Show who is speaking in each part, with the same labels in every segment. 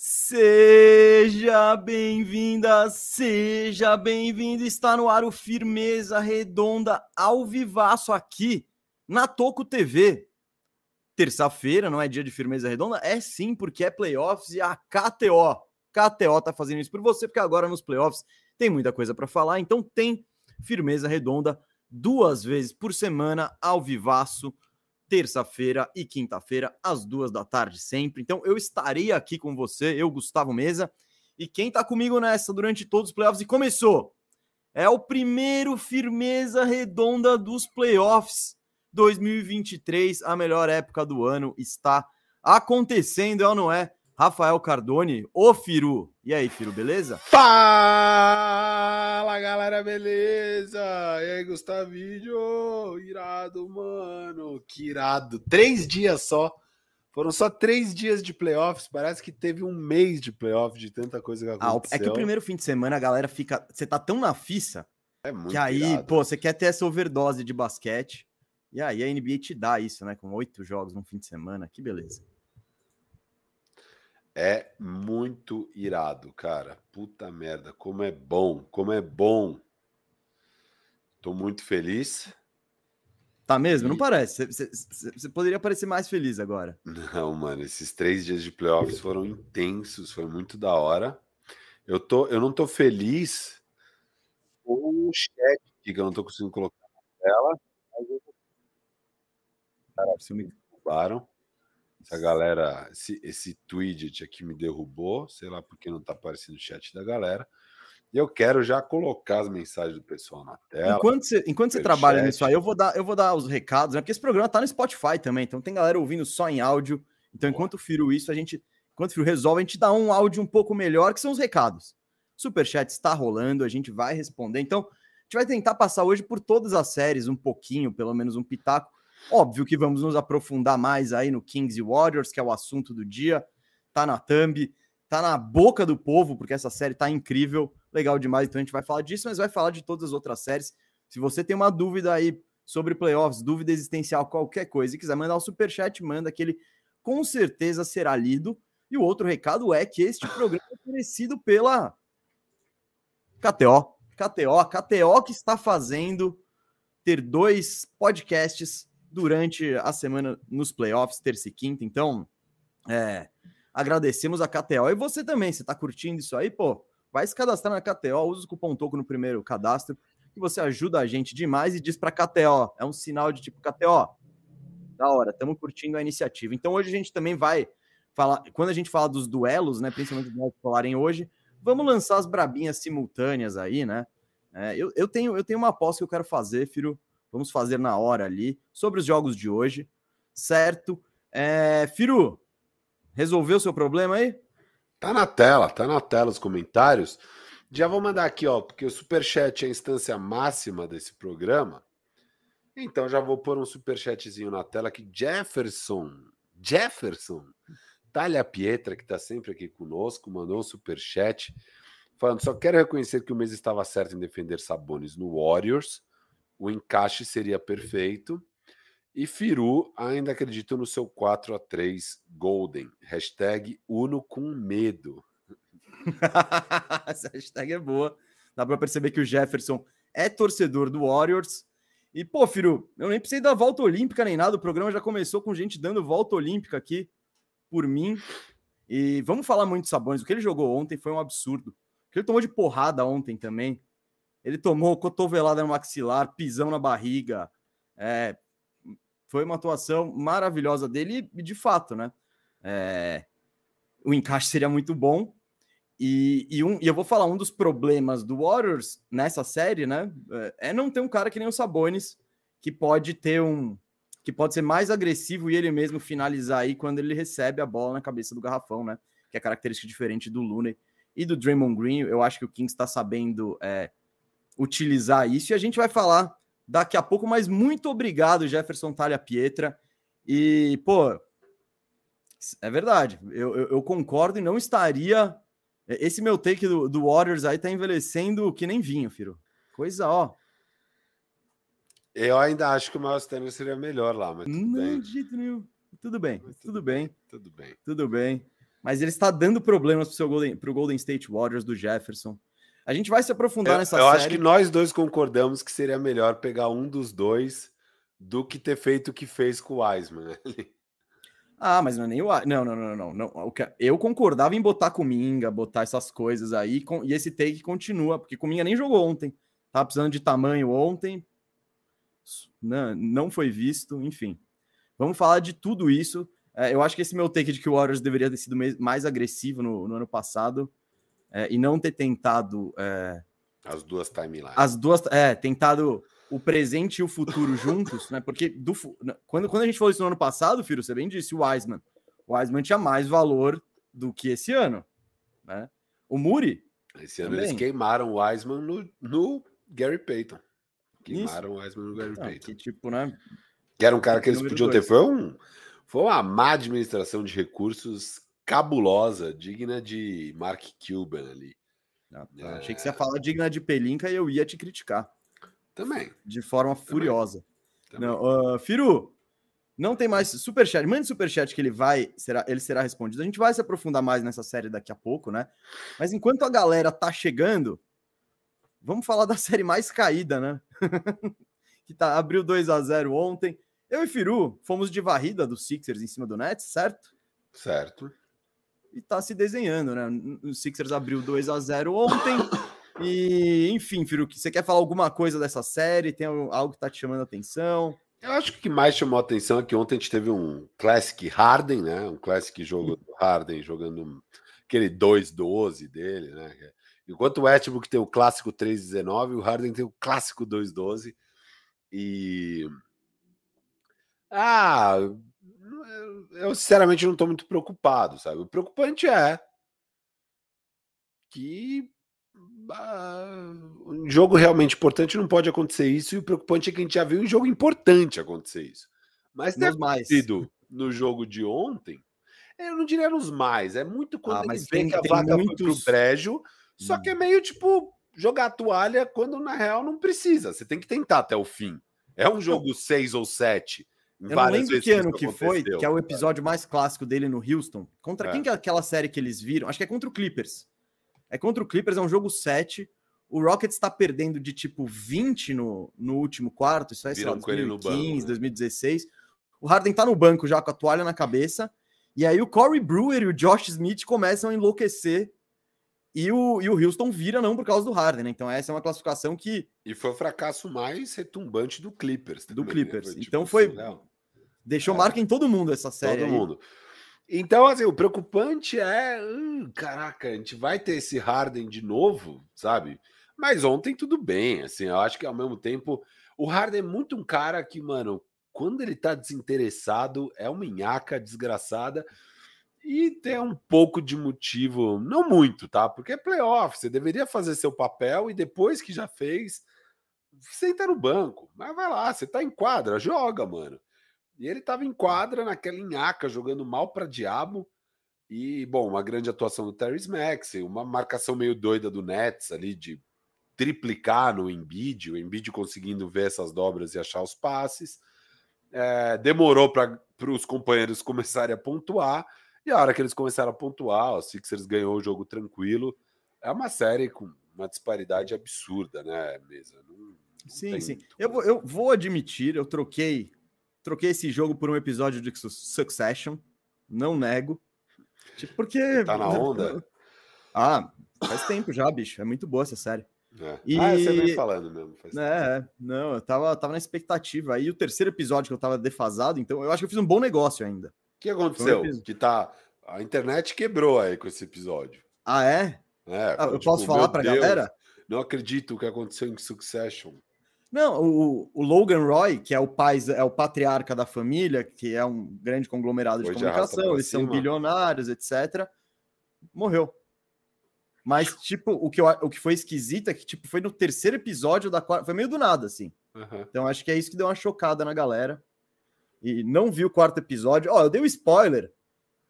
Speaker 1: Seja bem-vinda, seja bem-vindo. Está no ar o Firmeza Redonda ao vivaço aqui na Toco TV. Terça-feira, não é dia de Firmeza Redonda? É sim, porque é playoffs e a KTO. KTO tá fazendo isso por você, porque agora nos playoffs tem muita coisa para falar, então tem Firmeza Redonda duas vezes por semana ao vivaço terça-feira e quinta-feira, às duas da tarde, sempre. Então, eu estarei aqui com você, eu, Gustavo Mesa, e quem tá comigo nessa durante todos os playoffs e começou. É o primeiro firmeza redonda dos playoffs 2023, a melhor época do ano está acontecendo, é ou não é? Rafael Cardone, o Firu. E aí, Firu, beleza?
Speaker 2: Fala, galera, beleza? E aí, Gustavinho? Irado, mano. Que irado. Três dias só. Foram só três dias de playoffs. Parece que teve um mês de playoffs de tanta coisa que aconteceu.
Speaker 1: Ah, é que o primeiro fim de semana a galera fica. Você tá tão na fissa
Speaker 2: é muito
Speaker 1: que aí,
Speaker 2: irado.
Speaker 1: pô, você quer ter essa overdose de basquete. E aí a NBA te dá isso, né? Com oito jogos no fim de semana. Que beleza.
Speaker 2: É muito irado, cara. Puta merda, como é bom, como é bom. Tô muito feliz.
Speaker 1: Tá mesmo? Não
Speaker 2: E-
Speaker 1: parece. Você- poderia parecer mais feliz agora.
Speaker 2: Não, mano, esses três dias de playoffs foram intensos, foi muito da hora. Eu, tô, eu não tô feliz com o chat aqui, que eu não tô conseguindo colocar na tela. Mas eu
Speaker 1: Seu mic-
Speaker 2: derrubaram. Essa galera, esse, esse tweet aqui me derrubou, sei lá porque não tá aparecendo o chat da galera. E eu quero já colocar as mensagens do pessoal na tela.
Speaker 1: Enquanto você, enquanto você trabalha nisso aí, eu vou dar, eu vou dar os recados, né? Porque esse programa tá no Spotify também, então tem galera ouvindo só em áudio. Então,
Speaker 2: Boa.
Speaker 1: enquanto o Firo isso, a gente, enquanto o Firo resolve, a gente dá um áudio um pouco melhor, que são os recados. Superchat está rolando, a gente vai responder. Então, a gente vai tentar passar hoje por todas as séries, um pouquinho, pelo menos um pitaco. Óbvio que vamos nos aprofundar mais aí no Kings e Warriors, que é o assunto do dia. Tá na thumb, tá na boca do povo, porque essa série tá incrível, legal demais. Então a gente vai falar disso, mas vai falar de todas as outras séries. Se você tem uma dúvida aí sobre playoffs, dúvida existencial, qualquer coisa, e quiser mandar um superchat, manda que ele com certeza será lido. E o outro recado é que este programa é oferecido pela KTO. KTO, KTO que está fazendo ter dois podcasts durante a semana nos playoffs, terça e quinta. Então, é, agradecemos a KTO. E você também, você está curtindo isso aí, pô, vai se cadastrar na KTO, usa o cupom TOCO no primeiro cadastro, que você ajuda a gente demais e diz para KTO, é um sinal de tipo, KTO, da hora, estamos curtindo a iniciativa. Então hoje a gente também vai falar, quando a gente fala dos duelos, né, principalmente duelos que falarem hoje, vamos lançar as brabinhas simultâneas aí, né? É, eu, eu, tenho, eu tenho uma aposta que eu quero fazer, Firo, vamos fazer na hora ali, sobre os jogos de hoje, certo? É, Firu, resolveu o seu problema aí?
Speaker 2: Tá na tela, tá na tela os comentários. Já vou mandar aqui, ó, porque o superchat é a instância máxima desse programa. Então já vou pôr um superchatzinho na tela aqui. Jefferson, Jefferson, Talha Pietra, que tá sempre aqui conosco, mandou um superchat falando: só quero reconhecer que o mês estava certo em defender Sabonis no Warriors. O encaixe seria perfeito. E Firu ainda acredito no seu 4 a 3 Golden. Hashtag Uno com medo.
Speaker 1: Essa hashtag é boa. Dá pra perceber que o Jefferson é torcedor do Warriors. E, pô, Firu, eu nem precisei dar volta olímpica nem nada. O programa já começou com gente dando volta olímpica aqui por mim. E vamos falar muito de Sabonis. O que ele jogou ontem foi um absurdo. O que ele tomou de porrada ontem também. Ele tomou cotovelada no maxilar, pisão na barriga. É, foi uma atuação maravilhosa dele e, de fato, né? É, o encaixe seria muito bom. E, e, um, e eu vou falar, um dos problemas do Warriors nessa série, né? É não ter um cara que nem o Sabonis, que pode ter um. que pode ser mais agressivo e ele mesmo finalizar aí quando ele recebe a bola na cabeça do garrafão, né? Que é característica diferente do Looney e do Draymond Green. Eu acho que o Kings está sabendo é, utilizar isso. E a gente vai falar daqui a pouco, mas muito obrigado, Jefferson Talha Pietra. E, pô, é verdade, eu, eu, eu concordo e não estaria. Esse meu take do, do, Warriors aí tá envelhecendo que nem vinho, Firo. Coisa, ó.
Speaker 2: Eu ainda acho que o Miles Turner seria melhor lá, mas tudo
Speaker 1: não,
Speaker 2: bem.
Speaker 1: de jeito nenhum. Tudo bem, tudo, tudo bem,
Speaker 2: Tudo bem.
Speaker 1: Tudo bem. Mas ele está dando problemas para o Golden, Golden State Warriors do Jefferson. A gente vai se aprofundar
Speaker 2: eu,
Speaker 1: nessa
Speaker 2: eu
Speaker 1: série.
Speaker 2: Eu acho que nós dois concordamos que seria melhor pegar um dos dois do que ter feito o que fez com o Wiseman.
Speaker 1: ah, mas não é nem o. Não, não, não, não, não. Eu concordava em botar Cominga, botar essas coisas aí, e esse take continua, porque Cominga nem jogou ontem. Tava precisando de tamanho ontem. Não, não foi visto, enfim. Vamos falar de tudo isso. É, eu acho que esse meu take de que o Warriors deveria ter sido mais agressivo no, no ano passado é, e não ter tentado. É,
Speaker 2: as duas timelines.
Speaker 1: As duas. É, tentado o presente e o futuro juntos, né? Porque do, quando, quando a gente falou isso no ano passado, Firo, você bem disse, o Wiseman. O Wiseman tinha mais valor do que esse ano, né? O Muri.
Speaker 2: Esse ano também. eles queimaram o Wiseman no, no Gary Payton. Queimaram isso. o Wiseman no Gary Não, Payton.
Speaker 1: Que tipo, né?
Speaker 2: Que era um cara que eles podiam dois. ter. Foi, um, foi uma má administração de recursos cabulosa, digna de Mark Cuban ali.
Speaker 1: Ah, tá. é... Achei que você ia falar digna de Pelinka e eu ia te criticar.
Speaker 2: Também.
Speaker 1: De forma Também. furiosa. Também. Não, uh, Firu, não tem mais superchat. Mande superchat que ele vai, será, ele será respondido. A gente vai se aprofundar mais nessa série daqui a pouco, né? Mas enquanto a galera tá chegando, vamos falar da série mais caída, né? que tá, abriu 2 a 0 ontem. Eu e Firu fomos de varrida dos Sixers em cima do Nets, certo?
Speaker 2: Certo.
Speaker 1: E tá se desenhando, né? O Sixers abriu 2 a 0 ontem. E, enfim, Firu, você quer falar alguma coisa dessa série? Tem algo que tá te chamando a atenção?
Speaker 2: Eu acho que o que mais chamou a atenção é que ontem a gente teve um Classic Harden, né? Um Classic jogo do Harden jogando aquele 2-12 dele, né? Enquanto o Westbrook tem o clássico 3-19, o Harden tem o clássico 2-12. E. Ah, eu sinceramente não estou muito preocupado, sabe? O preocupante é que ah, um jogo realmente importante não pode acontecer isso, e o preocupante é que a gente já viu um jogo importante acontecer isso. Mas ter acontecido no jogo de ontem, eu não diria nos mais, é muito quando ah, mas vê que a vaca muitos... foi pro brejo, só hum. que é meio tipo jogar a toalha quando na real não precisa, você tem que tentar até o fim. É um jogo 6 ou 7
Speaker 1: eu não lembro que ano que foi, que é o episódio mais clássico dele no Houston. Contra é. quem que é aquela série que eles viram? Acho que é contra o Clippers. É contra o Clippers, é um jogo 7. O Rockets está perdendo de tipo 20 no, no último quarto. Isso é, sei lá, 2015, banco, né? 2016. O Harden tá no banco já com a toalha na cabeça. E aí o Corey Brewer e o Josh Smith começam a enlouquecer. E o, e o Houston vira não por causa do Harden, né? Então essa é uma classificação que...
Speaker 2: E foi o fracasso mais retumbante do Clippers.
Speaker 1: Também, do né? Clippers. Né? Foi, tipo, então foi... Deixou é. marca em todo mundo essa série.
Speaker 2: Todo aí. mundo. Então, assim, o preocupante é, hum, caraca, a gente vai ter esse Harden de novo, sabe? Mas ontem tudo bem, assim, eu acho que ao mesmo tempo o Harden é muito um cara que, mano, quando ele tá desinteressado, é uma minhaca desgraçada e tem um pouco de motivo, não muito, tá? Porque é playoff, você deveria fazer seu papel e depois que já fez, senta no banco. Mas vai lá, você tá em quadra, joga, mano. E ele estava em quadra naquela enhaca, jogando mal para diabo. E, bom, uma grande atuação do Terry Max, uma marcação meio doida do Nets ali de triplicar no Embiid, o Embiid conseguindo ver essas dobras e achar os passes. É, demorou para os companheiros começarem a pontuar, e a hora que eles começaram a pontuar, o Sixers ganhou o jogo tranquilo. É uma série com uma disparidade absurda, né, Mesa? Não, não
Speaker 1: sim, sim. Eu vou, eu vou admitir, eu troquei Troquei esse jogo por um episódio de Succession. Não nego. Tipo, porque.
Speaker 2: Tá na onda?
Speaker 1: Ah, faz tempo já, bicho. É muito boa essa série.
Speaker 2: É. E... Ah, você vem falando mesmo.
Speaker 1: é, tempo. não, eu tava, tava na expectativa. Aí o terceiro episódio que eu tava defasado, então eu acho que eu fiz um bom negócio ainda.
Speaker 2: O que aconteceu? Um que tá. A internet quebrou aí com esse episódio.
Speaker 1: Ah, é?
Speaker 2: É.
Speaker 1: Ah, eu tipo, posso falar pra Deus, galera?
Speaker 2: Não acredito o que aconteceu em Succession.
Speaker 1: Não, o, o, Logan Roy, que é o pai, é o patriarca da família, que é um grande conglomerado de Hoje comunicação, eles são bilionários, etc. Morreu. Mas, tipo, o que, eu, o que foi esquisito é que, tipo, foi no terceiro episódio da quarta. Foi meio do nada, assim. Uhum. Então, acho que é isso que deu uma chocada na galera. E não vi o quarto episódio. Ó, oh, eu dei um spoiler.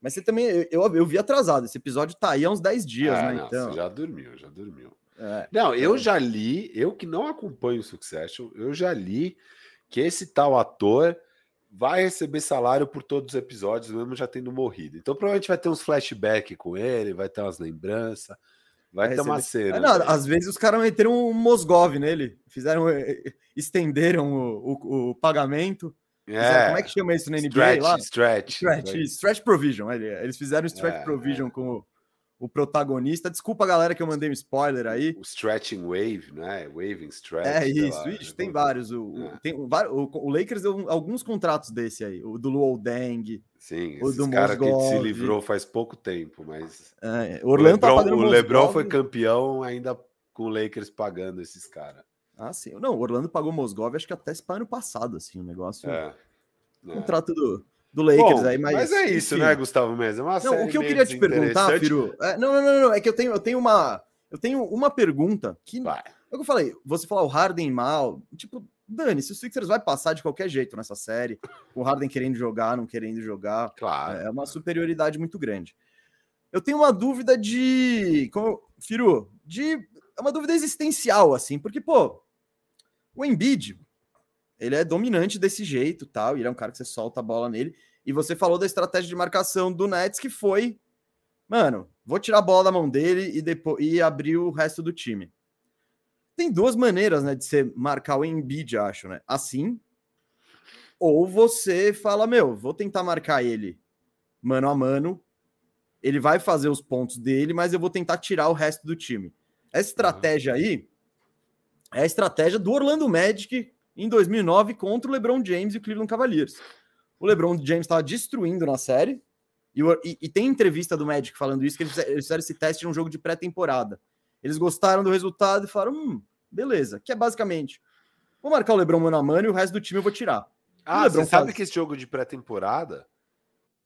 Speaker 1: Mas você também. Eu, eu, vi atrasado. Esse episódio tá aí há uns 10 dias, é, né?
Speaker 2: Não,
Speaker 1: então.
Speaker 2: já dormiu, já dormiu. É, não, eu é. já li, eu que não acompanho o Succession, eu já li que esse tal ator vai receber salário por todos os episódios, mesmo já tendo morrido. Então provavelmente vai ter uns flashbacks com ele, vai ter umas lembranças, vai, vai ter uma cena.
Speaker 1: Ah, não, às vezes os caras meteram um Mosgov nele, fizeram, eh, estenderam o, o, o pagamento. É. Como é que chama isso na NBA
Speaker 2: stretch,
Speaker 1: lá?
Speaker 2: Stretch.
Speaker 1: Stretch, stretch provision. Eles fizeram stretch é, provision é. com o protagonista. Desculpa, galera, que eu mandei um spoiler aí.
Speaker 2: O Stretching Wave, né? Waving Stretch.
Speaker 1: É isso, Ixi, tem vários. O, é. tem, o, o, Lakers deu alguns contratos desse aí. O do Luol Deng.
Speaker 2: Sim, o do cara que se livrou faz pouco tempo, mas.
Speaker 1: É, Orlando
Speaker 2: tá o Lebron, tá o Lebron foi campeão ainda com o Lakers pagando esses caras.
Speaker 1: Ah, sim. Não, o Orlando pagou Mosgov, acho que até esse ano passado, assim, o negócio. É. é. Contrato do do Lakers
Speaker 2: Bom,
Speaker 1: aí, mas.
Speaker 2: Mas é isso, enfim. né, Gustavo Mesmo?
Speaker 1: É não, o que eu queria te perguntar, Firu. É, não, não, não, não, é que eu tenho, eu tenho uma. Eu tenho uma pergunta que. Vai. É o que eu falei, você falar o Harden mal, tipo, Dani, se o Sixers vai passar de qualquer jeito nessa série, o Harden querendo jogar, não querendo jogar,
Speaker 2: claro.
Speaker 1: é uma superioridade muito grande. Eu tenho uma dúvida de. Como, Firu, de. É uma dúvida existencial, assim, porque, pô, o Embiid, ele é dominante desse jeito, tal, e ele é um cara que você solta a bola nele. E você falou da estratégia de marcação do Nets que foi, mano, vou tirar a bola da mão dele e depois e abrir o resto do time. Tem duas maneiras, né, de você marcar o Embiid, acho, né? Assim, ou você fala, meu, vou tentar marcar ele mano a mano. Ele vai fazer os pontos dele, mas eu vou tentar tirar o resto do time. Essa estratégia aí é a estratégia do Orlando Magic em 2009 contra o LeBron James e o Cleveland Cavaliers. O LeBron James estava destruindo na série, e, e, e, tem entrevista do Magic falando isso, que eles fizeram, eles fizeram esse teste em um jogo de pré-temporada. Eles gostaram do resultado e falaram, hum, beleza, que é basicamente, vou marcar o LeBron mano a mano e o resto do time eu vou tirar.
Speaker 2: Ah, você sabe que esse jogo de pré-temporada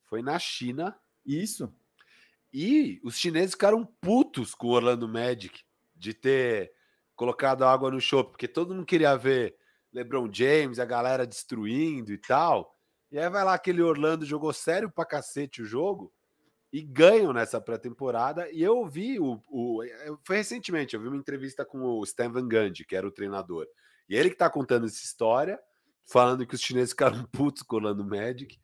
Speaker 2: foi na China.
Speaker 1: Isso.
Speaker 2: E os chineses ficaram putos com o Orlando Magic de ter colocado água no show, porque todo mundo queria ver LeBron James, a galera destruindo e tal. E aí vai lá aquele Orlando jogou sério pra cacete o jogo e ganham nessa pré-temporada. E eu vi o, o, Foi recentemente, eu vi uma entrevista com o Stan Van Gundy, que era o treinador. E ele que tá contando essa história, falando que os chineses ficaram putos com o Magic.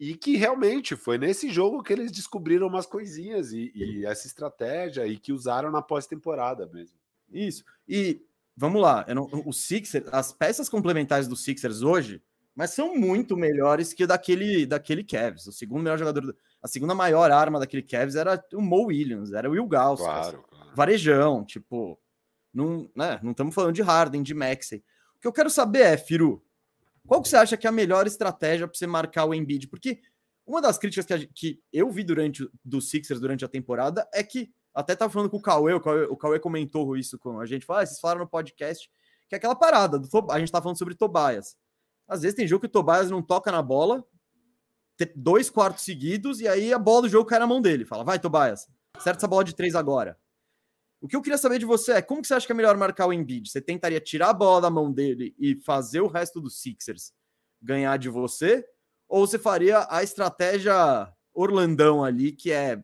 Speaker 2: E que realmente foi nesse jogo que eles descobriram umas coisinhas e, e essa estratégia e que usaram na pós-temporada mesmo.
Speaker 1: Isso. E vamos lá, não, o Sixers, as peças complementares do Sixers hoje, mas são muito melhores que daquele daquele Cavs. O segundo melhor jogador, a segunda maior arma daquele Cavs era o Mo Williams, era o Will Gauss.
Speaker 2: Claro, claro.
Speaker 1: Varejão, tipo, não, né, não estamos falando de Harden, de Maxey. O que eu quero saber é, Firu, qual que você acha que é a melhor estratégia para você marcar o Embiid? Porque uma das críticas que, a, que eu vi durante do Sixers durante a temporada é que até tava falando com o Cauê, o Cauê, o Cauê comentou isso com a gente. Fala, ah, vocês falaram no podcast que é aquela parada, do, a gente tá falando sobre Tobias. Às vezes tem jogo que o Tobias não toca na bola, dois quartos seguidos, e aí a bola do jogo cai na mão dele. Fala, vai, Tobias, acerta essa bola de três agora. O que eu queria saber de você é como que você acha que é melhor marcar o Embiid? Você tentaria tirar a bola da mão dele e fazer o resto dos Sixers ganhar de você? Ou você faria a estratégia Orlandão ali, que é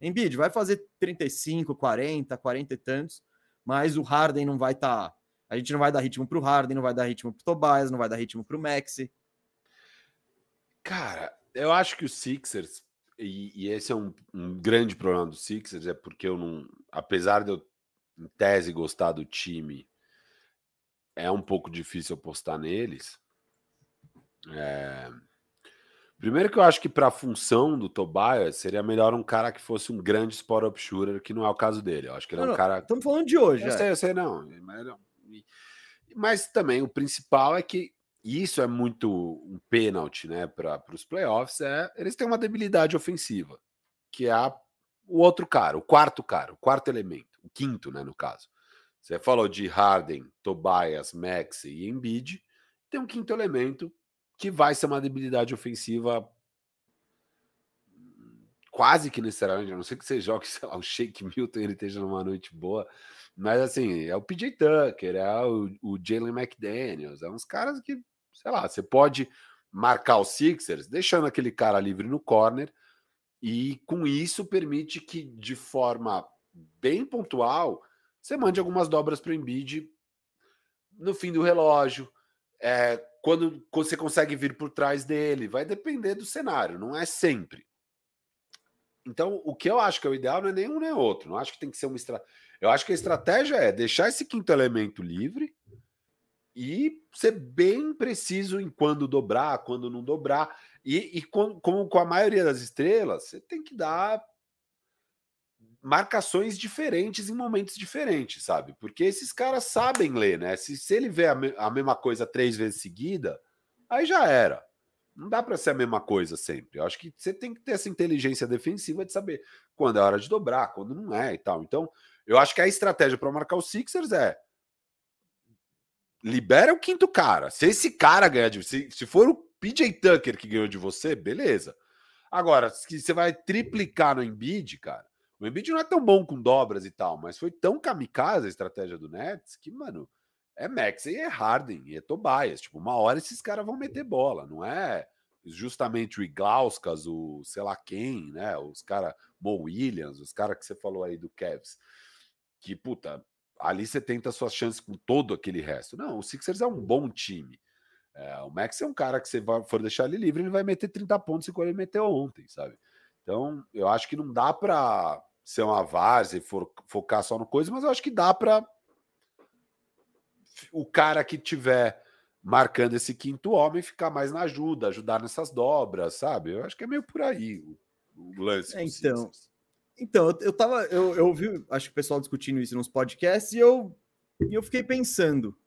Speaker 1: Embiid vai fazer 35, 40, 40 e tantos, mas o Harden não vai estar. Tá, a gente não vai dar ritmo para o Harden, não vai dar ritmo para o Tobias, não vai dar ritmo para o Maxi.
Speaker 2: Cara, eu acho que o Sixers, e, e esse é um, um, grande problema do Sixers, é porque eu não. Apesar de eu, em tese, gostar do time, é um pouco difícil apostar neles. É, Primeiro que eu acho que para a função do Tobias seria melhor um cara que fosse um grande spot up shooter, que não é o caso dele. Eu acho que ele não, é um cara.
Speaker 1: Estamos falando de hoje.
Speaker 2: Eu é. sei, eu sei, não. Mas, não. mas também o principal é que isso é muito um pênalti, né, para os playoffs. É eles têm uma debilidade ofensiva, que é a, o outro cara, o quarto cara, o quarto elemento, o quinto, né, no caso. Você falou de Harden, Tobias, Max e Embiid. Tem um quinto elemento que vai ser uma debilidade ofensiva quase que necessariamente, a não ser que você jogue, sei lá, o Shake Milton ele esteja numa noite boa, mas assim, é o PJ Tucker, é o, o Jalen McDaniels, é uns caras que, sei lá, você pode marcar os Sixers, deixando aquele cara livre no corner, e com isso permite que de forma bem pontual você mande algumas dobras para o Embiid no fim do relógio, é, quando você consegue vir por trás dele, vai depender do cenário, não é sempre. Então, o que eu acho que é o ideal não é nenhum nem outro. Não acho que tem que ser uma estratégia. Eu acho que a estratégia é deixar esse quinto elemento livre e ser bem preciso em quando dobrar, quando não dobrar. E, e com, como com a maioria das estrelas, você tem que dar marcações diferentes em momentos diferentes, sabe? Porque esses caras sabem ler, né? Se, se ele vê a, me, a mesma coisa três vezes seguida, aí já era. Não dá para ser a mesma coisa sempre. Eu acho que você tem que ter essa inteligência defensiva de saber quando é hora de dobrar, quando não é e tal. Então, eu acho que a estratégia para marcar os Sixers é libera o quinto cara. Se esse cara ganhar de se, se for o PJ Tucker que ganhou de você, beleza. Agora, se você vai triplicar no Embiid, cara, o Embiid não é tão bom com dobras e tal, mas foi tão kamikaze a estratégia do Nets que, mano, é Max e é Harden e é Tobias. Tipo, uma hora esses caras vão meter bola, não é justamente o Iglauskas, o sei lá quem, né? Os caras, Mo Williams, os caras que você falou aí do Cavs. Que, puta, ali você tenta suas chances com todo aquele resto. Não, o Sixers é um bom time. É, o Max é um cara que você for deixar ele livre, ele vai meter 30 pontos igual ele meteu ontem, sabe? Então, eu acho que não dá para ser uma várzea e for, focar só no coisa, mas eu acho que dá para o cara que tiver marcando esse quinto homem ficar mais na ajuda, ajudar nessas dobras, sabe? Eu acho que é meio por aí o, o lance.
Speaker 1: É, então, então eu, eu tava, eu, eu ouvi, acho que o pessoal discutindo isso nos podcasts e eu, e eu fiquei pensando.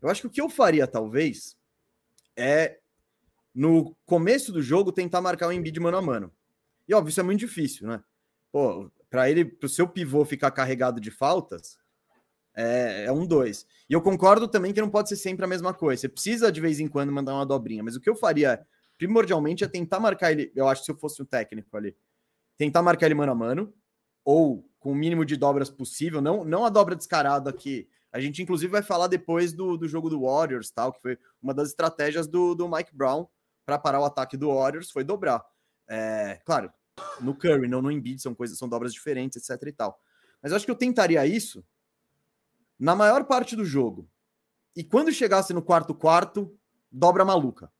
Speaker 1: Eu acho que o que eu faria, talvez, é no começo do jogo tentar marcar o Embiid mano a mano. E óbvio, isso é muito difícil, né? Pô, para ele, para o seu pivô ficar carregado de faltas, é, é, um dois. E eu concordo também que não pode ser sempre a mesma coisa. Você precisa de vez em quando mandar uma dobrinha, mas o que eu faria primordialmente é tentar marcar ele. Eu acho que se eu fosse o técnico ali, tentar marcar ele mano a mano, ou com o mínimo de dobras possível, não, não a dobra descarada que a gente inclusive vai falar depois do, do jogo do Warriors, tal, que foi uma das estratégias do, do Mike Brown para parar o ataque do Warriors, foi dobrar. É, claro, no Curry, não no Embiid, são coisas, são dobras diferentes, etc e tal. Mas eu acho que eu tentaria isso na maior parte do jogo. E quando chegasse no quarto quarto, dobra maluca.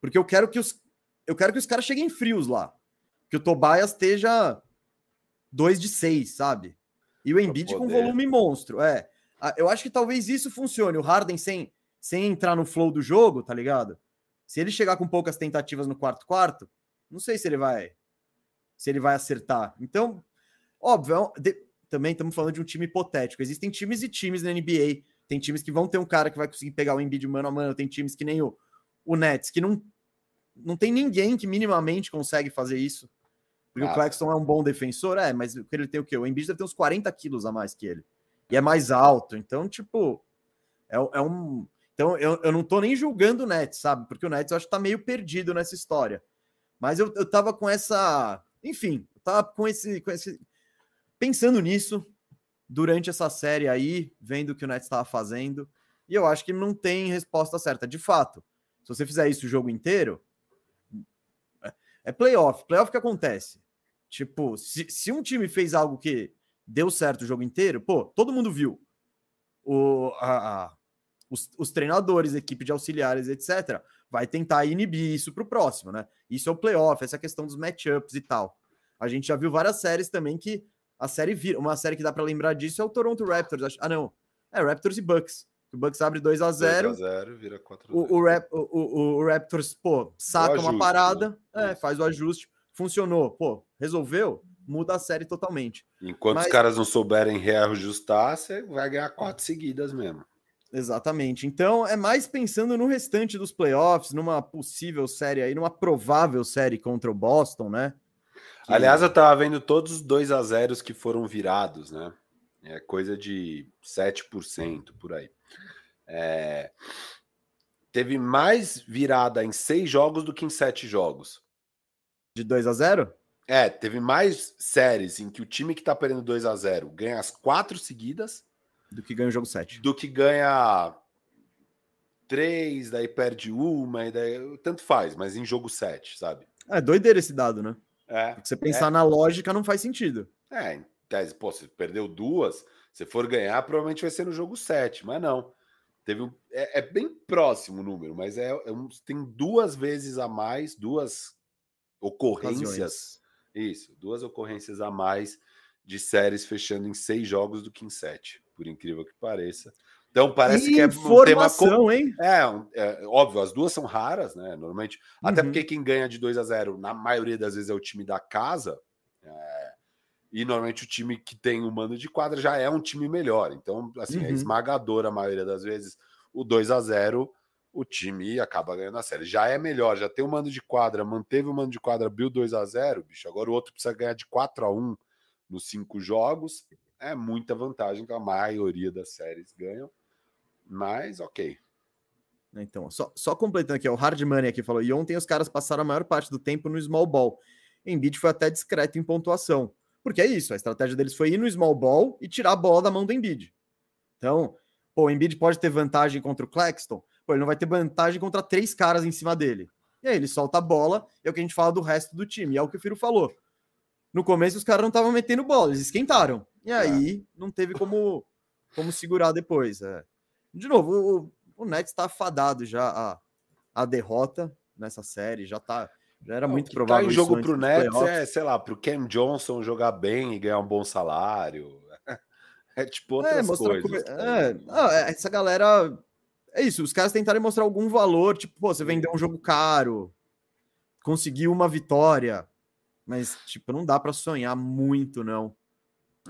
Speaker 1: Porque eu quero que os eu quero que os caras cheguem frios lá. Que o Tobias esteja 2 de 6, sabe? E o Embiid com volume monstro. É. Eu acho que talvez isso funcione. O Harden sem, sem entrar no flow do jogo, tá ligado? Se ele chegar com poucas tentativas no quarto quarto, não sei se ele vai se ele vai acertar. Então, óbvio, é também estamos falando de um time hipotético. Existem times e times na NBA. Tem times que vão ter um cara que vai conseguir pegar o Embiid mano a mano. Tem times que nem o, o Nets, que não, não tem ninguém que minimamente consegue fazer isso. Porque ah. o Claxton é um bom defensor, é, mas ele tem o quê? O Embiid deve ter uns 40 quilos a mais que ele. E é mais alto. Então, tipo, é, é um. Então, eu, eu não tô nem julgando o Nets, sabe? Porque o Nets eu acho que tá meio perdido nessa história. Mas eu, eu tava com essa enfim, tava com esse, com esse. Pensando nisso durante essa série aí, vendo o que o Nets estava fazendo, e eu acho que não tem resposta certa. De fato, se você fizer isso o jogo inteiro, é playoff. Playoff que acontece. Tipo, se, se um time fez algo que deu certo o jogo inteiro, pô, todo mundo viu. O, a, a, os, os treinadores, equipe de auxiliares, etc vai tentar inibir isso para o próximo, né? Isso é o playoff, essa questão dos matchups e tal. A gente já viu várias séries também que a série vira. Uma série que dá para lembrar disso é o Toronto Raptors. Ah, não. É Raptors e Bucks. O Bucks abre 2 a 0
Speaker 2: 2 a 0 vira 4
Speaker 1: o, o, Rap, o, o, Raptors, pô, saca ajuste, uma parada, né? é, faz o ajuste, funcionou, pô, resolveu, muda a série totalmente.
Speaker 2: Enquanto Mas... os caras não souberem reajustar, você vai ganhar quatro seguidas mesmo.
Speaker 1: Exatamente. Então é mais pensando no restante dos playoffs, numa possível série aí, numa provável série contra o Boston, né?
Speaker 2: Que... Aliás, eu tava vendo todos os 2 a 0 que foram virados, né? É coisa de 7% por aí. É... Teve mais virada em seis jogos do que em sete jogos.
Speaker 1: De 2 a 0
Speaker 2: É, teve mais séries em que o time que tá perdendo 2 a 0 ganha as quatro seguidas
Speaker 1: do que ganha o jogo 7.
Speaker 2: Do que ganha 3, daí perde uma, e daí tanto faz, mas em jogo 7, sabe?
Speaker 1: É doideira esse dado, né?
Speaker 2: É.
Speaker 1: Porque você pensar é. na lógica não faz sentido.
Speaker 2: É, em tese, pô, você perdeu duas, se for ganhar, provavelmente vai ser no jogo 7, mas não. Teve um, é, é, bem próximo o número, mas é, é um, tem duas vezes a mais, duas ocorrências. Isso, duas ocorrências a mais de séries fechando em seis jogos do que em sete, por incrível que pareça. Então parece que é
Speaker 1: um tema hein?
Speaker 2: É, é, óbvio, as duas são raras, né? Normalmente, uhum. até porque quem ganha de 2 a 0 na maioria das vezes é o time da casa. É, e normalmente o time que tem o mando de quadra já é um time melhor. Então, assim, é uhum. é esmagador a maioria das vezes. O 2 a 0 o time acaba ganhando a série. Já é melhor, já tem o mando de quadra, manteve o mando de quadra, abriu 2 a 0 bicho. Agora o outro precisa ganhar de 4 a 1 nos cinco jogos. É muita vantagem que a maioria das séries ganham. Mas, ok.
Speaker 1: Então, só, só completando aqui, o Hard Money aqui falou: e ontem os caras passaram a maior parte do tempo no small ball. Embiid foi até discreto em pontuação. Porque é isso, a estratégia deles foi ir no small ball e tirar a bola da mão do Embiid. Então, pô, o Embiid pode ter vantagem contra o Claxton, pô, ele não vai ter vantagem contra três caras em cima dele. E aí ele solta a bola, é o que a gente fala do resto do time, é o que o Firo falou. No começo os caras não estavam metendo bola, eles esquentaram. E aí é. não teve como, como segurar depois. É. De novo, o, o Nets está fadado já a, a derrota nessa série, já tá já era muito tá provável.
Speaker 2: Tá em jogo para o Nets é, sei lá, para o Cam Johnson jogar bem e ganhar um bom salário. É tipo é, outras é, coisas. Como...
Speaker 1: É, não, é, essa galera. É isso, os caras tentarem mostrar algum valor, tipo, pô, você vendeu um jogo caro, conseguiu uma vitória, mas, tipo, não dá para sonhar muito, não.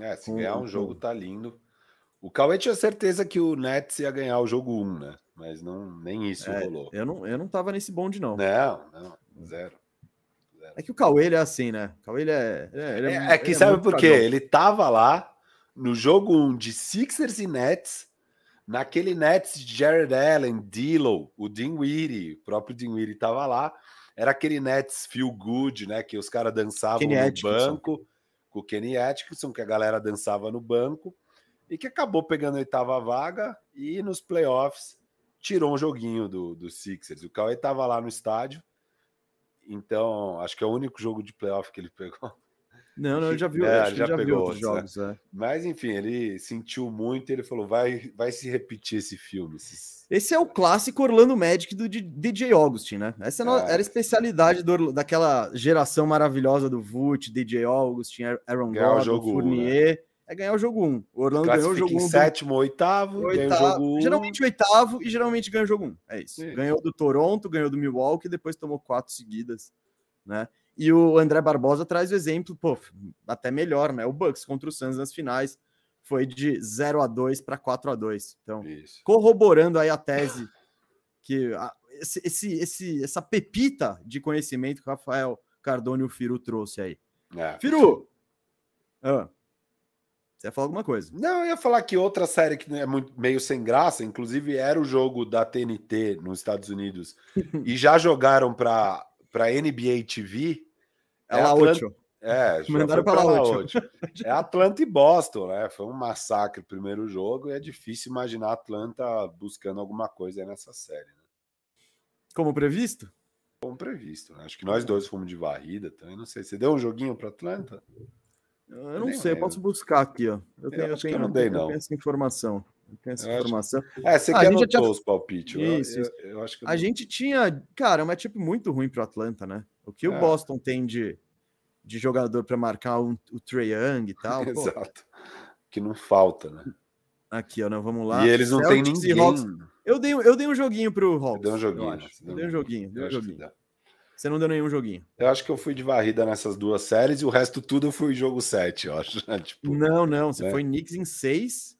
Speaker 2: É, se ganhar um jogo tá lindo. O Cauê tinha certeza que o Nets ia ganhar o jogo 1, né? Mas não, nem isso é, rolou.
Speaker 1: Eu não, eu não tava nesse bonde, não.
Speaker 2: Não, não. Zero.
Speaker 1: Zero. É que o Cauê ele é assim, né? O Cauê ele é.
Speaker 2: Ele é, é, é, é que sabe por quê? Ele tava lá no jogo 1 de Sixers e Nets, naquele Nets de Jared Allen, D'Lo, o Dinwiddie, o próprio Dinwiddie tava lá. Era aquele Nets feel good, né? Que os caras dançavam Kenny no Atkinson. banco com o Kenny Atkinson, que a galera dançava no banco e que acabou pegando a oitava vaga e nos playoffs tirou um joguinho do, do Sixers. O Cauê estava lá no estádio então, acho que é o único jogo de playoff que ele pegou.
Speaker 1: Não, não, ele já viu, é, já, já pegou outros jogos.
Speaker 2: Né? É. Mas enfim, ele sentiu muito e ele falou: vai, vai se repetir esse filme. Esses...
Speaker 1: Esse é o clássico Orlando Magic do DJ Augustin, né? Essa é. era a especialidade do, daquela geração maravilhosa do Vult, DJ Augustin, Aaron Gordon, Fournier. Né? é ganhar o jogo 1. Um. O Orlando ganhou o jogo 1. Um
Speaker 2: sétimo, oitavo, oitavo, ganhou o jogo 1. Um.
Speaker 1: Geralmente oitavo e geralmente ganha o jogo 1. Um. É isso. isso. Ganhou do Toronto, ganhou do Milwaukee e depois tomou quatro seguidas, né? E o André Barbosa traz o exemplo, pô, até melhor, né? O Bucks contra o Suns nas finais foi de 0 a 2 para 4 a 2. Então, isso. corroborando aí a tese que a, esse, esse, esse, essa pepita de conhecimento que o Rafael Cardone e o Firu trouxe aí. É. Firu! Ah, você ia falar alguma coisa?
Speaker 2: Não, eu ia falar que outra série que é muito, meio sem graça, inclusive era o jogo da TNT nos Estados Unidos, e já jogaram para NBA TV.
Speaker 1: É, é a Atlanta...
Speaker 2: É, mandaram para lá É Atlanta e Boston, né? Foi um massacre o primeiro jogo e é difícil imaginar Atlanta buscando alguma coisa nessa série. Né?
Speaker 1: Como previsto?
Speaker 2: Como previsto, né? Acho que nós dois fomos de varrida também. Não sei. Você deu um joguinho para Atlanta?
Speaker 1: Eu não sei, posso buscar aqui, ó. Eu tenho, eu tenho, eu não dei, não. essa informação. Tenho essa eu informação.
Speaker 2: Acho... É, você ah, quer anotou tinha... os palpites.
Speaker 1: Isso, eu, eu, acho que A gente tinha, cara, uma tipo muito ruim pro Atlanta, né? O que é. o Boston tem de, de jogador para marcar um, o Trae Young e tal.
Speaker 2: Exato. Que não falta, né?
Speaker 1: Aqui, ó, né? vamos lá.
Speaker 2: E eles não têm ninguém.
Speaker 1: Eu dei, eu dei um joguinho pro Hawks.
Speaker 2: Deu um joguinho.
Speaker 1: Eu, eu dei um joguinho, dei um joguinho. Você não deu nenhum joguinho.
Speaker 2: Eu acho que eu fui de varrida nessas duas séries e o resto tudo eu fui jogo 7, eu acho. Né?
Speaker 1: tipo, não, não. Você né? foi Knicks em 6.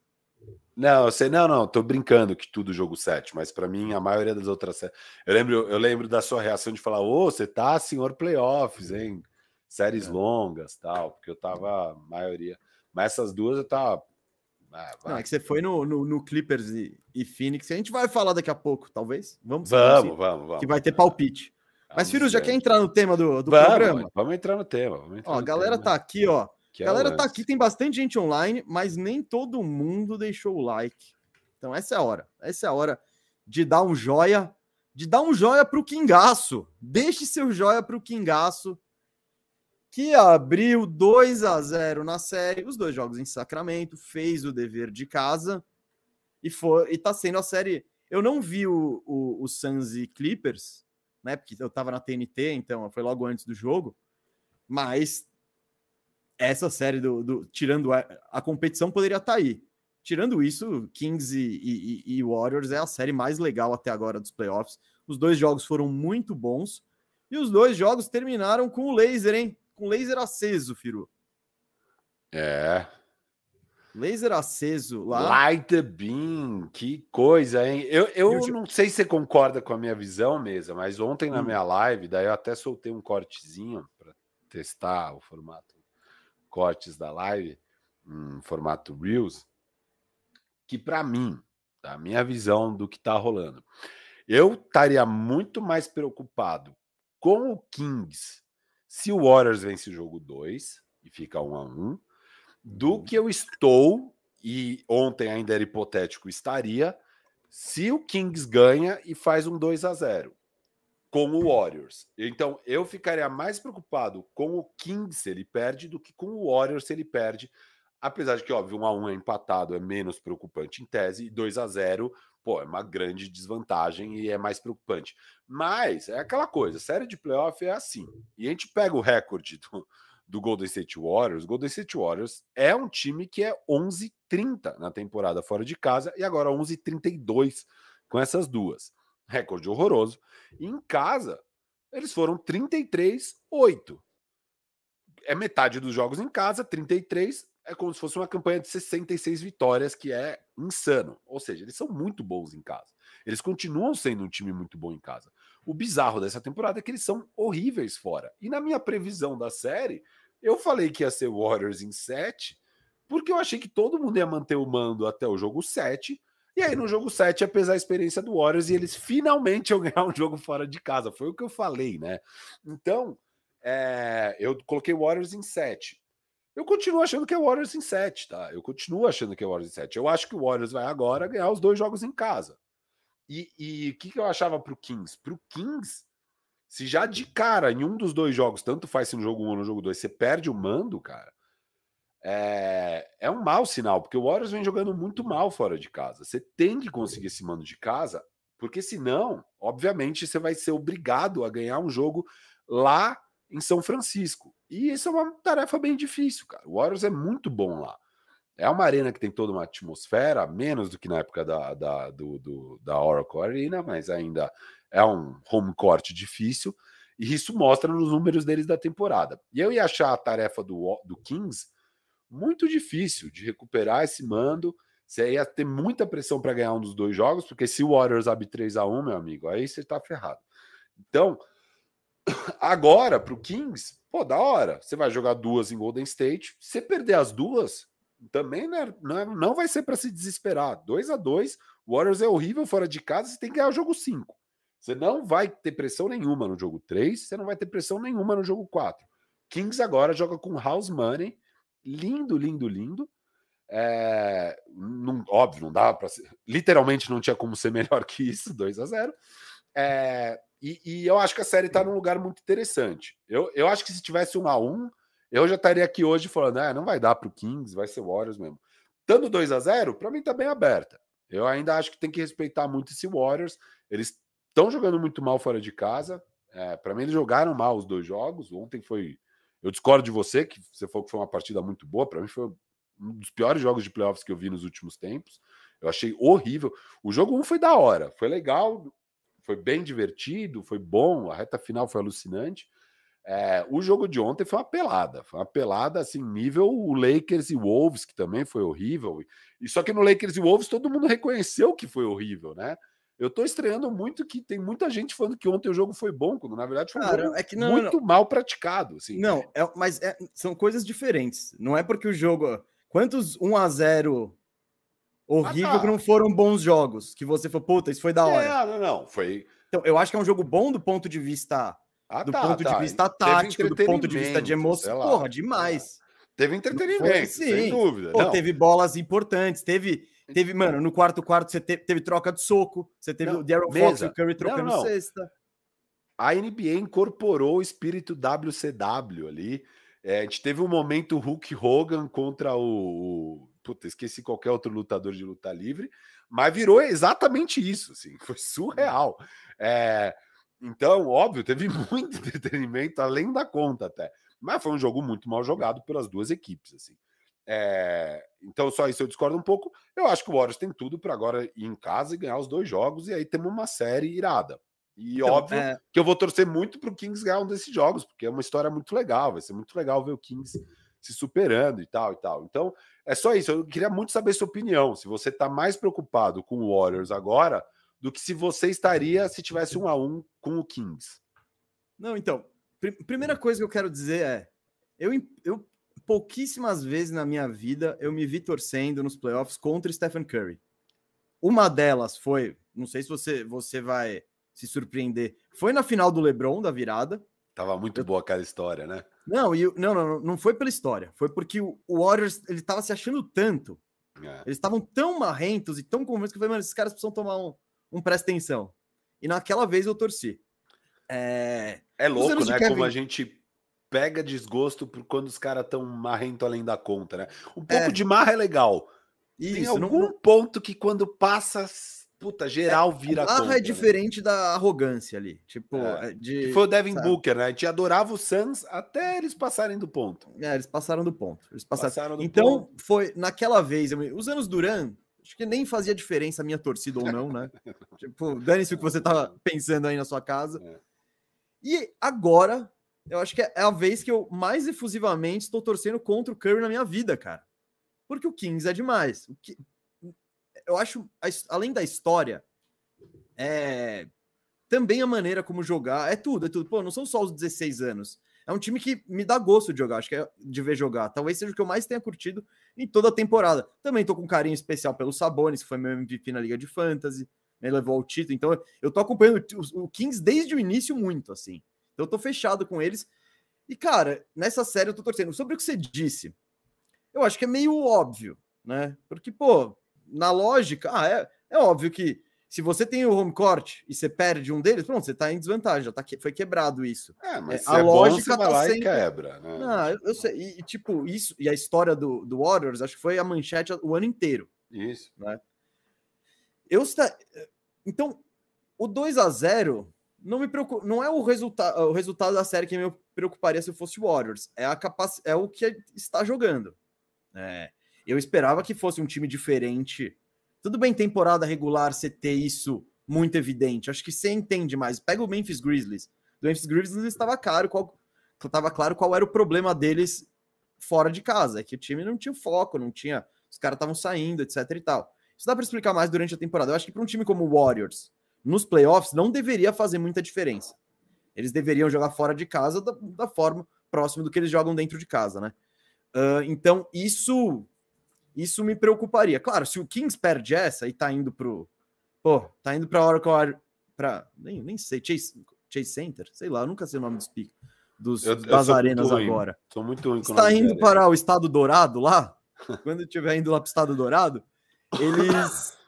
Speaker 2: Não, eu sei, não, não, tô brincando que tudo jogo 7, mas para mim a maioria das outras séries. Eu lembro, eu lembro da sua reação de falar: "Ô, oh, você tá senhor playoffs, hein? Séries é. longas, tal", porque eu tava a maioria. Mas essas duas eu tava
Speaker 1: ah, não, é que você foi no, no, no Clippers e, e, Phoenix. A gente vai falar daqui a pouco, talvez.
Speaker 2: Vamos, vamos, vamos, vamos.
Speaker 1: Que vai ter palpite. Mas, Firu, já quer entrar no tema do, do
Speaker 2: vamos,
Speaker 1: programa?
Speaker 2: Vamos entrar no tema.
Speaker 1: Entrar ó, no a galera tema. tá aqui, ó. Que a é galera é tá aqui, tem bastante gente online, mas nem todo mundo deixou o like. Então essa é a hora. Essa é a hora de dar um joia, de dar um joia pro Kingaço. Deixe seu joia pro Kingaço, que abriu 2 a 0 na série, os dois jogos em Sacramento, fez o dever de casa E, for, e tá sendo a série. Eu não vi o, o, o Suns e Clippers, né? Porque eu tava na TNT, então foi logo antes do jogo. Mas essa série do, do tirando a, a, competição poderia estar tá aí. Tirando isso, Kings e, e, e, Warriors é a série mais legal até agora dos playoffs. Os dois jogos foram muito bons e os dois jogos terminaram com o laser, hein? Com laser aceso, Firu.
Speaker 2: É.
Speaker 1: Laser aceso lá.
Speaker 2: Light the beam, que coisa, hein? Eu, eu não sei se você concorda com a minha visão mesmo, mas ontem na hum. minha live, daí eu até soltei um cortezinho para testar o formato cortes da live, um formato Reels, que para mim, a minha visão do que está rolando, eu estaria muito mais preocupado com o Kings se o Warriors vence o jogo 2 e fica 1 um a 1 um, do uhum. que eu estou e ontem ainda era hipotético estaria se o Kings ganha e faz um 2 a 0 com o Warriors. Então, eu ficaria mais preocupado com o Kings se ele perde do que com o Warriors se ele perde. Apesar de que, óbvio, 1 a 1 é empatado, é menos preocupante em tese, e 2 a 0 pô, é uma grande desvantagem e é mais preocupante. Mas é aquela coisa, série de playoff é assim. E a gente pega o recorde do, do Golden State Warriors. Golden State Warriors é um time que é 11-30 na temporada fora de casa e agora 11-32 com essas duas recorde horroroso. E em casa, eles foram 33-8. É metade dos jogos em casa, 33 é como se fosse uma campanha de 66 vitórias, que é insano. Ou seja, eles são muito bons em casa. Eles continuam sendo um time muito bom em casa. O bizarro dessa temporada é que eles são horríveis fora. E na minha previsão da série, eu falei que ia ser Warriors em 7, porque eu achei que todo mundo ia manter o mando até o jogo 7 e aí, no jogo 7, ia pesar a experiência do Warriors e eles finalmente iam ganhar um jogo fora de casa. Foi o que eu falei, né? Então, é, eu coloquei o Warriors em 7. Eu continuo achando que é o Warriors em 7, tá? Eu continuo achando que é o Warriors em 7. Eu acho que o Warriors vai agora ganhar os dois jogos em casa. E o que, que eu achava pro Kings? Pro Kings, se já de cara em um dos dois jogos, tanto faz se no jogo 1 um ou no jogo 2, você perde o mando, cara, é, é um mau sinal, porque o Warriors vem jogando muito mal fora de casa. Você tem que conseguir esse mando de casa, porque senão, obviamente, você vai ser obrigado a ganhar um jogo lá em São Francisco. E isso é uma tarefa bem difícil, cara. O Warriors é muito bom lá. É uma arena que tem toda uma atmosfera, menos do que na época da, da, do, do, da Oracle Arena, mas ainda é um home court difícil. E isso mostra nos números deles da temporada. E eu ia achar a tarefa do, do Kings muito difícil de recuperar esse mando. Você ia ter muita pressão para ganhar um dos dois jogos, porque se o Warriors abre 3 a 1 meu amigo, aí você tá ferrado. Então, agora para o Kings, pô, da hora. Você vai jogar duas em Golden State. Se perder as duas, também não, é, não, é, vai ser para se desesperar. 2 a 2 o Warriors é horrível fora de casa, você tem que ganhar o jogo 5. Você não vai ter pressão nenhuma no jogo 3, você não vai ter pressão nenhuma no jogo 4. Kings agora joga com house money lindo, lindo, lindo. É, não, óbvio, não dava para literalmente não tinha como ser melhor que isso, 2 a 0 é, e, e, eu acho que a série está num lugar muito interessante. Eu, eu acho que se tivesse um a um, eu já estaria aqui hoje falando, ah, não vai dar para o Kings, vai ser Warriors mesmo. Dando 2 a 0 para mim está bem aberta. Eu ainda acho que tem que respeitar muito esse Warriors. Eles estão jogando muito mal fora de casa. É, para mim, eles jogaram mal os dois jogos. Ontem foi eu discordo de você, que você falou que foi uma partida muito boa. Para mim, foi um dos piores jogos de playoffs que eu vi nos últimos tempos. Eu achei horrível. O jogo 1 foi da hora, foi legal, foi bem divertido, foi bom. A reta final foi alucinante. É, o jogo de ontem foi uma pelada, foi uma pelada assim, nível o Lakers e Wolves, que também foi horrível. E só que no Lakers e Wolves todo mundo reconheceu que foi horrível, né? Eu tô estranhando muito que tem muita gente falando que ontem o jogo foi bom, quando na verdade foi
Speaker 1: Cara,
Speaker 2: um
Speaker 1: é não,
Speaker 2: muito
Speaker 1: não.
Speaker 2: mal praticado. Assim.
Speaker 1: Não, é, mas é, são coisas diferentes. Não é porque o jogo. Quantos 1 a 0 horrível ah, tá. que não foram bons jogos? Que você falou, puta, isso foi da hora.
Speaker 2: É, não, não. Foi.
Speaker 1: Então, eu acho que é um jogo bom do ponto de vista. Ah, do tá, ponto tá. de vista tático, do ponto de vista de emoção. Porra, demais.
Speaker 2: Teve entretenimento, foi, sem dúvida.
Speaker 1: Pô, teve bolas importantes, teve Teve, mano, no quarto quarto você teve, teve troca de soco, você teve não, o Daryl Fox e o Curry trocando não, não. cesta.
Speaker 2: A NBA incorporou o espírito WCW ali. É, a gente teve um momento Hulk Hogan contra o, o puta, esqueci qualquer outro lutador de luta livre, mas virou exatamente isso, assim, foi surreal. É, então, óbvio, teve muito entretenimento além da conta até, mas foi um jogo muito mal jogado pelas duas equipes, assim. É, então, só isso eu discordo um pouco. Eu acho que o Warriors tem tudo para agora ir em casa e ganhar os dois jogos, e aí temos uma série irada. E então, óbvio é... que eu vou torcer muito para o Kings ganhar um desses jogos, porque é uma história muito legal, vai ser muito legal ver o Kings se superando e tal e tal. Então, é só isso. Eu queria muito saber sua opinião. Se você está mais preocupado com o Warriors agora do que se você estaria se tivesse um a um com o Kings.
Speaker 1: Não, então, pr primeira coisa que eu quero dizer é: eu, eu pouquíssimas vezes na minha vida eu me vi torcendo nos playoffs contra Stephen Curry. Uma delas foi, não sei se você, você vai se surpreender, foi na final do LeBron da virada.
Speaker 2: Tava muito eu... boa aquela história, né?
Speaker 1: Não, e, não, não, não foi pela história, foi porque o, Warriors ele tava se achando tanto. É. Eles estavam tão marrentos e tão convictos que eu falei, mano, esses caras precisam tomar um, um presta atenção. E naquela vez eu torci.
Speaker 2: É, é louco, né? Kevin... Como a gente pega desgosto por quando os caras estão marrento além da conta, né? Um pouco é. de marra é legal. Isso, Tem algum não... ponto que quando passa, puta, geral é, vira
Speaker 1: a marra é né? diferente né? da arrogância ali. Tipo, é.
Speaker 2: é. De, que foi o Devin sabe? Booker, né? A gente adorava o Suns até eles passarem do ponto.
Speaker 1: É, eles passaram do ponto. Eles passaram. passaram do então, ponto. foi naquela vez, os anos Duran, acho que nem fazia diferença a minha torcida ou não, né? tipo, dane-se o que você tá pensando aí na sua casa. É. E agora eu acho que é a vez que eu mais efusivamente estou torcendo contra o Curry na minha vida, cara. Porque o Kings é demais. O que... Eu acho, além da história, é... também a maneira como jogar, é tudo, é tudo. Pô, não são só os 16 anos. É um time que me dá gosto de jogar, acho que é de ver jogar. Talvez seja o que eu mais tenha curtido em toda a temporada. Também tô com um carinho especial pelo Sabonis, que foi meu MVP na Liga de Fantasy, né, levou ao título. Então eu tô acompanhando o Kings desde o início muito, assim. Então eu tô fechado com eles. E, cara, nessa série eu tô torcendo. Sobre o que você disse, eu acho que é meio óbvio, né? Porque, pô, na lógica, ah, é, é óbvio que se você tem o home court e você perde um deles, pronto, você tá em desvantagem, já tá que, foi quebrado isso.
Speaker 2: É, mas é, a é lógica bom, tá lá sempre... e quebra, né?
Speaker 1: Não, eu, eu sei, e, tipo, isso, e a história do, do Warriors, acho que foi a manchete o ano inteiro.
Speaker 2: Isso.
Speaker 1: Né? Eu está Então, o 2 a 0 não me preocupa, não é o resultado, o resultado da série que me preocuparia se fosse o Warriors, é a capac... é o que está jogando. É, eu esperava que fosse um time diferente. Tudo bem, temporada regular, você ter isso muito evidente. Acho que você entende mais. Pega o Memphis Grizzlies. O Memphis Grizzlies estava claro qual estava claro qual era o problema deles fora de casa, é que o time não tinha foco, não tinha, os caras estavam saindo, etc e tal. Isso dá para explicar mais durante a temporada. Eu acho que para um time como o Warriors, nos playoffs não deveria fazer muita diferença. Eles deveriam jogar fora de casa da, da forma próxima do que eles jogam dentro de casa, né? Uh, então, isso isso me preocuparia. Claro, se o Kings perde essa e tá indo pro. Pô, tá indo pra Oracle. Pra, nem, nem sei, Chase, Chase Center? Sei lá, eu nunca sei o nome dos picos. Dos, eu, das eu arenas agora.
Speaker 2: Sou muito ruim.
Speaker 1: Está indo para o Estado Dourado lá? quando estiver indo lá para o Estado Dourado, eles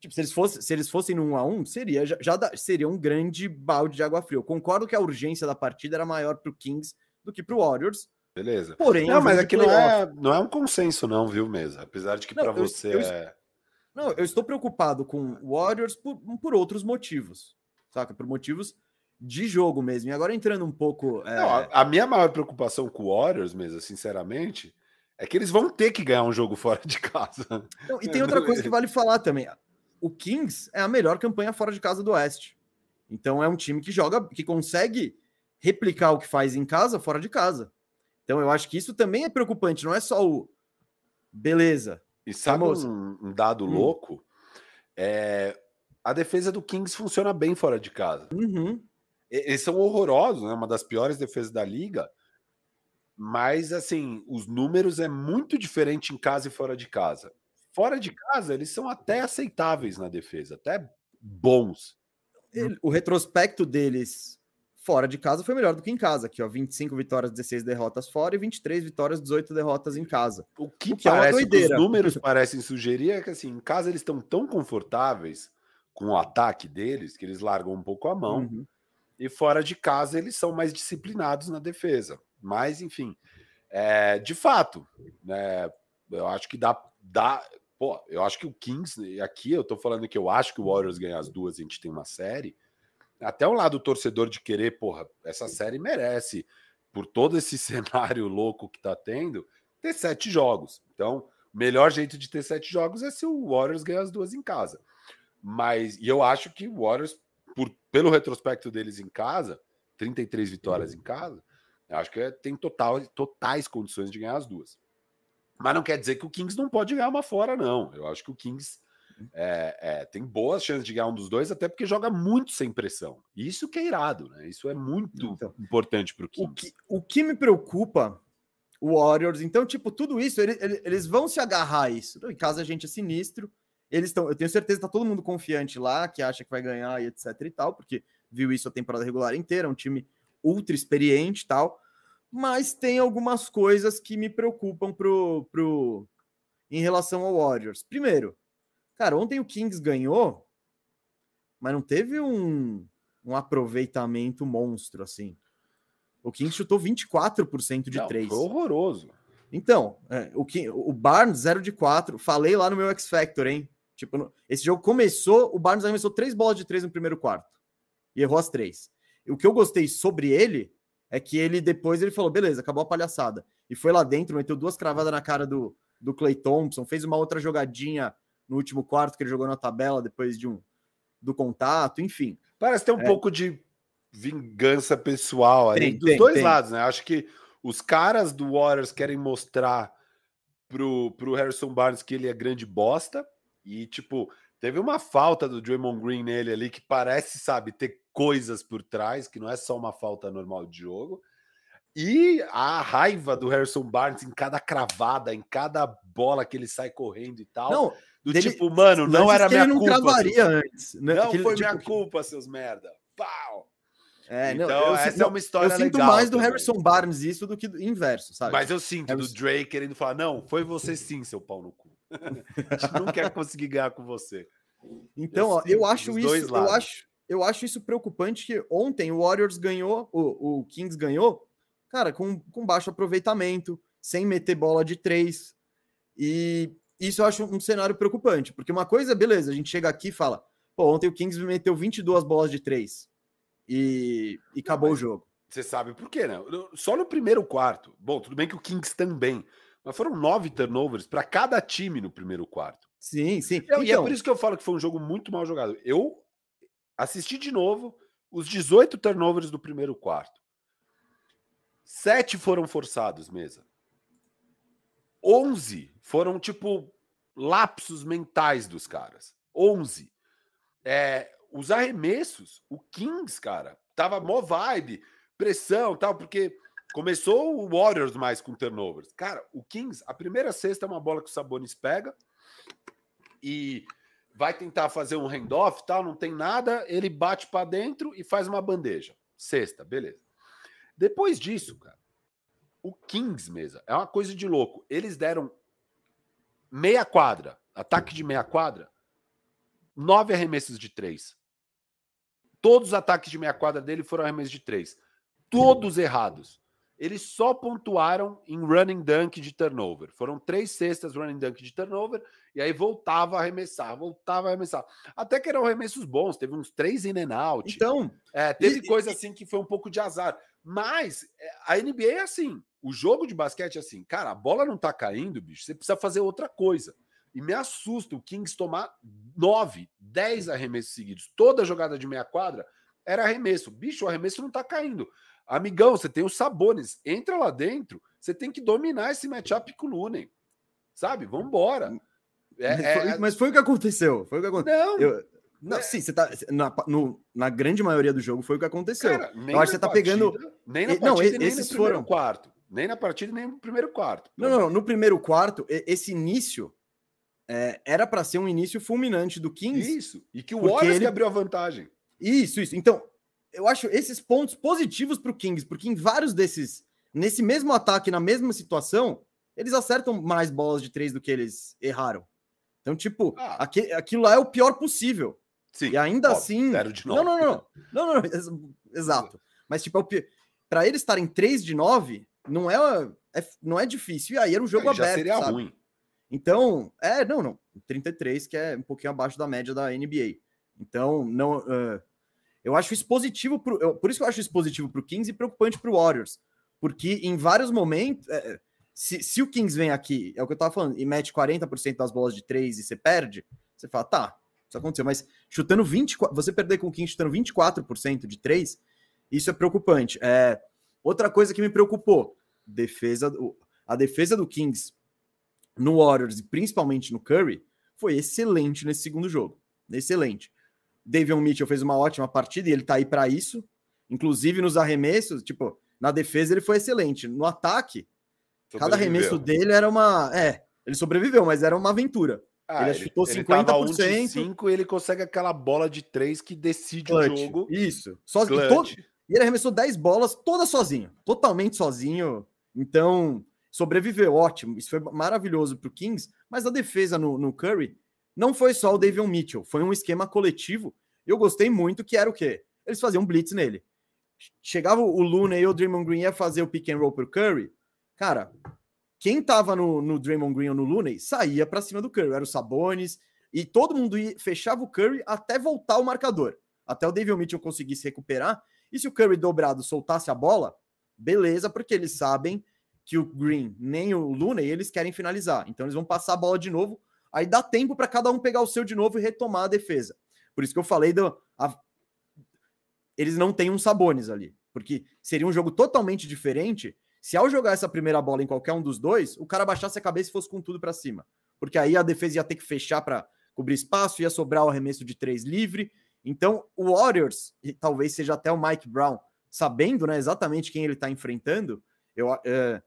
Speaker 1: Tipo, se eles fossem, se eles fossem no 1 a 1 seria, já, já seria um grande balde de água fria. Eu concordo que a urgência da partida era maior para o Kings do que para o Warriors.
Speaker 2: Beleza.
Speaker 1: Porém,
Speaker 2: não, mas aqui não é, não é um consenso, não, viu, mesa? Apesar de que para você eu, é.
Speaker 1: Não, eu estou preocupado com Warriors por, por outros motivos, saca? Por motivos de jogo mesmo. E agora entrando um pouco.
Speaker 2: É... Não, a, a, minha maior preocupação com o Warriors, mesmo, sinceramente, é que eles vão ter que ganhar um jogo fora de casa.
Speaker 1: Não, e tem outra coisa que vale falar também o Kings é a melhor campanha fora de casa do Oeste. Então é um time que joga, que consegue replicar o que faz em casa fora de casa. Então eu acho que isso também é preocupante, não é só o beleza.
Speaker 2: E sabe um, um, dado hum. louco? É, a defesa do Kings funciona bem fora de casa.
Speaker 1: Uhum.
Speaker 2: Eles são horrorosos, né? Uma das piores defesas da liga. Mas assim, os números é muito diferente em casa e fora de casa. Fora de casa, eles são até aceitáveis na defesa, até bons.
Speaker 1: o retrospecto deles fora de casa foi melhor do que em casa, aqui, ó, 25 vitórias, 16 derrotas fora e 23 vitórias, 18 derrotas em casa.
Speaker 2: O que, o que parece, é os números parecem sugerir é que assim, em casa eles estão tão confortáveis com o ataque deles que eles largam um pouco a mão. Uhum. E fora de casa eles são mais disciplinados na defesa. Mas, enfim, é, de fato, né, eu acho que dá dá. Pô, eu acho que o Kings, aqui eu tô falando que eu acho que o Warriors ganha as duas, a gente tem uma série. Até o lado torcedor de querer, porra, essa série merece, por todo esse cenário louco que tá tendo, ter sete jogos. Então, o melhor jeito de ter sete jogos é se o Warriors ganhar as duas em casa. Mas, e eu acho que o Warriors, por, pelo retrospecto deles em casa, 33 vitórias em casa, eu acho que é, tem total, totais condições de ganhar as duas. Mas não quer dizer que o Kings não pode ganhar uma fora, não. Eu acho que o Kings é, é, tem boas chances de ganhar um dos dois, até porque joga muito sem pressão. Isso que é irado, né? Isso é muito então, importante para o Kings.
Speaker 1: Que, o que me preocupa, o Warriors, então, tipo, tudo isso, ele, ele, eles vão se agarrar a isso. Em casa a gente é sinistro. Eles estão, eu tenho certeza que tá todo mundo confiante lá, que acha que vai ganhar e etc e tal, porque viu isso a temporada regular inteira, é um time ultra experiente e tal mas tem algumas coisas que me preocupam pro, pro, em relação ao Warriors. Primeiro, cara, ontem o Kings ganhou, mas não teve um, um aproveitamento monstro assim. O Kings chutou 24% de não, 3.
Speaker 2: Foi horroroso.
Speaker 1: Então, é, o, o Barnes 0 de 4. Falei lá no meu X Factor, hein? Tipo, esse jogo começou, o Barnes arremessou três bolas de três no primeiro quarto. E errou as três. O que eu gostei sobre ele é que ele depois ele falou: beleza, acabou a palhaçada. E foi lá dentro, meteu duas cravadas na cara do, do Clay Thompson, fez uma outra jogadinha no último quarto que ele jogou na tabela depois de um do contato, enfim.
Speaker 2: Parece ter um é. pouco de vingança pessoal aí, tem, dos tem, dois tem. lados, né? Acho que os caras do Warriors querem mostrar pro, pro Harrison Barnes que ele é grande bosta e, tipo, teve uma falta do Draymond Green nele ali que parece, sabe, ter coisas por trás, que não é só uma falta normal de jogo. E a raiva do Harrison Barnes em cada cravada, em cada bola que ele sai correndo e tal. Não, do dele, tipo, mano, não era minha
Speaker 1: não
Speaker 2: culpa.
Speaker 1: Cravaria seus... antes,
Speaker 2: né? Não Aquele, foi tipo, minha culpa, seus merda. Pau!
Speaker 1: É, então, não, eu, essa não, é uma história Eu sinto legal mais do também. Harrison Barnes isso do que do inverso, sabe?
Speaker 2: Mas eu sinto Harrison... do Drake querendo falar, não, foi você sim, seu pau no cu. A gente não quer conseguir ganhar com você.
Speaker 1: Então, eu, ó, eu acho isso, eu acho, eu acho isso preocupante que ontem o Warriors ganhou, o, o Kings ganhou, cara, com, com baixo aproveitamento, sem meter bola de três. E isso eu acho um cenário preocupante, porque uma coisa, beleza, a gente chega aqui e fala, pô, ontem o Kings meteu 22 bolas de três e, e acabou o jogo.
Speaker 2: Você sabe por quê, né? Só no primeiro quarto. Bom, tudo bem que o Kings também, mas foram nove turnovers para cada time no primeiro quarto.
Speaker 1: Sim, sim.
Speaker 2: então, e é então por isso que eu falo que foi um jogo muito mal jogado. Eu Assisti de novo os 18 turnovers do primeiro quarto. Sete foram forçados, mesa. 11 foram tipo lapsos mentais dos caras. 11. É, os arremessos, o Kings, cara, tava mó vibe, pressão tal, porque começou o Warriors mais com turnovers. Cara, o Kings, a primeira cesta é uma bola que o Sabonis pega e vai tentar fazer um handoff, tal, não tem nada, ele bate para dentro e faz uma bandeja. Sexta, beleza. Depois disso, cara, o Kings mesa é uma coisa de louco. Eles deram meia quadra, ataque de meia quadra, nove arremessos de três. Todos os ataques de meia quadra dele foram arremessos de três. Todos errados eles só pontuaram em running dunk de turnover. Foram três cestas running dunk de turnover, e aí voltava a arremessar, voltava a arremessar. Até que eram arremessos bons, teve uns três in and out.
Speaker 1: Então.
Speaker 2: É, teve e, coisa assim que foi um pouco de azar. Mas é, a NBA é assim. O jogo de basquete é assim. Cara, a bola não tá caindo, bicho. Você precisa fazer outra coisa. E me assusta o Kings tomar nove, dez arremessos seguidos. Toda jogada de meia quadra era arremesso. Bicho, o arremesso não tá caindo. Amigão, você tem os Sabones. Entra lá dentro. Você tem que dominar esse matchup com o Lunen. Sabe? Vambora.
Speaker 1: É, mas, foi, é... mas foi o que aconteceu. Foi o que aconteceu. Não. Eu, não, é... sim, você tá. Na, no, na grande maioria do jogo foi o que aconteceu. Cara, eu acho que você tá partida, pegando.
Speaker 2: Nem na partida, não, nem esses no foram quarto. Nem na partida, nem no primeiro quarto.
Speaker 1: Não, não, no primeiro quarto, esse início é, era para ser um início fulminante do 15.
Speaker 2: Isso. E que o Warriors ele... abriu a vantagem.
Speaker 1: Isso, isso. Então, eu acho esses pontos positivos para o Kings, porque em vários desses, nesse mesmo ataque, na mesma situação, eles acertam mais bolas de três do que eles erraram. Então, tipo, ah. aqui, aquilo lá é o pior possível. Sim, e ainda assim. Não, não, não, não, não, não, exato. Mas, tipo, é para eles estarem 3 de 9, não é, é, não é difícil. E aí era um jogo aí aberto.
Speaker 2: Já seria sabe? ruim.
Speaker 1: Então, é, não, não. 33, que é um pouquinho abaixo da média da NBA. Então, não. Uh, eu acho isso positivo, pro, eu, por isso que eu acho isso positivo para o Kings e preocupante para o Warriors. Porque em vários momentos. É, se, se, o Kings vem aqui, é o que eu tava falando, e mete 40% das bolas de 3 e você perde, você fala, tá, isso aconteceu. Mas chutando 24, você perder com o Kings chutando 24% de 3, isso é preocupante. É, outra coisa que me preocupou, defesa, a defesa do Kings no Warriors e principalmente no Curry foi excelente nesse segundo jogo. Excelente. Davion Mitchell fez uma ótima partida e ele tá aí para isso. Inclusive nos arremessos, tipo, na defesa ele foi excelente. No ataque, cada arremesso dele era uma. É, ele sobreviveu, mas era uma aventura.
Speaker 2: Ah, ele, chutou ele 50%. Ele 5 e ele consegue aquela bola de 3 que decide Clutch. o jogo.
Speaker 1: Isso. Só, e, todo, e ele arremessou 10 bolas, todas sozinho. Totalmente sozinho. Então, sobreviveu, ótimo. Isso foi maravilhoso para o Kings. Mas a defesa no, no Curry não foi só o Davion Mitchell, foi um esquema coletivo. Eu gostei muito que era o quê? Eles faziam blitz nele. Chegava o Luna e o Draymond Green ia fazer o pick and roll pro Curry. Cara, quem tava no, no Draymond Green ou no Looney saía para cima do Curry. Era o Sabonis e todo mundo ia, fechava o Curry até voltar o marcador. Até o David Mitchell conseguisse recuperar. E se o Curry dobrado soltasse a bola, beleza, porque eles sabem que o Green nem o Looney eles querem finalizar. Então eles vão passar a bola de novo. Aí dá tempo para cada um pegar o seu de novo e retomar a defesa. Por isso que eu falei do. A... Eles não têm um Sabonis ali. Porque seria um jogo totalmente diferente se ao jogar essa primeira bola em qualquer um dos dois, o cara baixasse a cabeça e fosse com tudo para cima. Porque aí a defesa ia ter que fechar para cobrir espaço, ia sobrar o arremesso de três livre. Então, o Warriors, e talvez seja até o Mike Brown, sabendo né, exatamente quem ele está enfrentando, eu, uh,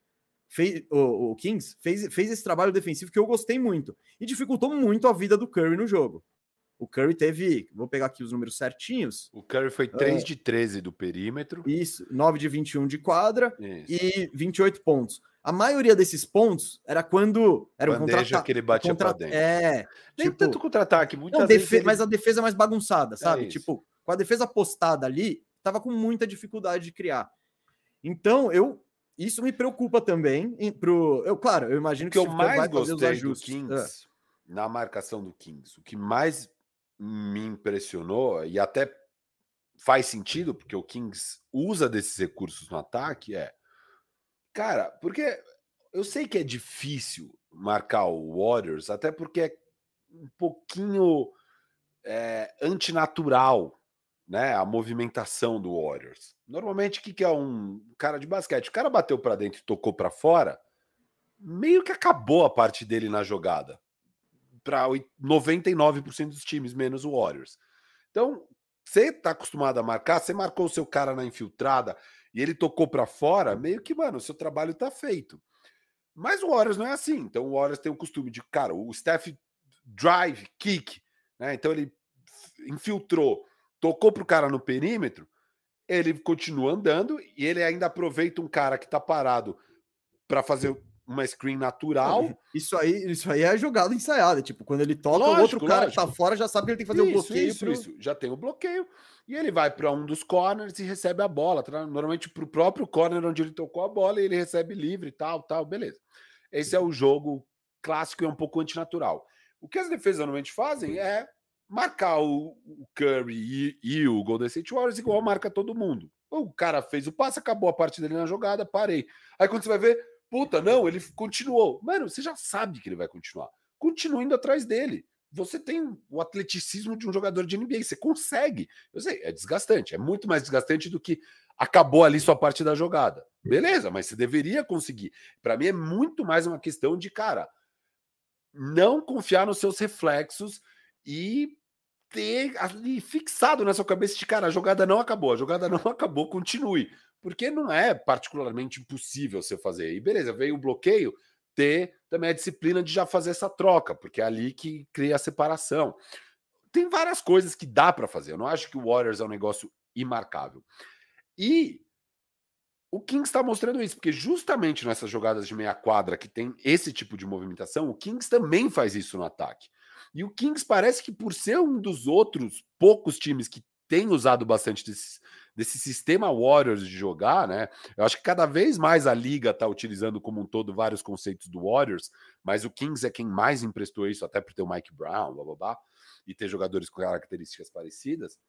Speaker 1: fez, o, o, Kings fez, fez esse trabalho defensivo que eu gostei muito e dificultou muito a vida do Curry no jogo. O Curry teve, vou pegar aqui os números certinhos.
Speaker 2: O Curry foi 3 é, de 13 do perímetro.
Speaker 1: Isso, 9 de 21 de quadra isso. e 28 pontos. A maioria desses pontos era quando era um
Speaker 2: contra-ataque. que ele batia contra... dentro.
Speaker 1: É,
Speaker 2: nem tipo, tanto contra-ataque, muitas
Speaker 1: não, vezes. Ele... Mas a defesa é mais bagunçada, sabe? É tipo, com a defesa postada ali, tava com muita dificuldade de criar. Então, eu isso me preocupa também. Em, pro, eu, claro, eu imagino
Speaker 2: que, que eu mais gostei do Kings é. na marcação do Kings. O que mais me impressionou e até faz sentido, porque o Kings usa desses recursos no ataque, é. Cara, porque eu sei que é difícil marcar o Warriors, até porque é um pouquinho é, antinatural né, a movimentação do Warriors. Normalmente, o que, que é um cara de basquete? O cara bateu para dentro e tocou para fora, meio que acabou a parte dele na jogada para 99% dos times, menos o Warriors. Então, você tá acostumado a marcar, você marcou o seu cara na infiltrada e ele tocou para fora, meio que, mano, o seu trabalho tá feito. Mas o Warriors não é assim. Então o Warriors tem o costume de, cara, o Steph drive, kick, né? Então ele infiltrou, tocou pro cara no perímetro, ele continua andando e ele ainda aproveita um cara que tá parado para fazer uma screen natural.
Speaker 1: Isso aí, isso aí é jogada ensaiada. Tipo, quando ele toca, lógico, o outro cara lógico. que tá fora já sabe que ele tem que fazer o um bloqueio.
Speaker 2: Isso, pro... isso. Já tem o bloqueio. E ele vai para um dos corners e recebe a bola. Normalmente para o próprio corner onde ele tocou a bola e ele recebe livre e tal, tal, beleza. Esse é o jogo clássico e é um pouco antinatural. O que as defesas normalmente fazem é marcar o, Curry e, e o Golden State Warriors igual marca todo mundo. O cara fez o passe, acabou a parte dele na jogada, parei. Aí quando você vai ver, Puta, não, ele continuou. Mano, você já sabe que ele vai continuar. Continue indo atrás dele. Você tem o atleticismo de um jogador de NBA, você consegue. Eu sei, é desgastante, é muito mais desgastante do que acabou ali sua parte da jogada. Beleza, mas você deveria conseguir. Para mim é muito mais uma questão de, cara, não confiar nos seus reflexos e ter ali fixado na sua cabeça de, cara, a jogada não acabou, a jogada não acabou, continue porque não é particularmente impossível você fazer. E beleza, veio o bloqueio, ter também a disciplina de já fazer essa troca, porque é ali que cria a separação. Tem várias coisas que dá para fazer. Eu não acho que o Warriors é um negócio imarcável. E o Kings está mostrando isso, porque justamente nessas jogadas de meia quadra que tem esse tipo de movimentação, o Kings também faz isso no ataque. E o Kings parece que, por ser um dos outros poucos times que tem usado bastante desses, desse sistema Warriors de jogar, né? Eu acho que cada vez mais a liga está utilizando como um todo vários conceitos do Warriors, mas o Kings é quem mais emprestou isso, até por ter o Mike Brown, blá blá blá, e ter jogadores com características parecidas.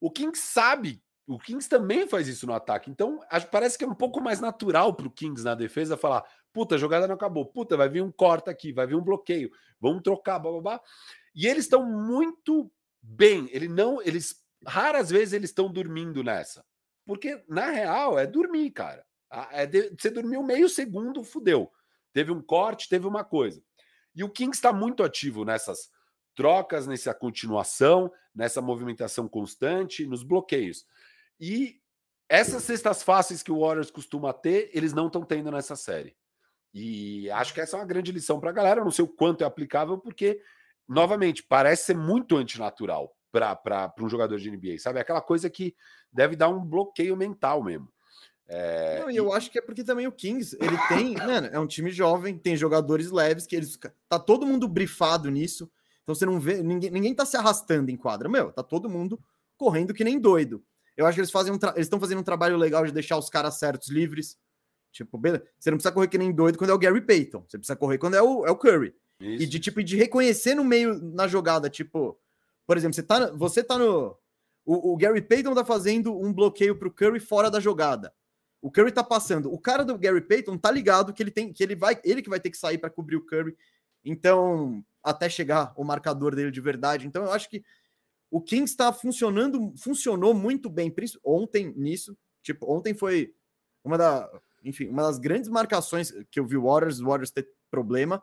Speaker 2: O Kings sabe, o Kings também faz isso no ataque, então parece que é um pouco mais natural para o Kings na defesa falar: puta, a jogada não acabou, puta, vai vir um corta aqui, vai vir um bloqueio, vamos trocar, blá. E eles estão muito bem, ele não, eles raras vezes eles estão dormindo nessa. Porque, na real, é dormir, cara. É de, você dormiu meio segundo, fudeu. Teve um corte, teve uma coisa. E o Kings está muito ativo nessas trocas, nessa continuação, nessa movimentação constante, nos bloqueios. E essas cestas fáceis que o Warriors costuma ter, eles não estão tendo nessa série. E acho que essa é uma grande lição para a galera. Eu não sei o quanto é aplicável, porque, novamente, parece ser muito antinatural para um jogador de NBA, sabe? Aquela coisa que deve dar um bloqueio mental mesmo.
Speaker 1: É, Não, e eu acho que é porque também o Kings, ele tem, mano, é um time jovem, tem jogadores leves, que eles tá todo mundo brifado nisso. Então você não vê, ninguém, ninguém tá se arrastando em quadra, meu, tá todo mundo correndo que nem doido. Eu acho que eles fazem um eles estão fazendo um trabalho legal de deixar os caras certos livres. Tipo, beleza, você não precisa correr que nem doido quando é o Gary Payton, você precisa correr quando é o, é o Curry. Isso. E de tipo de reconhecer no meio na jogada, tipo, por exemplo, você tá, você tá no. O, o Gary Payton tá fazendo um bloqueio pro Curry fora da jogada. O Curry tá passando. O cara do Gary Payton tá ligado que ele tem que ele vai, ele que vai ter que sair para cobrir o Curry. Então, até chegar o marcador dele de verdade. Então, eu acho que o Kings está funcionando, funcionou muito bem ontem nisso. Tipo, ontem foi uma da, enfim, uma das grandes marcações que eu vi o Warriors, o Warriors ter problema.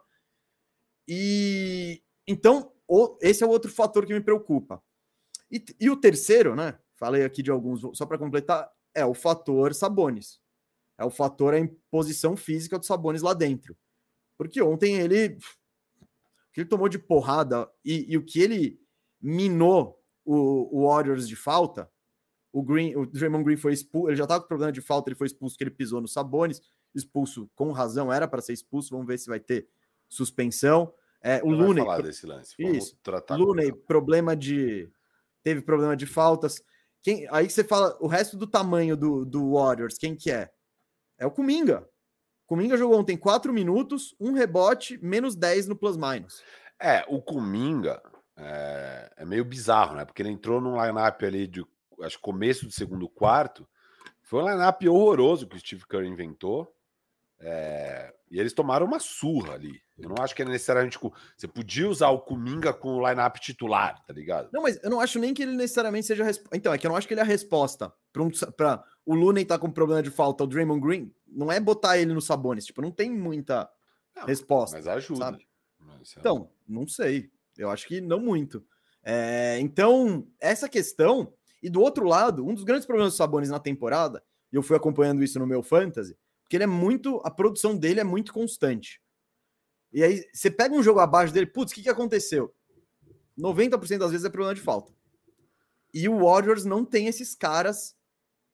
Speaker 1: E então o, esse é o outro fator que me preocupa. E, e o terceiro, né? Falei aqui de alguns, só para completar, é o fator Sabones. É o fator a imposição física do Sabones lá dentro. Porque ontem ele. O que ele tomou de porrada e, e o que ele minou o, o, Warriors de falta. O Green, o Draymond Green foi expulso, ele já estava com problema de falta, ele foi expulso porque ele pisou no Sabones, expulso com razão, era para ser expulso, vamos ver se vai ter suspensão. É, o Lune.
Speaker 2: falar desse lance.
Speaker 1: Vamos isso. tratar. Lune, problema de. Teve problema de faltas. Quem, aí você fala o resto do tamanho do, do Warriors, quem que é? É o Kuminga. Kuminga jogou ontem 4 minutos, um rebote, menos 10 no plus-minus.
Speaker 2: É, o Kuminga é, é, meio bizarro, né? Porque ele entrou num line-up ali de acho começo do segundo quarto. Foi um line-up horroroso que o Steve Curry inventou. É, e eles tomaram uma surra ali. Eu não acho que é necessariamente. Você podia usar o Kuminga com o lineup titular, tá ligado?
Speaker 1: Não, mas eu não acho nem que ele necessariamente seja. Resp... Então, é que eu não acho que ele é a resposta para um, pra... o Looney tá com problema de falta, o Draymond Green. Não é botar ele no Sabonis. Tipo, não tem muita não, resposta.
Speaker 2: Mas ajuda. Mas
Speaker 1: é... Então, não sei. Eu acho que não muito. É... Então, essa questão. E do outro lado, um dos grandes problemas do Sabonis na temporada, e eu fui acompanhando isso no meu Fantasy, porque ele é muito. A produção dele é muito constante. E aí, você pega um jogo abaixo dele, putz, o que, que aconteceu? 90% das vezes é problema de falta. E o Warriors não tem esses caras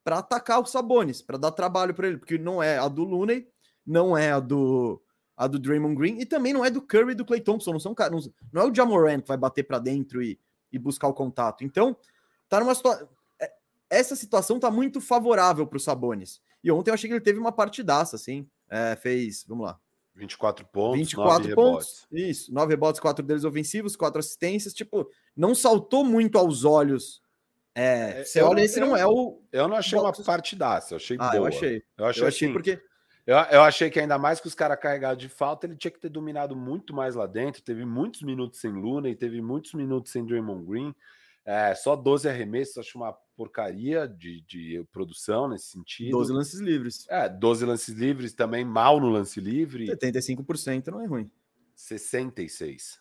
Speaker 1: para atacar o Sabonis, para dar trabalho para ele, porque não é a do Looney, não é a do a do Draymond Green e também não é do Curry e do Clay Thompson, não são não, não é o Jamoran que vai bater para dentro e, e buscar o contato. Então, tá numa é, essa situação tá muito favorável para o Sabonis. E ontem eu achei que ele teve uma partidaça, assim. É, fez, vamos lá.
Speaker 2: 24 pontos,
Speaker 1: 24 pontos. Rebotes. Isso, 9 rebotes, 4 deles ofensivos, 4 assistências. Tipo, não saltou muito aos olhos. É, é você olha, esse não é o.
Speaker 2: Eu não achei uma partidaça, eu achei ah, boa.
Speaker 1: Eu achei.
Speaker 2: Eu achei, eu achei assim, porque. Eu, eu achei que ainda mais que os caras carregados de falta, ele tinha que ter dominado muito mais lá dentro. Teve muitos minutos sem Luna e teve muitos minutos sem Draymond Green. É, só 12 arremessos, acho uma porcaria de, de produção nesse sentido.
Speaker 1: 12 lances livres.
Speaker 2: É, 12 lances livres também, mal no lance livre.
Speaker 1: 75% não é ruim.
Speaker 2: 66.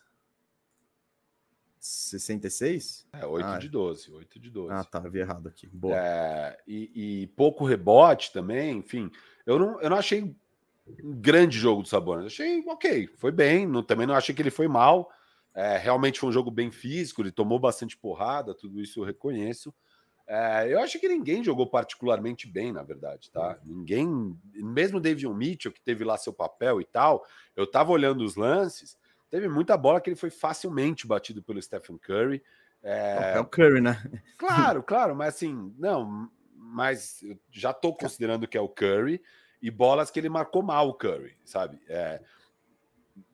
Speaker 1: 66?
Speaker 2: É, 8 ah, de 12. 8 de 12.
Speaker 1: Ah, tá, vi errado aqui. Boa.
Speaker 2: É, e, e, pouco rebote também, enfim. Eu não, eu não achei um grande jogo do Sabonis. Achei ok, foi bem. Não, também não achei que ele foi mal. É, realmente foi um jogo bem físico, ele tomou bastante porrada, tudo isso eu reconheço. É, eu acho que ninguém jogou particularmente bem, na verdade, tá? Ninguém, mesmo David Mitchell, que teve lá seu papel e tal, eu tava olhando os lances, teve muita bola que ele foi facilmente batido pelo Stephen Curry.
Speaker 1: É... é o Curry, né?
Speaker 2: Claro, claro, mas assim, não, mas eu já tô considerando que é o Curry e bolas que ele marcou mal o Curry, sabe? É,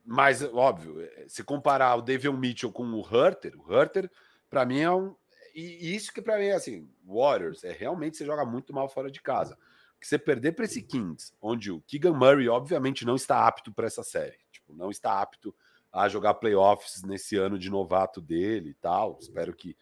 Speaker 2: mas, óbvio, é, se comparar o David Mitchell com o Hurter, o Hurter, para mim, é um. E isso que para mim é assim: Warriors é realmente você joga muito mal fora de casa. Que você perder para esse Kings, onde o Keegan Murray, obviamente, não está apto para essa série. Tipo, não está apto a jogar playoffs nesse ano de novato dele e tal. Espero que.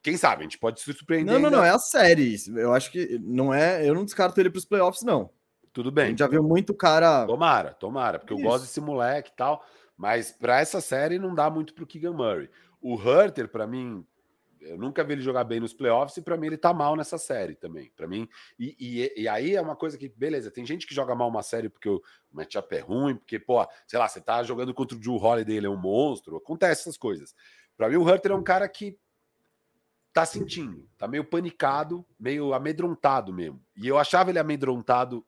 Speaker 2: Quem sabe, a gente pode se surpreender.
Speaker 1: Não, não, não, é a série. Eu acho que não é. Eu não descarto ele para os playoffs, não.
Speaker 2: Tudo bem. A
Speaker 1: gente já viu muito cara.
Speaker 2: Tomara, tomara, porque Isso. eu gosto desse moleque e tal. Mas para essa série não dá muito pro Keegan Murray. O Hurter, para mim, eu nunca vi ele jogar bem nos playoffs e para mim ele tá mal nessa série também. Para mim, e, e, e, aí é uma coisa que, beleza, tem gente que joga mal uma série porque o matchup é ruim, porque, pô, sei lá, você tá jogando contra o Drew Holiday, ele é um monstro, acontece essas coisas. Para mim, o Hurter é um cara que tá sentindo, tá meio panicado, meio amedrontado mesmo. E eu achava ele amedrontado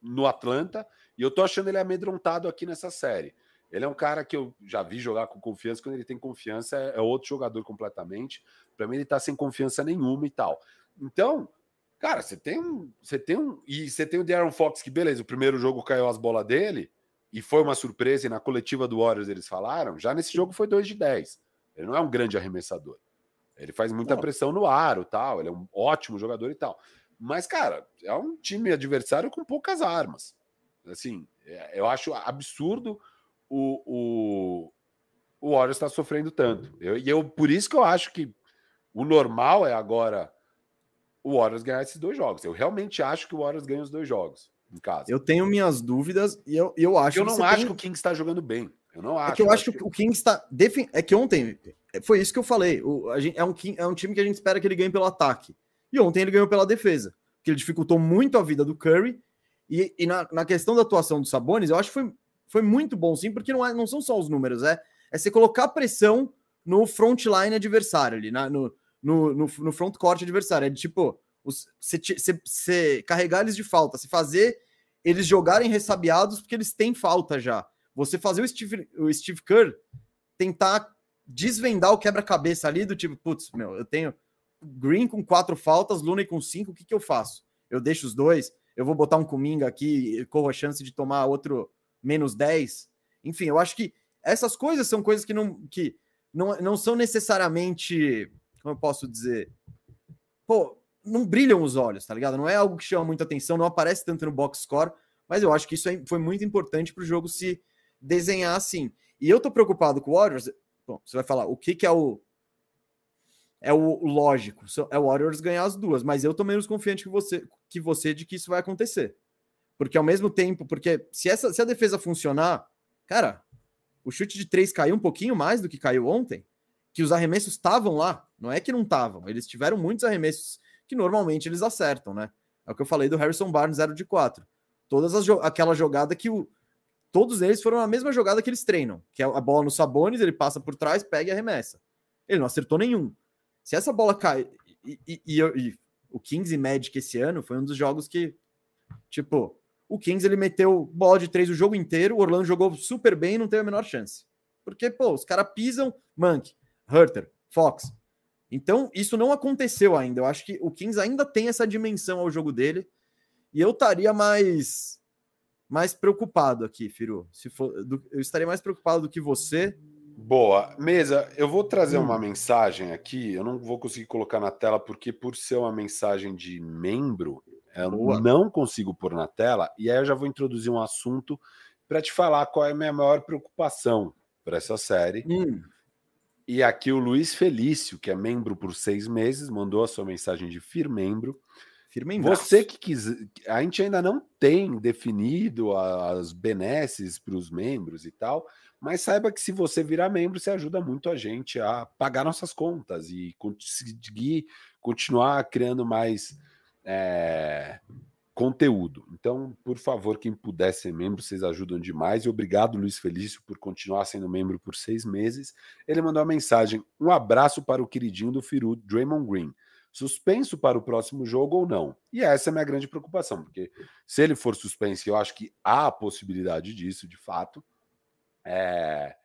Speaker 2: no Atlanta e eu tô achando ele amedrontado aqui nessa série. Ele é um cara que eu já vi jogar com confiança. Quando ele tem confiança, é, é outro jogador completamente. Para mim, ele tá sem confiança nenhuma e tal. Então, cara, você tem um. Você tem um. E você tem o Darren Fox, que beleza, o primeiro jogo caiu as bolas dele, e foi uma surpresa, e na coletiva do Warriors eles falaram. Já nesse jogo foi 2 de 10. Ele não é um grande arremessador. Ele faz muita pressão no aro tal. Ele é um ótimo jogador e tal. Mas, cara, é um time adversário com poucas armas. Assim, é, eu acho absurdo o, o, o Warriors está sofrendo tanto. Eu, e eu, por isso que eu acho que o normal é agora o Warriors ganhar esses dois jogos. Eu realmente acho que o Warriors ganha os dois jogos em casa.
Speaker 1: Eu tenho minhas dúvidas e eu, eu acho
Speaker 2: eu não acho tem... que o Kings está jogando bem. Eu não acho.
Speaker 1: É que eu, acho que, que o Kings está. Defin... É que ontem foi isso que eu falei. O, a gente, é, um, é um time que a gente espera que ele ganhe pelo ataque. E ontem ele ganhou pela defesa. Que ele dificultou muito a vida do Curry. E, e na, na questão da atuação do Sabonis, eu acho que foi foi muito bom, sim, porque não, é, não são só os números, é, é você colocar pressão no frontline adversário ali, na, no, no, no, no front court adversário. É de tipo, você carregar eles de falta, se fazer eles jogarem ressabiados porque eles têm falta já. Você fazer o Steve, o Steve Kerr tentar desvendar o quebra-cabeça ali do tipo, putz, meu, eu tenho Green com quatro faltas, Looney com cinco, o que, que eu faço? Eu deixo os dois, eu vou botar um Cominga aqui, corro a chance de tomar outro menos 10. Enfim, eu acho que essas coisas são coisas que não, que não, não são necessariamente, como eu posso dizer, pô, não brilham os olhos, tá ligado? Não é algo que chama muita atenção, não aparece tanto no box score, mas eu acho que isso foi muito importante para o jogo se desenhar assim. E eu tô preocupado com o Warriors. Bom, você vai falar, o que, que é o é o lógico, é o Warriors ganhar as duas, mas eu tô menos confiante que você, que você de que isso vai acontecer. Porque ao mesmo tempo, porque se, essa, se a defesa funcionar, cara, o chute de três caiu um pouquinho mais do que caiu ontem, que os arremessos estavam lá, não é que não estavam, eles tiveram muitos arremessos que normalmente eles acertam, né? É o que eu falei do Harrison Barnes 0 de 4. Todas as aquela jogada que o todos eles foram a mesma jogada que eles treinam, que é a bola no Sabones, ele passa por trás, pega e arremessa. Ele não acertou nenhum. Se essa bola cai e, e, e, e o Kings e Magic esse ano foi um dos jogos que tipo, o Kings ele meteu bola de três o jogo inteiro, o Orlando jogou super bem e não teve a menor chance. Porque, pô, os caras pisam Monk, Hurter, Fox. Então, isso não aconteceu ainda. Eu acho que o Kings ainda tem essa dimensão ao jogo dele. E eu estaria mais mais preocupado aqui, Firu. Se for, do, eu estaria mais preocupado do que você.
Speaker 2: Boa. Mesa, eu vou trazer hum. uma mensagem aqui. Eu não vou conseguir colocar na tela, porque por ser uma mensagem de membro, eu Boa. não consigo pôr na tela, e aí eu já vou introduzir um assunto para te falar qual é a minha maior preocupação para essa série. Hum. E aqui o Luiz Felício, que é membro por seis meses, mandou a sua mensagem de firmembro. Firmembro. Você que quiser. A gente ainda não tem definido as benesses para os membros e tal, mas saiba que se você virar membro, você ajuda muito a gente a pagar nossas contas e conseguir continuar criando mais é, conteúdo. Então, por favor, quem puder ser membro, vocês ajudam demais. E obrigado, Luiz Felício, por continuar sendo membro por seis meses. Ele mandou uma mensagem: um abraço para o queridinho do Firu, Draymond Green. Suspenso para o próximo jogo ou não? E essa é a minha grande preocupação, porque se ele for suspenso, eu acho que há a possibilidade disso, de fato. É...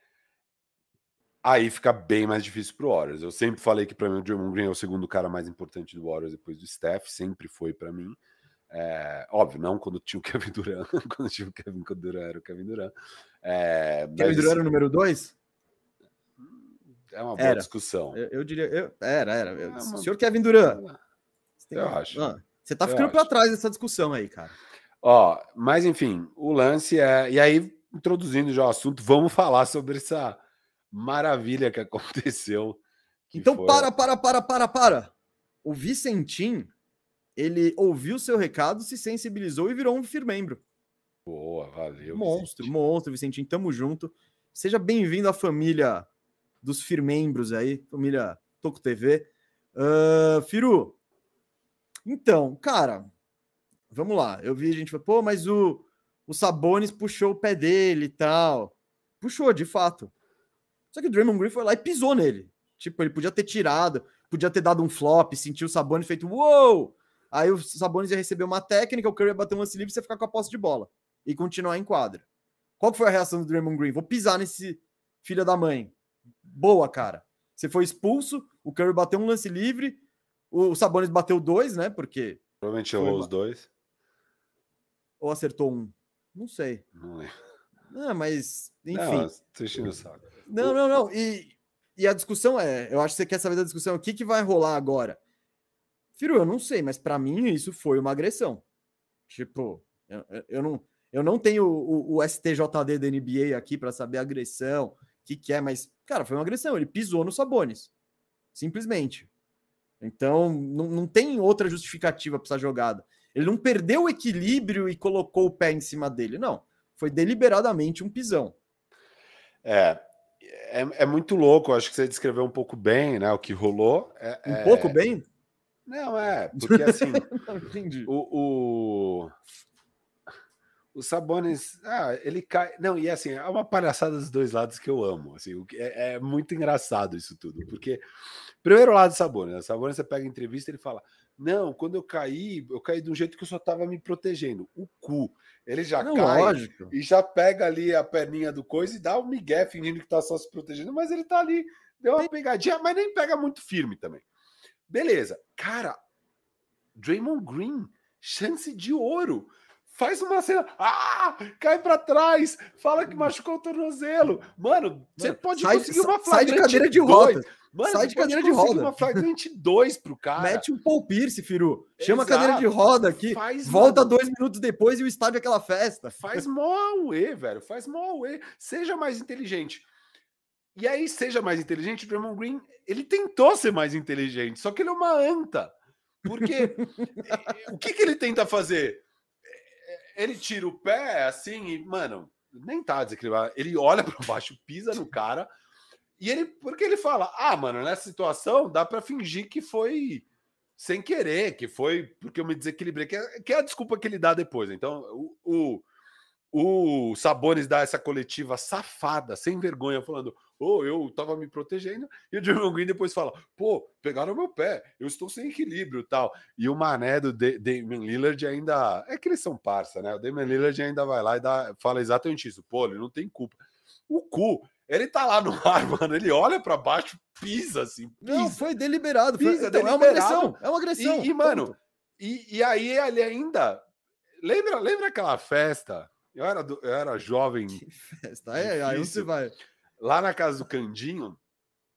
Speaker 2: aí fica bem mais difícil pro Warriors. Eu sempre falei que para mim o Draymond Green é o segundo cara mais importante do Warriors depois do Steph, sempre foi para mim. É, óbvio, não quando tinha o Kevin Durant, quando tinha o Kevin Durant era o Kevin Durant. É,
Speaker 1: Kevin Durant era o número 2?
Speaker 2: É uma boa era. discussão.
Speaker 1: Eu, eu diria, eu, era, era. É uma... Senhor Kevin Durant.
Speaker 2: Eu acho.
Speaker 1: Ah, você tá ficando para trás dessa discussão aí, cara.
Speaker 2: Ó, mas enfim, o lance é. E aí, introduzindo já o assunto, vamos falar sobre essa maravilha que aconteceu.
Speaker 1: Que então, foi... para, para, para, para, para. O Vicentim ele ouviu seu recado, se sensibilizou e virou um firmembro.
Speaker 2: Boa, valeu.
Speaker 1: Monstro, Vicente. monstro, Vicentinho, tamo junto. Seja bem-vindo à família dos firmembros aí, família Toco TV. Uh, Firu, então, cara, vamos lá. Eu vi a gente falou, pô, mas o, o Sabonis puxou o pé dele e tal. Puxou, de fato. Só que o Draymond Green foi lá e pisou nele. Tipo, ele podia ter tirado, podia ter dado um flop, sentiu o Sabonis feito, uou! Aí o Sabonis ia receber uma técnica, o Curry ia bater um lance livre e você ficar com a posse de bola e continuar em quadra. Qual foi a reação do Draymond Green? Vou pisar nesse filho da mãe. Boa, cara. Você foi expulso, o Curry bateu um lance livre, o Sabonis bateu dois, né? Porque.
Speaker 2: Provavelmente errou os dois.
Speaker 1: Ou acertou um? Não sei.
Speaker 2: Não lembro.
Speaker 1: Ah, mas, enfim.
Speaker 2: Não, o saco.
Speaker 1: Não, não, não. E, e a discussão é: eu acho que você quer saber da discussão, o que, que vai rolar agora? Firu, eu não sei, mas para mim isso foi uma agressão. Tipo, eu, eu, não, eu não tenho o, o STJD da NBA aqui para saber agressão, o que, que é, mas, cara, foi uma agressão. Ele pisou no Sabones. Simplesmente. Então, não, não tem outra justificativa para essa jogada. Ele não perdeu o equilíbrio e colocou o pé em cima dele. Não. Foi deliberadamente um pisão.
Speaker 2: É, é, é, muito louco, acho que você descreveu um pouco bem, né? O que rolou. É,
Speaker 1: um é... pouco bem?
Speaker 2: Não, é, porque assim. o, o, o Sabonis, ah, ele cai. Não, e assim, é uma palhaçada dos dois lados que eu amo. Assim, é, é muito engraçado isso tudo. Porque, primeiro lado Sabonis, o Sabonis você pega entrevista ele fala: Não, quando eu caí, eu caí de um jeito que eu só tava me protegendo. O cu. Ele já não, cai lógico. e já pega ali a perninha do coisa e dá um migué fingindo que tá só se protegendo, mas ele tá ali, deu uma pegadinha, mas nem pega muito firme também. Beleza. Cara, Draymond Green, chance de ouro. Faz uma cena, ah, cai para trás, fala que machucou o tornozelo. Mano, você pode sai, conseguir uma
Speaker 1: Sai de cadeira de roda.
Speaker 2: Mano, sai de cadeira de roda. uma flagrante 2 pro cara.
Speaker 1: Mete um Paul Pierce, Firu. Chama Exato. a cadeira de roda aqui. Faz, volta dois minutos depois e o estádio é aquela festa.
Speaker 2: Faz mó auê, velho. Faz mó auê. Seja mais inteligente. E aí, seja mais inteligente, o Draymond Green, ele tentou ser mais inteligente, só que ele é uma anta. Porque o que, que ele tenta fazer? Ele tira o pé assim e, mano, nem tá desequilibrado. Ele olha para baixo, pisa no cara e ele, porque ele fala: Ah, mano, nessa situação dá para fingir que foi sem querer, que foi porque eu me desequilibrei, que é, que é a desculpa que ele dá depois. Então, o, o o Sabones dá essa coletiva safada, sem vergonha, falando: oh, eu tava me protegendo. E o Draymond Green depois fala: pô, pegaram meu pé, eu estou sem equilíbrio tal. E o mané do D Damian Lillard ainda. É que eles são parça, né? O Damian Lillard ainda vai lá e dá, fala exatamente isso: pô, ele não tem culpa. O cu, ele tá lá no ar, mano. Ele olha para baixo, pisa assim. Pisa.
Speaker 1: Não, foi deliberado. Foi, pisa, então, deliberado. É uma agressão. É uma agressão.
Speaker 2: E, e mano, e, e aí ele ainda. Lembra, lembra aquela festa eu era, do, eu era jovem. Que
Speaker 1: festa. É, aí você vai.
Speaker 2: Lá na casa do Candinho.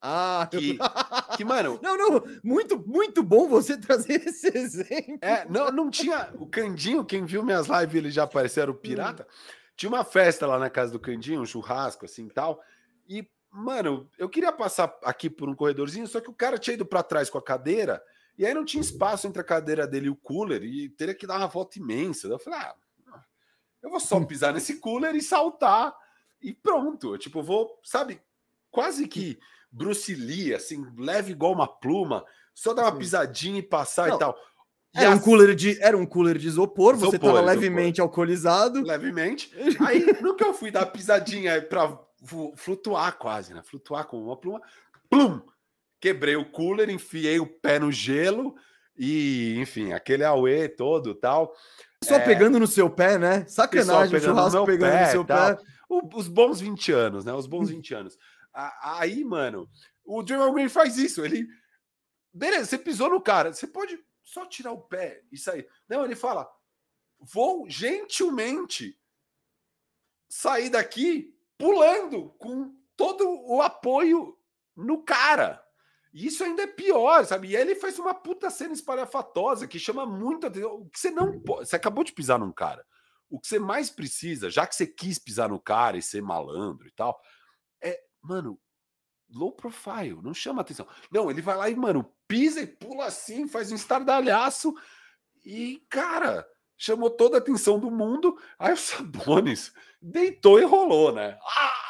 Speaker 1: Ah,
Speaker 2: que, que, mano.
Speaker 1: Não, não, muito, muito bom você trazer esse exemplo.
Speaker 2: É, não, não tinha. O Candinho, quem viu minhas lives, ele já apareceu, era o pirata. Tinha uma festa lá na casa do Candinho, um churrasco, assim tal. E, mano, eu queria passar aqui por um corredorzinho, só que o cara tinha ido para trás com a cadeira, e aí não tinha espaço entre a cadeira dele e o cooler, e teria que dar uma volta imensa. Eu falei, ah, eu vou só pisar nesse cooler e saltar e pronto. Tipo, vou, sabe, quase que Bruce Lee, assim, leve igual uma pluma, só dar uma pisadinha e passar Não. e tal.
Speaker 1: E era, um cooler de, era um cooler de isopor, isopor você estava levemente alcoolizado.
Speaker 2: Levemente. Aí, no que eu fui dar pisadinha para flutuar quase, né? Flutuar com uma pluma, plum! Quebrei o cooler, enfiei o pé no gelo e, enfim, aquele auê todo tal.
Speaker 1: Só é... pegando no seu pé, né? Sacanagem, o churrasco
Speaker 2: pegando pé, no seu pé. O, os bons 20 anos, né? Os bons 20 anos. Aí, mano, o Draymond Green faz isso. Ele. Beleza, você pisou no cara. Você pode só tirar o pé e sair. Não, ele fala: vou gentilmente sair daqui pulando com todo o apoio no cara. E isso ainda é pior, sabe? E ele faz uma puta cena espalhafatosa que chama muito atenção. O que você não pode. Você acabou de pisar num cara. O que você mais precisa, já que você quis pisar no cara e ser malandro e tal, é, mano, low profile, não chama atenção. Não, ele vai lá e, mano, pisa e pula assim, faz um estardalhaço e, cara, chamou toda a atenção do mundo. Aí o Sabonis deitou e rolou, né? Ah!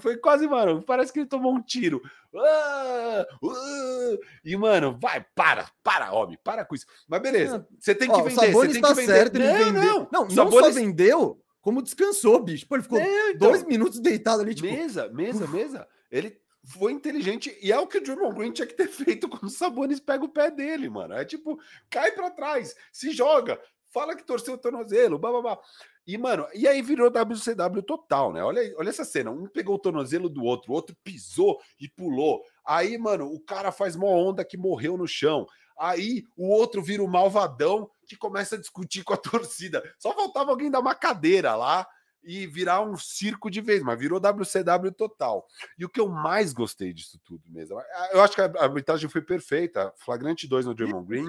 Speaker 2: Foi quase, mano, parece que ele tomou um tiro. Ah, uh, e, mano, vai, para, para, homem, para com isso. Mas beleza, você tem que Ó, vender.
Speaker 1: Você
Speaker 2: tem
Speaker 1: tá
Speaker 2: que vender.
Speaker 1: certo, não, vendeu. não, não, não só vendeu, como descansou, bicho. Pô, ele ficou é, então, dois minutos deitado ali,
Speaker 2: tipo. Mesa, mesa, mesa. Ele foi inteligente e é o que o Draymond Green tinha que ter feito quando o Sabonis pega o pé dele, mano. É tipo, cai para trás, se joga, fala que torceu o tornozelo, blá, blá, blá. E, mano, e aí virou WCW total, né? Olha, olha essa cena. Um pegou o tornozelo do outro, o outro pisou e pulou. Aí, mano, o cara faz uma onda que morreu no chão. Aí o outro vira o malvadão que começa a discutir com a torcida. Só faltava alguém dar uma cadeira lá e virar um circo de vez, mas virou WCW total. E o que eu mais gostei disso tudo mesmo, eu acho que a arbitragem foi perfeita. Flagrante 2 no Draymond Green.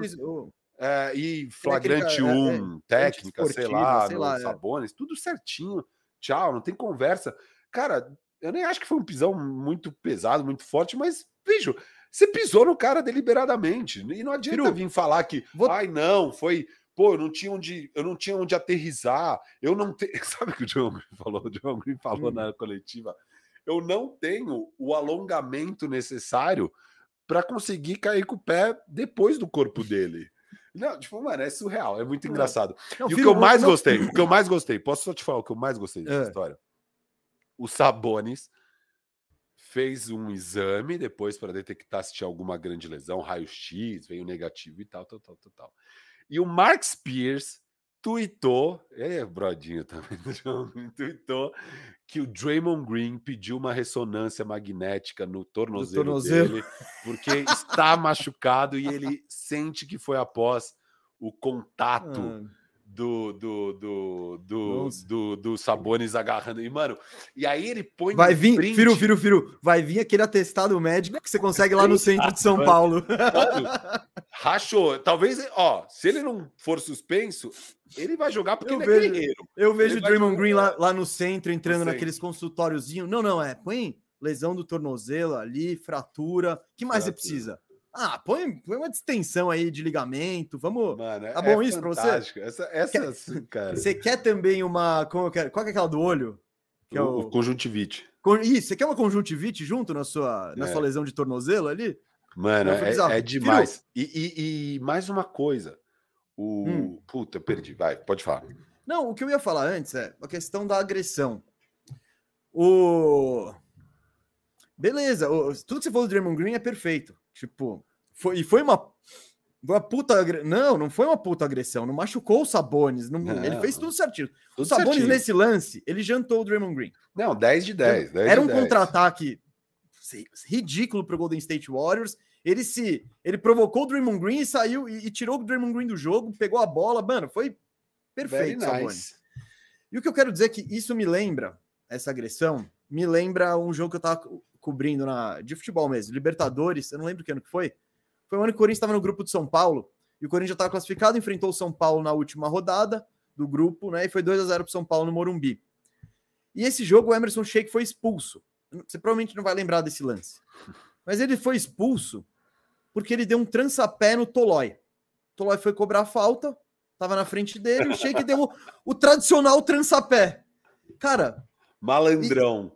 Speaker 2: É, e flagrante 1, um, é, técnica, sei lá, sei lá é. Sabones, tudo certinho. Tchau, não tem conversa. Cara, eu nem acho que foi um pisão muito pesado, muito forte, mas, bicho, você pisou no cara deliberadamente. E não adianta Piru, vir falar que, vou... ai, não, foi. Pô, eu não tinha onde, eu não tinha onde aterrizar. Eu não tenho. Sabe o que o John Green falou? O John Green falou hum. na coletiva. Eu não tenho o alongamento necessário para conseguir cair com o pé depois do corpo dele. Não, tipo, mano, é surreal, é muito engraçado. Não, e filho, o que eu mais não... gostei, o que eu mais gostei, posso só te falar o que eu mais gostei dessa é. história? O Sabonis fez um exame depois para detectar se tinha alguma grande lesão, raio-x, veio negativo e tal, tal, tal, tal, tal. E o Mark Spears tuitou, é, brodinho também, tuitou que o Draymond Green pediu uma ressonância magnética no tornozelo, tornozelo. dele, porque está machucado e ele sente que foi após o contato ah. Do, do, do, do, do, do, Sabonis agarrando. E, mano, e aí ele põe.
Speaker 1: Vai vir, print... Firu, Firu, Firu, vai vir aquele atestado médico que você consegue lá no centro de São Paulo.
Speaker 2: Mano, rachou. Talvez, ó, se ele não for suspenso, ele vai jogar porque eu ele é vejo, é guerreiro.
Speaker 1: Eu vejo o Draymond Green lá, lá no centro, entrando naqueles consultóriozinhos. Não, não, é. Põe lesão do tornozelo ali, fratura. que mais fratura. você precisa? Ah, põe, põe uma distensão aí de ligamento. Vamos. Mano, tá bom é isso para você?
Speaker 2: Essa, essa quer, assim, cara.
Speaker 1: Você quer também uma. Como eu quero, qual é aquela do olho?
Speaker 2: Que o, é o... conjuntivite.
Speaker 1: Isso, você quer uma conjuntivite junto na sua, na é. sua lesão de tornozelo ali?
Speaker 2: Mano, é, é, demais. E, e, e, mais uma coisa. O. Hum. Puta, perdi. Vai, pode falar.
Speaker 1: Não, o que eu ia falar antes é a questão da agressão. O. Beleza, o... tudo que você falou do Draymond Green é perfeito. Tipo, foi, e foi uma, uma puta. Não, não foi uma puta agressão. Não machucou o Sabonis. Não, não, ele fez tudo certinho. Tudo o Sabonis, certinho. nesse lance, ele jantou o Draymond Green.
Speaker 2: Não, 10 de 10. 10
Speaker 1: Era
Speaker 2: um
Speaker 1: contra-ataque ridículo para o Golden State Warriors. Ele se ele provocou o Draymond Green e saiu e, e, tirou o Draymond Green do jogo, pegou a bola, mano, foi perfeito, nice. E o que eu quero dizer é que isso me lembra essa agressão, me lembra um jogo que eu tava cobrindo na de futebol mesmo, Libertadores, eu não lembro que ano que foi. Foi o ano que o Corinthians estava no grupo de São Paulo e o Corinthians já estava classificado, enfrentou o São Paulo na última rodada do grupo, né? E foi 2 a 0 para São Paulo no Morumbi. E esse jogo o Emerson Sheik foi expulso. Você provavelmente não vai lembrar desse lance. Mas ele foi expulso porque ele deu um trançapé no Tolói. O Tolói foi cobrar a falta, tava na frente dele, o Sheik deu o, o, tradicional trançapé. Cara.
Speaker 2: Malandrão.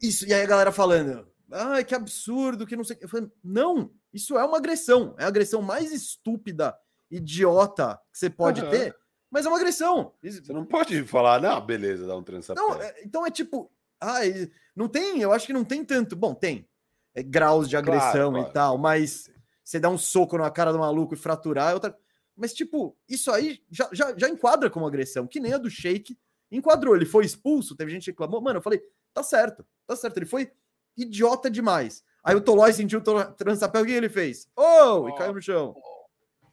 Speaker 1: Isso, e aí a galera falando, ai, que absurdo, que não sei o que. Eu falei, não, isso é uma agressão. É a agressão mais estúpida, idiota que você pode uhum. ter, mas é uma agressão.
Speaker 2: Você não pode falar, não, beleza, dá um trançapé. Não,
Speaker 1: é, então é tipo, ai, não tem, eu acho que não tem tanto. Bom, tem é, graus de agressão claro, claro. e tal, mas você dá um soco na cara do maluco e fraturar é outra. Mas, tipo, isso aí já, já, já enquadra como agressão, que nem a do Shake enquadrou. Ele foi expulso, teve gente que reclamou. Mano, eu falei, tá certo, tá certo. Ele foi idiota demais. Aí o Tolói sentiu o transapel, o que ele fez? Oh! E caiu no chão.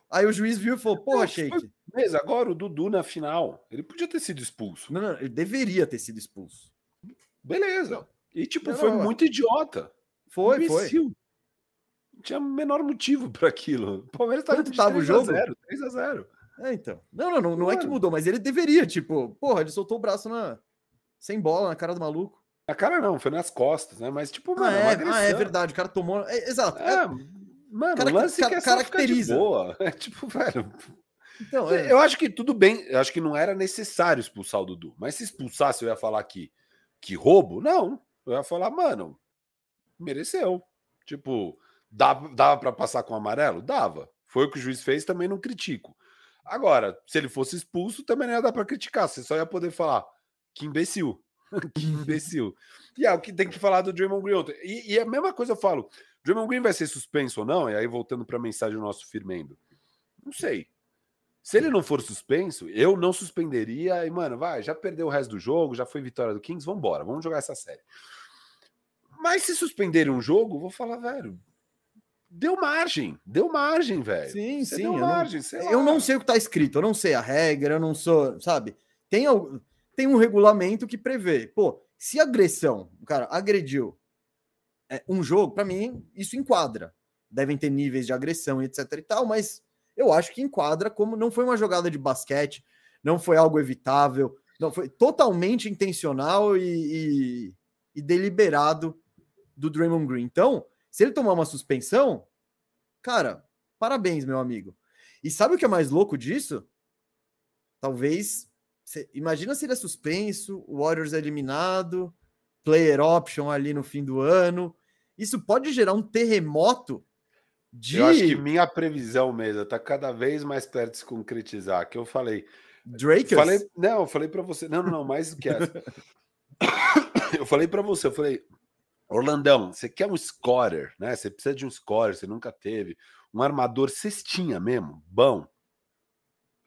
Speaker 1: Aí o juiz viu e falou: Porra, Sheik.
Speaker 2: Mas agora o Dudu na final, ele podia ter sido expulso.
Speaker 1: Não, não, ele deveria ter sido expulso.
Speaker 2: Beleza. E tipo, não, foi não, muito idiota.
Speaker 1: Foi, Imbecil. foi.
Speaker 2: Não tinha o menor motivo para aquilo. O Palmeiras
Speaker 1: estava tava o jogo?
Speaker 2: 3 a 0
Speaker 1: É, então. Não, não, não, não é que mudou, mas ele deveria, tipo, porra, ele soltou o braço na sem bola na cara do maluco.
Speaker 2: Na cara não, foi nas costas, né? Mas tipo,
Speaker 1: ah, mano, é, ah, é verdade, o cara tomou, é, exato. É, é,
Speaker 2: mano, cara, lance cara, que é caracteriza. boa. É tipo, velho. Então, é. eu acho que tudo bem, eu acho que não era necessário expulsar o Dudu, mas se expulsasse eu ia falar que que roubo? Não. Eu ia falar, mano, mereceu. Tipo, dava, dava para passar com amarelo? Dava. Foi o que o juiz fez, também não critico. Agora, se ele fosse expulso, também não ia dar para criticar. Você só ia poder falar, que imbecil. que imbecil. E é o que tem que falar do Draymond Green. E, e a mesma coisa eu falo, Draymond Green vai ser suspenso ou não? E aí, voltando para a mensagem do nosso Firmendo. Não sei. Se ele não for suspenso, eu não suspenderia. E, mano, vai, já perdeu o resto do jogo, já foi vitória do Kings, vamos embora, vamos jogar essa série. Mas se suspenderem um jogo, vou falar, velho, deu margem, deu margem, velho.
Speaker 1: Sim, Você sim. Deu margem, não, eu não sei o que tá escrito, eu não sei a regra, eu não sou, sabe? Tem, tem um regulamento que prevê, pô, se agressão, o cara agrediu é, um jogo, para mim, isso enquadra. Devem ter níveis de agressão, etc e tal, mas eu acho que enquadra como não foi uma jogada de basquete, não foi algo evitável, não foi totalmente intencional e, e, e deliberado do Draymond Green. Então, se ele tomar uma suspensão, cara, parabéns, meu amigo. E sabe o que é mais louco disso? Talvez. Cê, imagina se ele é suspenso, o Warriors é eliminado, player option ali no fim do ano. Isso pode gerar um terremoto
Speaker 2: de... Eu acho que minha previsão mesmo está cada vez mais perto de se concretizar. Que eu falei.
Speaker 1: Drake?
Speaker 2: Falei, não, eu falei para você. Não, não, não, mais do que essa. eu falei para você, eu falei, Orlandão, você quer um scorer, né? Você precisa de um scorer, você nunca teve. Um armador cestinha mesmo, bom.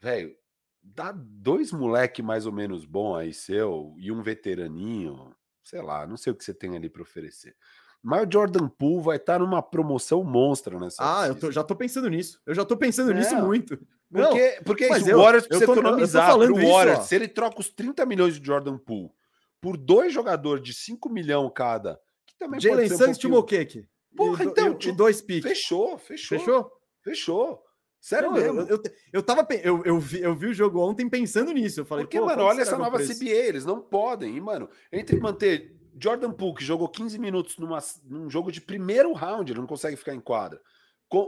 Speaker 2: Velho, dá dois moleque mais ou menos bom aí seu e um veteraninho, sei lá, não sei o que você tem ali para oferecer. Mas o Jordan Poole vai estar numa promoção monstra nessa.
Speaker 1: Ah, eu tô, já tô pensando nisso. Eu já tô pensando é. nisso muito.
Speaker 2: Porque, não, porque mas o Warriors precisa tô, economizar pro Warriors. se ele troca os 30 milhões de Jordan Poole por dois jogadores de 5 milhões cada,
Speaker 1: que também Jalen pode ser um Santos pouquinho...
Speaker 2: Porra, e, então,
Speaker 1: e, dois picks.
Speaker 2: Fechou, fechou. Fechou? Fechou. Sério não,
Speaker 1: mesmo? Eu, eu, tava, eu, eu, vi, eu vi o jogo ontem pensando nisso. Eu falei,
Speaker 2: Porque, mano, olha essa nova CBA, eles não podem. E, mano, entre manter Jordan Poole, que jogou 15 minutos numa, num jogo de primeiro round, ele não consegue ficar em quadra.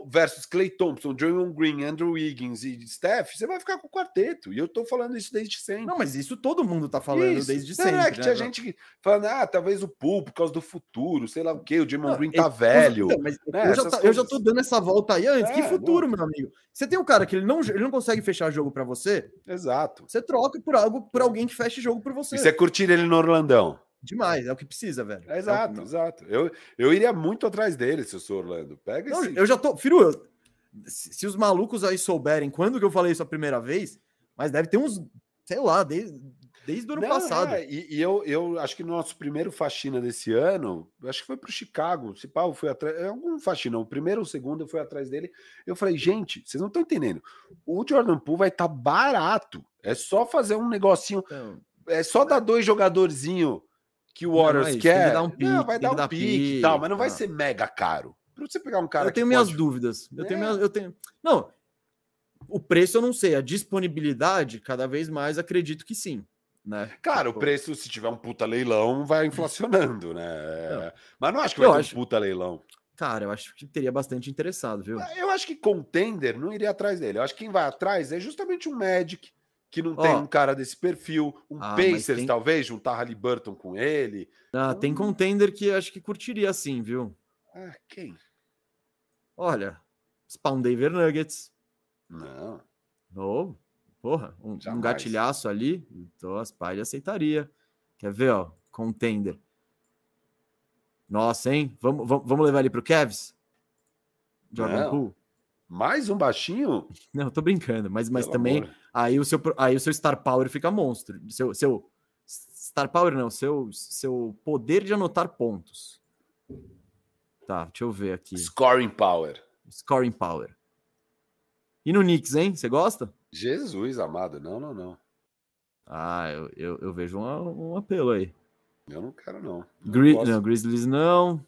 Speaker 2: Versus Clay Thompson, Draymond Green, Andrew Wiggins e Steph, você vai ficar com o quarteto. E eu tô falando isso desde sempre.
Speaker 1: Não, mas isso todo mundo tá falando isso. desde
Speaker 2: não,
Speaker 1: sempre.
Speaker 2: Não, é que né? tinha gente falando, ah, talvez o Poole por causa do futuro, sei lá o quê, o Draymond Green tá velho.
Speaker 1: mas né? eu, já tá, eu, já tô dando essa volta aí antes. É, que futuro, não. meu amigo? Você tem um cara que ele não, ele não consegue fechar jogo para você.
Speaker 2: Exato.
Speaker 1: Você troca por algo por alguém que feche jogo por você.
Speaker 2: E você curtir ele no Orlandão?
Speaker 1: Demais, é o que precisa, velho.
Speaker 2: É exato, é exato. Eu, eu iria muito atrás dele se eu sou Orlando. Pega
Speaker 1: Não, esse... Eu já tô. Firu, eu, se, se, os malucos aí souberem quando que eu falei isso a primeira vez, mas deve ter uns, sei lá, desde, desde o ano Não, passado. É,
Speaker 2: e, e, eu, eu acho que no nosso primeiro faxina desse ano, acho que foi pro Chicago. Se pau foi atrás. É algum faxina, o primeiro ou o segundo eu fui atrás dele. Eu falei, gente, vocês não estão entendendo. O Jordan Poole vai estar tá barato. É só fazer um negocinho. Então... É só dar dois jogadorzinhos que o Warriors não, quer.
Speaker 1: Dar um pique, não,
Speaker 2: vai dar um pique, pique e tal, mas não vai ser mega caro. Para você pegar um cara.
Speaker 1: Eu tenho minhas pode... dúvidas. Eu é. tenho minhas, eu tenho. Não, o preço eu não sei. A disponibilidade, cada vez mais, acredito que sim. Né?
Speaker 2: Cara, tipo... o preço, se tiver um puta leilão, vai inflacionando, né? Não. Mas não acho que vai eu ter acho... um puta leilão.
Speaker 1: Cara, eu acho que teria bastante interessado, viu?
Speaker 2: Eu acho que contender não iria atrás dele. Eu acho que quem vai atrás é justamente um Magic, que não tem oh. um cara desse perfil, um ah, Pacers tem... talvez, juntar Halliburton com ele.
Speaker 1: Ah, tem contender que acho que curtiria assim, viu?
Speaker 2: Ah, quem?
Speaker 1: Olha, Spawn Denver Nuggets.
Speaker 2: Não.
Speaker 1: Oh, porra, um, um gatilhaço ali, então as pai aceitaria. Quer ver, ó, contender. Nossa, hein? Vamos, vamos, vamos levar ele pro Cavs?
Speaker 2: Jordan Poole? Mais um baixinho?
Speaker 1: Não, tô brincando, mas, mas também aí o, seu, aí o seu Star Power fica monstro. Seu, seu Star Power não, seu, seu poder de anotar pontos. Tá, deixa eu ver aqui.
Speaker 2: Scoring power.
Speaker 1: Scoring power. E no Knicks, hein? Você gosta?
Speaker 2: Jesus amado, não, não, não.
Speaker 1: Ah, eu, eu, eu vejo um, um, apelo aí.
Speaker 2: Eu não quero, não.
Speaker 1: não, Gri não Grizzlies não.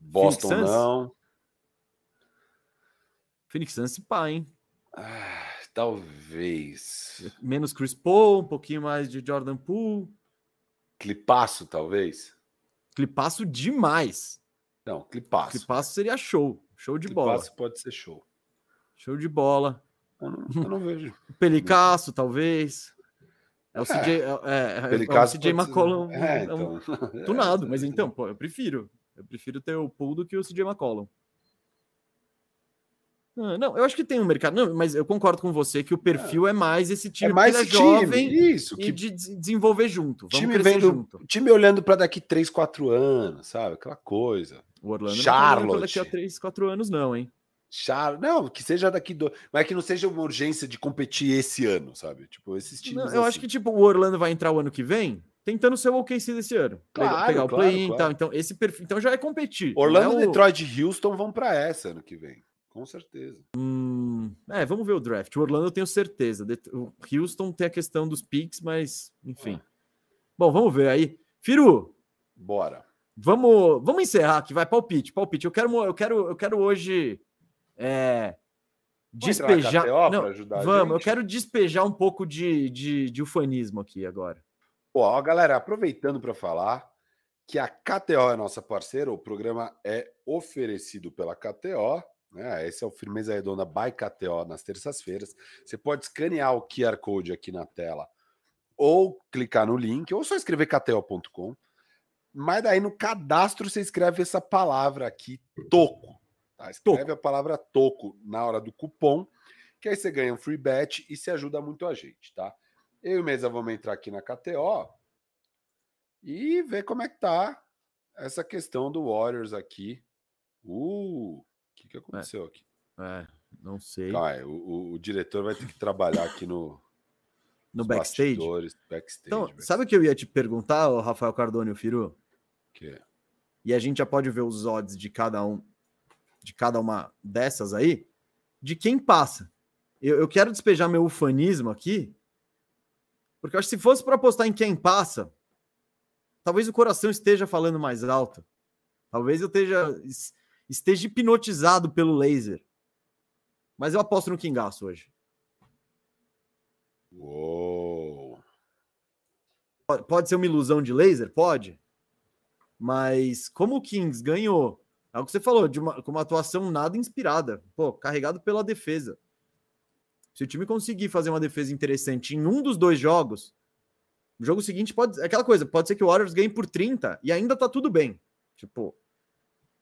Speaker 2: Boston não.
Speaker 1: Phoenix Suns pá, hein?
Speaker 2: Ah, talvez.
Speaker 1: Menos Chris Paul, um pouquinho mais de Jordan Poole.
Speaker 2: Clipaço, talvez.
Speaker 1: Clipaço demais.
Speaker 2: Não, clipaço.
Speaker 1: Clipaço seria show. Show de clipaço bola. Clipaço
Speaker 2: pode ser show.
Speaker 1: Show de bola.
Speaker 2: Eu não, eu não vejo.
Speaker 1: Pelicasso, talvez. É o CJ, é, é, é, é o CJ McCollum. É, então. é um, tunado, mas então, pô, eu prefiro. Eu prefiro ter o pool do que o CJ McCollum. Não, não, eu acho que tem um mercado. Não, mas eu concordo com você que o perfil é, é mais esse time
Speaker 2: é mais
Speaker 1: é jovem isso, que... de desenvolver junto.
Speaker 2: Vamos time vendo, junto. Time olhando para daqui 3, 4 anos, sabe? Aquela coisa.
Speaker 1: O Orlando Charlotte. não tá daqui a 3, 4 anos, não, hein?
Speaker 2: Charlotte. Não, que seja daqui do. Mas que não seja uma urgência de competir esse ano, sabe? Tipo, esses times. Não,
Speaker 1: eu assim. acho que, tipo, o Orlando vai entrar o ano que vem tentando ser o OKC desse ano. Claro, pegar, o claro, play-in claro. e tal. Então, esse perfil. Então já é competir.
Speaker 2: Orlando,
Speaker 1: é
Speaker 2: o... Detroit e Houston vão para essa ano que vem. Com certeza.
Speaker 1: Hum, é, vamos ver o draft. O Orlando eu tenho certeza. O Houston tem a questão dos picks, mas enfim. É. Bom, vamos ver aí. Firu.
Speaker 2: Bora.
Speaker 1: Vamos, vamos encerrar aqui, vai palpite, palpite. Eu quero, eu quero, eu quero hoje é, despejar. Não, vamos, eu quero despejar um pouco de, de, de ufanismo aqui agora.
Speaker 2: Ó, galera, aproveitando para falar que a KTO é nossa parceira, o programa é oferecido pela KTO. Né? Esse é o Firmeza Redonda by KTO nas terças-feiras. Você pode escanear o QR Code aqui na tela ou clicar no link, ou só escrever kto.com. Mas daí no cadastro você escreve essa palavra aqui, toco. Tá? Escreve toco. a palavra toco na hora do cupom, que aí você ganha um free bet e se ajuda muito a gente, tá? Eu e o Mesa vamos entrar aqui na KTO e ver como é que tá essa questão do Warriors aqui. Uh, que, que aconteceu
Speaker 1: é.
Speaker 2: aqui?
Speaker 1: É, não sei.
Speaker 2: o, o, o, diretor vai ter que trabalhar aqui no.
Speaker 1: No backstage?
Speaker 2: backstage?
Speaker 1: Então,
Speaker 2: backstage.
Speaker 1: sabe o que eu ia te perguntar, Rafael Cardone e o Firu?
Speaker 2: Que?
Speaker 1: E a gente já pode ver os odds de cada um, de cada uma dessas aí, de quem passa. Eu, eu quero despejar meu ufanismo aqui, porque eu acho que se fosse para apostar em quem passa, talvez o coração esteja falando mais alto. Talvez eu esteja esteja hipnotizado pelo laser. Mas eu aposto no Kingaço hoje.
Speaker 2: Uou.
Speaker 1: Pode ser uma ilusão de laser? Pode. Mas como o Kings ganhou, é o que você falou, de uma, com uma atuação nada inspirada, pô, carregado pela defesa. Se o time conseguir fazer uma defesa interessante em um dos dois jogos, no jogo seguinte pode. É aquela coisa, pode ser que o Warriors ganhe por 30 e ainda tá tudo bem. Tipo,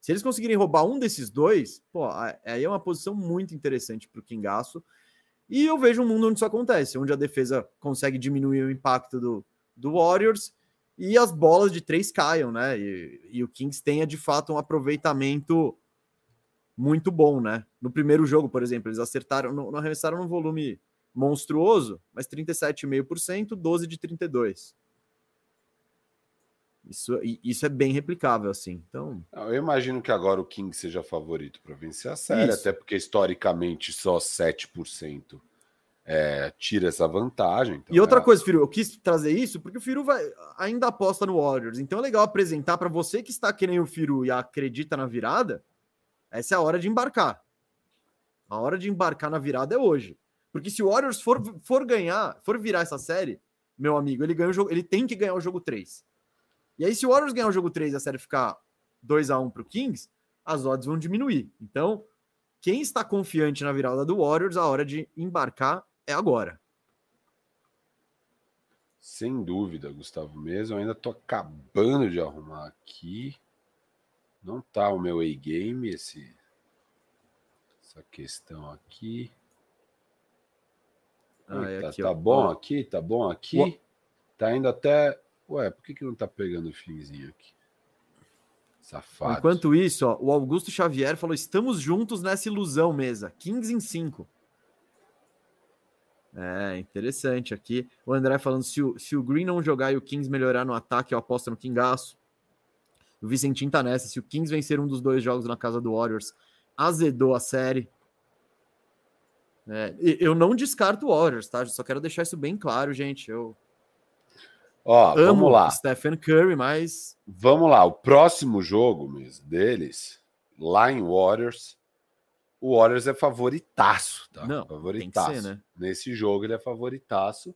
Speaker 1: se eles conseguirem roubar um desses dois, pô, aí é uma posição muito interessante para o Kingaço. E eu vejo um mundo onde isso acontece, onde a defesa consegue diminuir o impacto do, do Warriors e as bolas de três caiam, né? E, e o Kings tenha de fato um aproveitamento muito bom, né? No primeiro jogo, por exemplo, eles acertaram, não, não arremessaram num volume monstruoso, mas 37,5%, 12 de 32. Isso, isso é bem replicável, assim. Então.
Speaker 2: Eu imagino que agora o King seja favorito para vencer a série, isso. até porque historicamente só 7% é, tira essa vantagem.
Speaker 1: Então e outra é... coisa, Firu, eu quis trazer isso porque o Firu vai, ainda aposta no Warriors. Então é legal apresentar para você que está que nem o Firu e acredita na virada. Essa é a hora de embarcar. A hora de embarcar na virada é hoje. Porque se o Warriors for, for ganhar, for virar essa série, meu amigo, ele ganha o jogo, ele tem que ganhar o jogo 3. E aí, se o Warriors ganhar o jogo 3 e a série ficar 2 a 1 para o Kings, as odds vão diminuir. Então, quem está confiante na virada do Warriors, a hora de embarcar é agora.
Speaker 2: Sem dúvida, Gustavo mesmo. Eu ainda estou acabando de arrumar aqui. Não tá o meu A-game esse essa questão aqui. Ah, é aqui tá ó. bom aqui, tá bom aqui. Tá indo até Ué, por que, que não tá pegando o finzinho aqui? Safado.
Speaker 1: Enquanto isso, ó, o Augusto Xavier falou: estamos juntos nessa ilusão, mesa. 15 em 5. É, interessante aqui. O André falando: se o, se o Green não jogar e o Kings melhorar no ataque, eu aposto no Kingaço. O Vicentinho tá nessa. Se o Kings vencer um dos dois jogos na casa do Warriors, azedou a série. É, eu não descarto o Warriors, tá? Só quero deixar isso bem claro, gente. Eu
Speaker 2: Ó,
Speaker 1: amo
Speaker 2: vamos lá.
Speaker 1: Stephen Curry, mas
Speaker 2: Vamos lá. O próximo jogo mesmo deles, lá em Warriors, o Warriors é favoritaço, tá?
Speaker 1: Não,
Speaker 2: favoritaço.
Speaker 1: ser, né?
Speaker 2: Nesse jogo ele é favoritaço.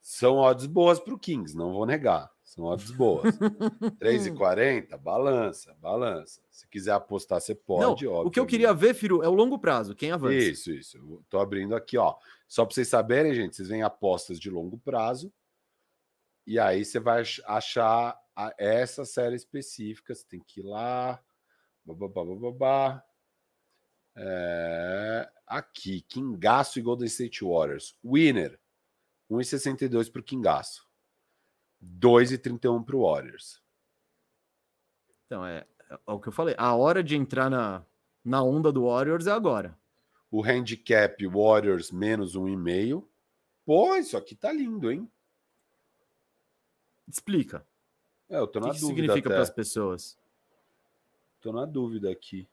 Speaker 2: São odds boas para o Kings, não vou negar. São odds boas. 3,40, balança, balança. Se quiser apostar, você pode.
Speaker 1: não, o que eu queria ver, Firo, é o longo prazo. Quem avança?
Speaker 2: Isso, isso. Eu tô abrindo aqui, ó. Só para vocês saberem, gente, vocês veem apostas de longo prazo. E aí você vai ach- achar essa série específica. Você tem que ir lá. Bababá, bababá. É, aqui, Kingaço e Golden State Warriors. Winner, 1,62 para o Kingaço. 2,31 para o Warriors.
Speaker 1: Então, é, é o que eu falei. A hora de entrar na, na onda do Warriors é agora.
Speaker 2: O handicap Warriors menos 1,5. Pô, isso aqui tá lindo, hein?
Speaker 1: Explica.
Speaker 2: É, eu tô
Speaker 1: O
Speaker 2: na
Speaker 1: que, que
Speaker 2: dúvida
Speaker 1: significa
Speaker 2: até.
Speaker 1: para as pessoas?
Speaker 2: Tô na dúvida aqui.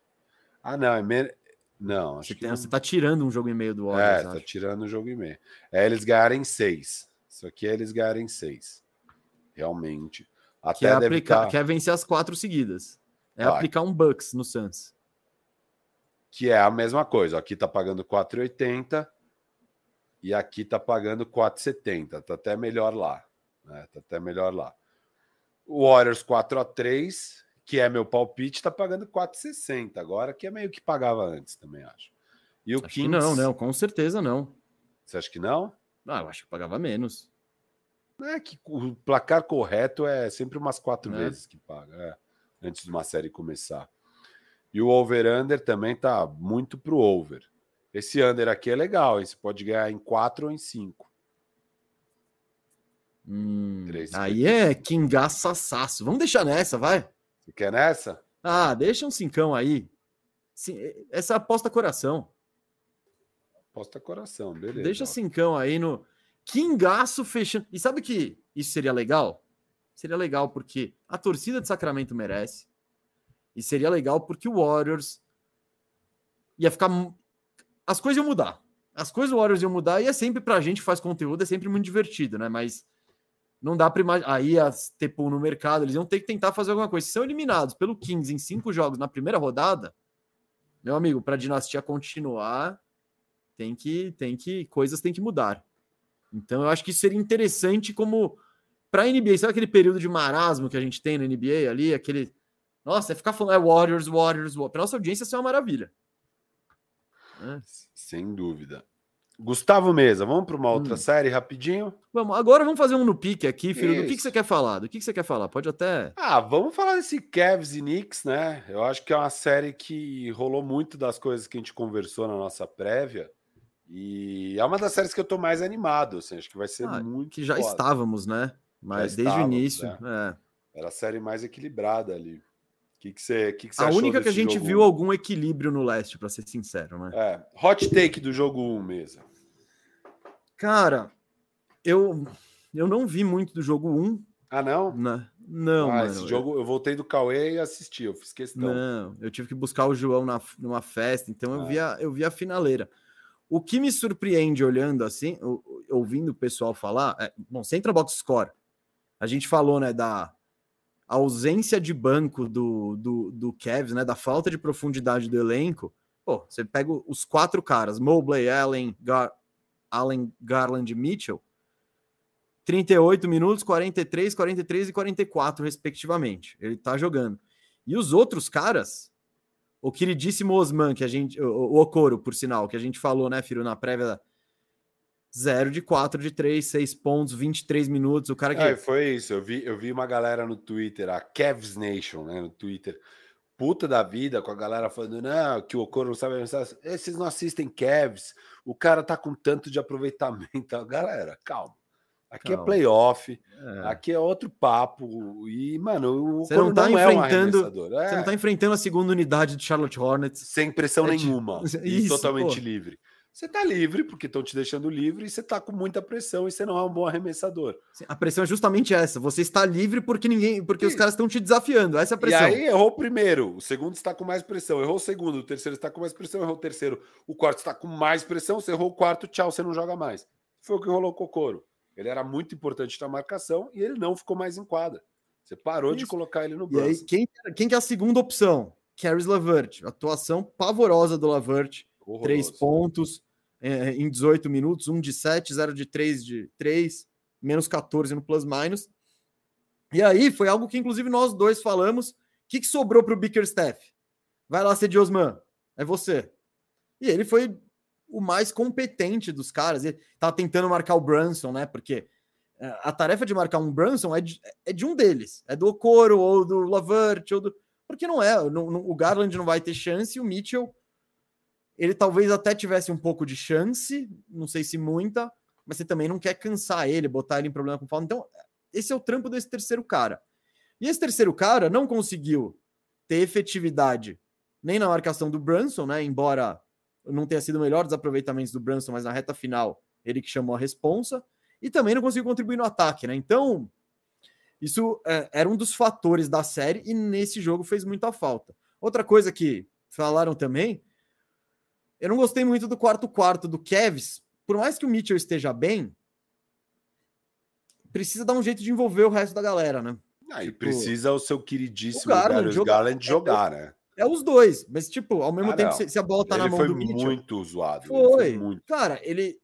Speaker 2: Ah, não, é menos. Não, acho
Speaker 1: Você,
Speaker 2: que
Speaker 1: tem-
Speaker 2: não-
Speaker 1: você tá tirando um jogo e meio do
Speaker 2: É,
Speaker 1: Warriors,
Speaker 2: tá
Speaker 1: acho.
Speaker 2: tirando o jogo e meio. É eles ganharem seis. Isso aqui é eles ganharem seis. Realmente.
Speaker 1: Que
Speaker 2: Até
Speaker 1: é, aplicar,
Speaker 2: tá-
Speaker 1: que é vencer as quatro seguidas. É
Speaker 2: Vai.
Speaker 1: aplicar um Bucks no Suns.
Speaker 2: que é a mesma coisa. Aqui tá pagando 4,80 e aqui tá pagando 4,70. Tá até melhor lá. Né? Tá até melhor lá. O Warriors 4 a 3 que é meu palpite, tá pagando 4,60 agora, que é meio que pagava antes também, acho. E o
Speaker 1: Acho que
Speaker 2: Kings,
Speaker 1: não, não, com certeza não.
Speaker 2: Você acha que não?
Speaker 1: Ah, eu acho que pagava menos.
Speaker 2: É que o placar correto é sempre umas quatro
Speaker 1: Né?
Speaker 2: vezes que paga, é, antes de uma série começar. E o over-under também tá muito pro over. Esse under aqui é legal, hein? Você pode ganhar em quatro ou em cinco.
Speaker 1: Hum, aí é quingaçaçaço. Vamos deixar nessa, vai.
Speaker 2: Você quer nessa?
Speaker 1: Ah, deixa um cincão aí. Essa aposta coração.
Speaker 2: Posta coração, beleza.
Speaker 1: Deixa cincão aí no quingaço fechando. E sabe que isso seria legal? Seria legal porque a torcida de Sacramento merece. E seria legal porque o Warriors ia ficar. As coisas iam mudar. As coisas do Warriors iam mudar e é sempre pra gente que faz conteúdo, é sempre muito divertido, né? Mas não dá pra imaginar. Aí as ter no mercado, eles iam ter que tentar fazer alguma coisa. Se são eliminados pelo Kings em cinco jogos na primeira rodada, meu amigo, pra dinastia continuar, tem que, tem que, coisas têm que mudar. Então eu acho que seria interessante como para a NBA, sabe aquele período de marasmo que a gente tem na NBA ali, aquele nossa, é ficar falando é Warriors, Warriors, Warriors. Para nossa audiência isso é uma maravilha. É.
Speaker 2: Sem dúvida. Gustavo Mesa, vamos para uma outra
Speaker 1: Hum.
Speaker 2: série rapidinho?
Speaker 1: Vamos, agora vamos fazer um no pique aqui, filho. Do que, que
Speaker 2: Isso.
Speaker 1: você quer falar? Do que, que você quer falar? Pode até.
Speaker 2: Ah, vamos falar desse Cavs e Knicks, né? Eu acho que é uma série que rolou muito das coisas que a gente conversou na nossa prévia. E é uma das séries que eu tô mais animado, assim, acho que vai ser
Speaker 1: Ah,
Speaker 2: muito
Speaker 1: Que já
Speaker 2: foda.
Speaker 1: estávamos, né? Mas desde
Speaker 2: estávamos,
Speaker 1: o início.
Speaker 2: né?
Speaker 1: é.
Speaker 2: Era a série mais equilibrada ali. Que, que você, que que você
Speaker 1: A única que a gente
Speaker 2: jogo
Speaker 1: viu
Speaker 2: um?
Speaker 1: algum equilíbrio no leste, para ser sincero, né?
Speaker 2: É, hot take do jogo 1 mesmo.
Speaker 1: Cara, eu eu não vi muito do jogo 1,
Speaker 2: Ah, não?
Speaker 1: né? Não,
Speaker 2: ah,
Speaker 1: mano.
Speaker 2: esse
Speaker 1: eu-
Speaker 2: jogo eu voltei do Cauê e assisti, eu fiz questão.
Speaker 1: Não, eu tive que buscar o João na, numa festa, então eu,
Speaker 2: Ah.
Speaker 1: vi a, eu vi a finaleira. O que me surpreende olhando assim, ouvindo o pessoal falar, é, bom, Central Box Score, a gente falou, né, da ausência de banco do, do, do Cavs, né, da falta de profundidade do elenco. Pô, você pega os quatro caras, Mobley, Allen, Gar, Allen, Garland e Mitchell, 38 minutos, 43, 43 e 44, respectivamente. Ele tá jogando. E os outros caras, o queridíssimo Osman, que a gente. O, o por sinal, que a gente falou, né, Firo, na prévia. 0 de 4 de 3, 6 pontos, 23 minutos. O cara que.
Speaker 2: É, foi isso. Eu vi, eu vi uma galera no Twitter, a Cavs Nation, né? No Twitter, puta da vida, com a galera falando, não, que o Okoro não sabe. Esses não assistem Cavs, o cara tá com tanto de aproveitamento. Galera, calma. Aqui
Speaker 1: Calma.
Speaker 2: é playoff,
Speaker 1: É.
Speaker 2: aqui é outro papo. E, mano, o
Speaker 1: Você não tá
Speaker 2: não, é um
Speaker 1: enfrentando-.
Speaker 2: É,
Speaker 1: Você não tá enfrentando a segunda unidade de Charlotte Hornets.
Speaker 2: sem pressão
Speaker 1: É tipo-
Speaker 2: nenhuma. e
Speaker 1: Isso,
Speaker 2: totalmente
Speaker 1: pô.
Speaker 2: livre. Você tá livre, porque estão te deixando livre, e você tá com muita pressão e você não é um bom arremessador.
Speaker 1: A pressão é justamente essa. Você está livre porque ninguém. Porque os caras estão te desafiando. Essa é a pressão.
Speaker 2: E aí errou o primeiro, o segundo está com mais pressão, errou o segundo, o terceiro está com mais pressão, errou o terceiro, o quarto está com mais pressão, você errou o quarto, tchau, você não joga mais. Foi o que rolou com o Coro. Ele era muito importante na marcação e ele não ficou mais em quadra. Você parou Isso. de colocar ele no
Speaker 1: banco. E aí, quem, quem que é a segunda opção? Caris Lavert. Atuação pavorosa do Lavert. Três pontos em 18 minutos, 1 de 7, 0 de 3 de 3, menos 14 no plus-minus. E aí foi algo que, inclusive, nós dois falamos. O que, que sobrou para o Bickerstaff? Vai lá ser de Osman, é você. E ele foi o mais competente dos caras. Ele tava tentando marcar o Brunson, né? Porque é, a tarefa de marcar um Brunson é de, é de um deles. É do Coro ou do Lavert, ou do. Porque não é. Não, não, o Garland não vai ter chance e o Mitchell ele talvez até tivesse um pouco de chance, não sei se muita, mas você também não quer cansar ele, botar ele em problema com falta. Então, esse é o trampo desse terceiro cara. E esse terceiro cara não conseguiu ter efetividade nem na marcação do Brunson, né? Embora não tenha sido o melhor dos aproveitamentos do Brunson, mas na reta final ele que chamou a responsa, e também não conseguiu contribuir no ataque, né? Então, isso é, era um dos fatores da série e nesse jogo fez muita falta. Outra coisa que falaram também eu não gostei muito do quarto quarto do Kevs. Por mais que o Mitchell esteja bem, precisa dar um jeito de envolver o resto da galera, né?
Speaker 2: Ah, tipo, precisa o seu queridíssimo o Garland, jogar, Garland jogar, é, né?
Speaker 1: É os dois, mas tipo, ao mesmo ah, tempo, se, a bola tá ele na mão do Mitchell...
Speaker 2: muito zoado.
Speaker 1: Foi. foi muito. Cara, ele...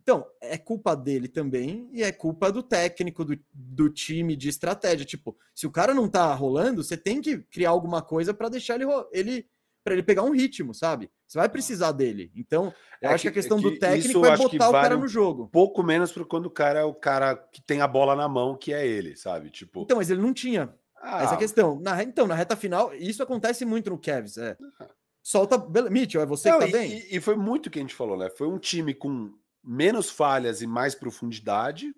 Speaker 1: Então, é culpa dele também e é culpa do técnico, do, do time, de estratégia. Tipo, se o cara não tá rolando, você tem que criar alguma coisa para deixar ele, ele para ele pegar um ritmo, sabe? Você vai precisar dele. Então, eu é acho que, que a questão é que do técnico é botar o cara no jogo. Um
Speaker 2: pouco menos para quando o cara é o cara que tem a bola na mão, que é ele, sabe? Tipo.
Speaker 1: Então, mas ele não tinha. Ah. Essa questão. Na, então, na reta final, isso acontece muito no Cavs. É. Ah. Solta. Mitchell, é você não, que tá
Speaker 2: e,
Speaker 1: bem?
Speaker 2: E, e foi muito o que a gente falou, né? Foi um time com menos falhas e mais profundidade,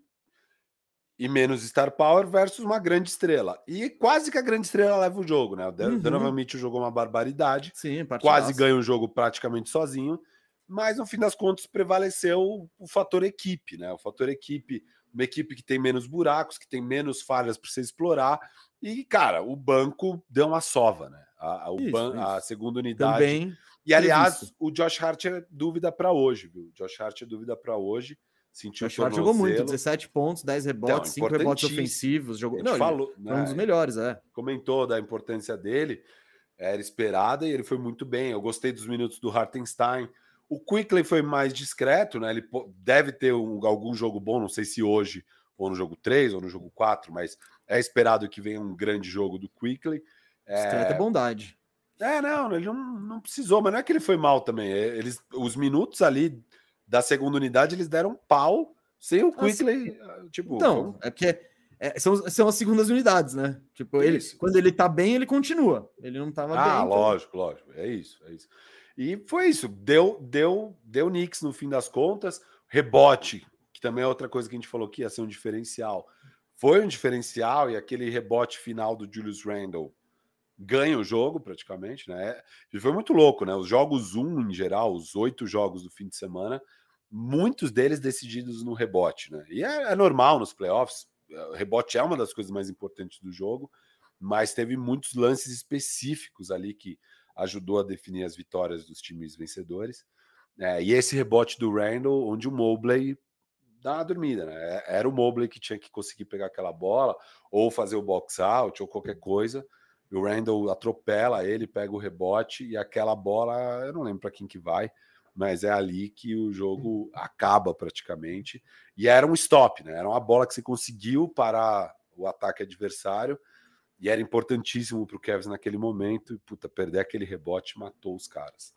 Speaker 2: e menos star power versus uma grande estrela. E quase que a grande estrela leva o jogo, né? O uhum. Donovan Mitchell jogou uma barbaridade.
Speaker 1: Sim,
Speaker 2: quase ganha o jogo praticamente sozinho. Mas no fim das contas prevaleceu o, fator equipe, né? O fator equipe, uma equipe que tem menos buracos, que tem menos falhas para você explorar. E, cara, o banco deu uma sova, né? A, a, isso, ban isso. a segunda unidade.
Speaker 1: Também.
Speaker 2: E aliás, o Josh Hart é dúvida para hoje, viu? O Josh Hart é dúvida para hoje. Sentiu o
Speaker 1: jogou muito, 17 pontos, 10 rebotes, 5 rebotes ofensivos. Jogou... Não, falou, né? um dos melhores, é.
Speaker 2: Comentou da importância dele, era esperada e ele foi muito bem. Eu gostei dos minutos do Hartenstein. O Quickly foi mais discreto, né? Ele deve ter um, algum jogo bom, não sei se hoje, ou no jogo 3, ou no jogo 4, mas é esperado que venha um grande jogo do Quickly.
Speaker 1: Discreto é, é bondade.
Speaker 2: É, não, ele não, não precisou, mas não é que ele foi mal também. É, eles, os minutos ali da segunda unidade, eles deram pau sem o Quickly.
Speaker 1: Assim, tipo, então, é porque é, são, são as segundas unidades, né? Tipo, ele, quando ele tá bem, ele continua. Ele não tava
Speaker 2: ah,
Speaker 1: bem.
Speaker 2: Ah, lógico, então... lógico. É isso, é isso. E foi isso. Deu, deu, deu Knicks no fim das contas. Rebote, que também é outra coisa que a gente falou que ia ser um diferencial. Foi um diferencial e aquele rebote final do Julius Randle ganha o jogo praticamente, né? E foi muito louco, né? Os jogos 1 em geral, os oito jogos do fim de semana, muitos deles decididos no rebote, né? E é, é normal nos playoffs, o rebote é uma das coisas mais importantes do jogo, mas teve muitos lances específicos ali que ajudou a definir as vitórias dos times vencedores. É, e esse rebote do Randall, onde o Mobley dá uma dormida, né? É, era o Mobley que tinha que conseguir pegar aquela bola, ou fazer o box out, ou qualquer coisa o Randall atropela ele, pega o rebote e aquela bola, eu não lembro para quem que vai, mas é ali que o jogo acaba praticamente. E era um stop, né? Era uma bola que você conseguiu parar o ataque adversário e era importantíssimo para o Kevs naquele momento. E puta, perder aquele rebote matou os caras.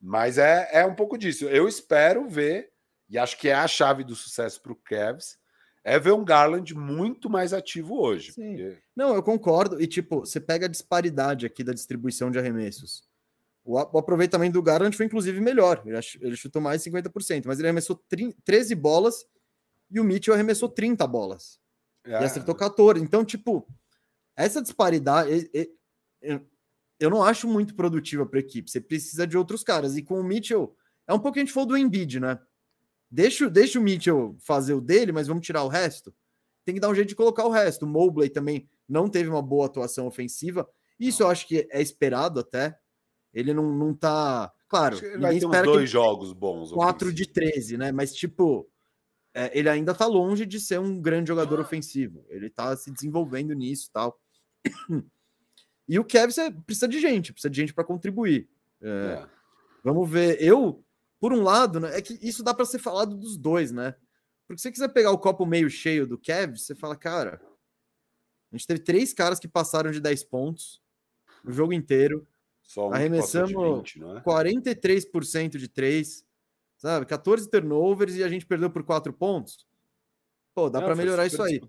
Speaker 2: Mas é, é um pouco disso. Eu espero ver, e acho que é a chave do sucesso para o Cavs, é ver um Garland muito mais ativo hoje.
Speaker 1: Sim. Porque... Não, eu concordo. E, tipo, você pega a disparidade aqui da distribuição de arremessos. O, aproveitamento do Garland foi, inclusive, melhor. Ele, ele chutou mais de 50%, mas ele arremessou 13 bolas e o Mitchell arremessou 30 bolas. É. E acertou 14. Então, tipo, essa disparidade. Eu, eu não acho muito produtiva para a equipe. Você precisa de outros caras. E com o Mitchell É um pouco que a gente falou do Embiid, né? Deixa, deixa o Mitchell fazer o dele, mas vamos tirar o resto. Tem que dar um jeito de colocar o resto. O Mobley também não teve uma boa atuação ofensiva. Isso eu acho que é esperado até. Ele não, não tá. Claro,
Speaker 2: vai ter dois jogos bons.
Speaker 1: 4 de 13, né? Mas, tipo, é, ele ainda tá longe de ser um grande jogador ofensivo. Ele tá se desenvolvendo nisso tal. E o Kevin precisa de gente, precisa de gente para contribuir. É, é. Vamos ver. Eu, por um lado, né, é que isso dá para ser falado dos dois, né? Porque se você quiser pegar o copo meio cheio do Kevin, você fala, cara, a gente teve três caras que passaram de 10 pontos o jogo inteiro. Só um Arremessamos de 20, não é? 43% de três, sabe? 14 turnovers e a gente perdeu por 4 pontos. Pô, dá para melhorar isso aí.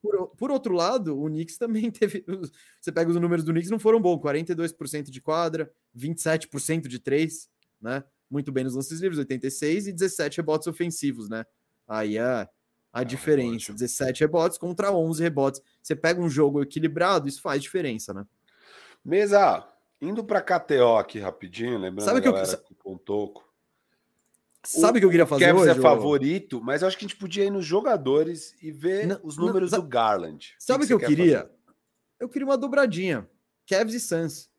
Speaker 1: Por, por, outro lado, o Knicks também teve. Você pega os números do Knicks, não foram bons: 42% de quadra, 27% de três, né? Muito bem nos lances livres, 86 e 17 rebotes ofensivos, né? Aí a, a é, diferença: 17 rebotes contra 11 rebotes. Você pega um jogo equilibrado, isso faz diferença, né?
Speaker 2: Mesa, indo para KTO aqui rapidinho, lembrando Sabe que eu... com o Toco.
Speaker 1: Sabe o que eu queria fazer Kevs hoje?
Speaker 2: é favorito, mas eu acho que a gente podia ir nos jogadores e ver não, os números não, do Garland.
Speaker 1: Sabe o que, que, que eu queria? Fazer? Eu queria uma dobradinha. Cavs e Suns.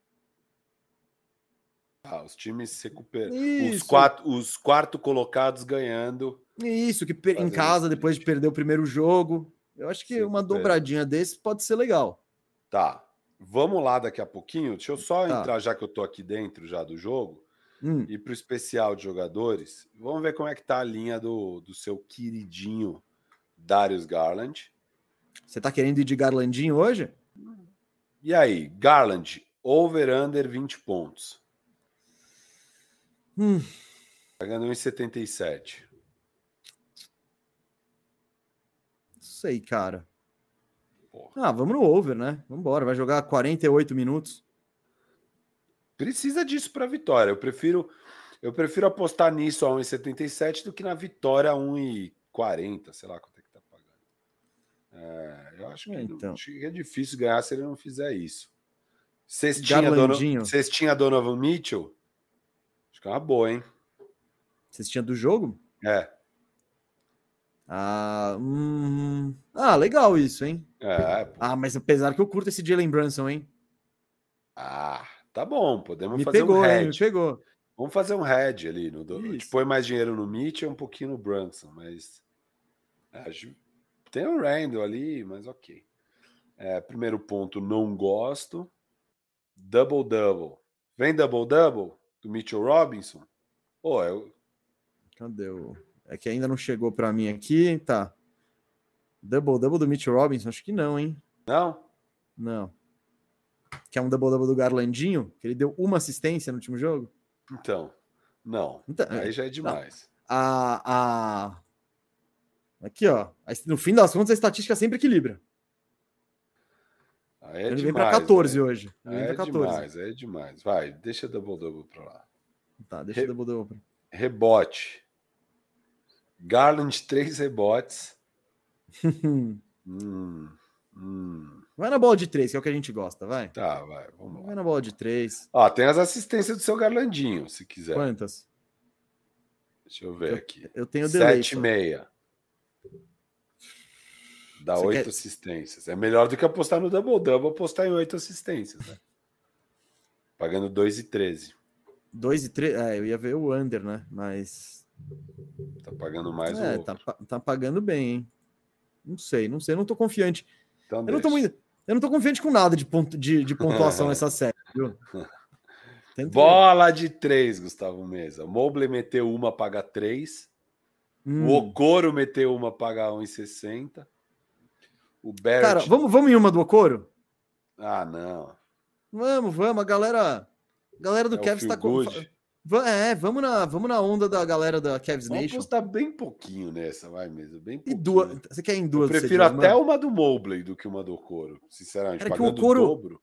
Speaker 2: Ah, os times se recuperam. Os, quatro, os quarto colocados ganhando.
Speaker 1: Isso, que em casa, depois de perder o primeiro jogo. Eu acho que uma dobradinha desse pode ser legal.
Speaker 2: Tá. Vamos lá daqui a pouquinho. Deixa eu só tá. entrar, já que eu tô aqui dentro já do jogo, hum. e para o especial de jogadores. Vamos ver como é que tá a linha do, do seu queridinho Darius Garland.
Speaker 1: Você tá querendo ir de Garlandinho hoje?
Speaker 2: E aí, Garland, over under 20 pontos.
Speaker 1: Hum.
Speaker 2: Pagando 1,77.
Speaker 1: Não sei, cara. Porra. Ah, vamos no over, né? Vamos embora. Vai jogar 48 minutos.
Speaker 2: Precisa disso para vitória. Eu prefiro eu prefiro apostar nisso a 1,77 do que na vitória a 1,40, sei lá quanto é que tá pagando. É, eu acho que, é, então. acho que é difícil ganhar se ele não fizer isso. Cestinha, Dono, Cestinha Donovan Mitchell? Boa, hein?
Speaker 1: Cestinha do jogo?
Speaker 2: É.
Speaker 1: Ah, hum... ah, legal isso, hein?
Speaker 2: É,
Speaker 1: ah, mas apesar que eu curto esse Jalen Brunson, hein?
Speaker 2: Ah, tá bom, podemos
Speaker 1: me
Speaker 2: fazer
Speaker 1: pegou,
Speaker 2: um
Speaker 1: head. me pegou.
Speaker 2: Vamos fazer um head ali. No, a gente põe mais dinheiro no Mitch e um pouquinho no Brunson, mas é, tem o Randall ali, mas ok. É, primeiro ponto, não gosto. Double-double. Vem double-double do Mitchell Robinson? Pô, eu...
Speaker 1: Cadê o... É que ainda não chegou para mim aqui, tá. Double double do Mitch Robinson, acho que não, hein?
Speaker 2: Não.
Speaker 1: Não. Que é um double double do Garlandinho, que ele deu uma assistência no último jogo.
Speaker 2: Então, não. Então, Aí já é demais.
Speaker 1: A, a... Aqui, ó. No fim das contas, a estatística sempre equilibra.
Speaker 2: Aí é
Speaker 1: ele
Speaker 2: demais,
Speaker 1: vem para 14 hoje.
Speaker 2: Ele é 14. demais, é demais. Vai, deixa double double para lá.
Speaker 1: Tá, deixa Re... double double.
Speaker 2: Rebote. Garland, três rebotes. hum, hum.
Speaker 1: Vai na bola de três, que é o que a gente gosta, vai.
Speaker 2: Tá, vai. Vamos
Speaker 1: vai na bola de três.
Speaker 2: Ó, tem as assistências do seu Garlandinho, se quiser.
Speaker 1: Quantas?
Speaker 2: Deixa eu ver
Speaker 1: eu,
Speaker 2: aqui.
Speaker 1: Eu tenho delay.
Speaker 2: Sete e meia. Dá oito quer... assistências. É melhor do que apostar no Double Double, apostar em oito assistências, né? Pagando dois e treze.
Speaker 1: Dois e treze? É, eu ia ver o under, né? Mas
Speaker 2: Tá pagando mais
Speaker 1: é, tá, tá, pagando bem, hein? Não sei, não sei, não tô confiante. Então eu, não tô muito, eu não tô confiante com nada de, ponto, de, de pontuação nessa série, viu?
Speaker 2: Bola de três, Gustavo Mesa. Mobley meteu uma, paga três. Hum. O Okoro meteu uma, paga 1,60. O Barrett... Cara,
Speaker 1: vamos, vamos em uma do Okoro?
Speaker 2: Ah, não.
Speaker 1: Vamos, vamos. A galera, a galera do é está com. É, vamos na, vamos na onda da galera da Cavs Nation. Vamos
Speaker 2: apostar bem pouquinho nessa, vai mesmo. Bem pouquinho.
Speaker 1: E duas, você quer em duas?
Speaker 2: Eu prefiro até mano? uma do Mobley do que uma do Coro, sinceramente.
Speaker 1: Era que o Coro, dobro.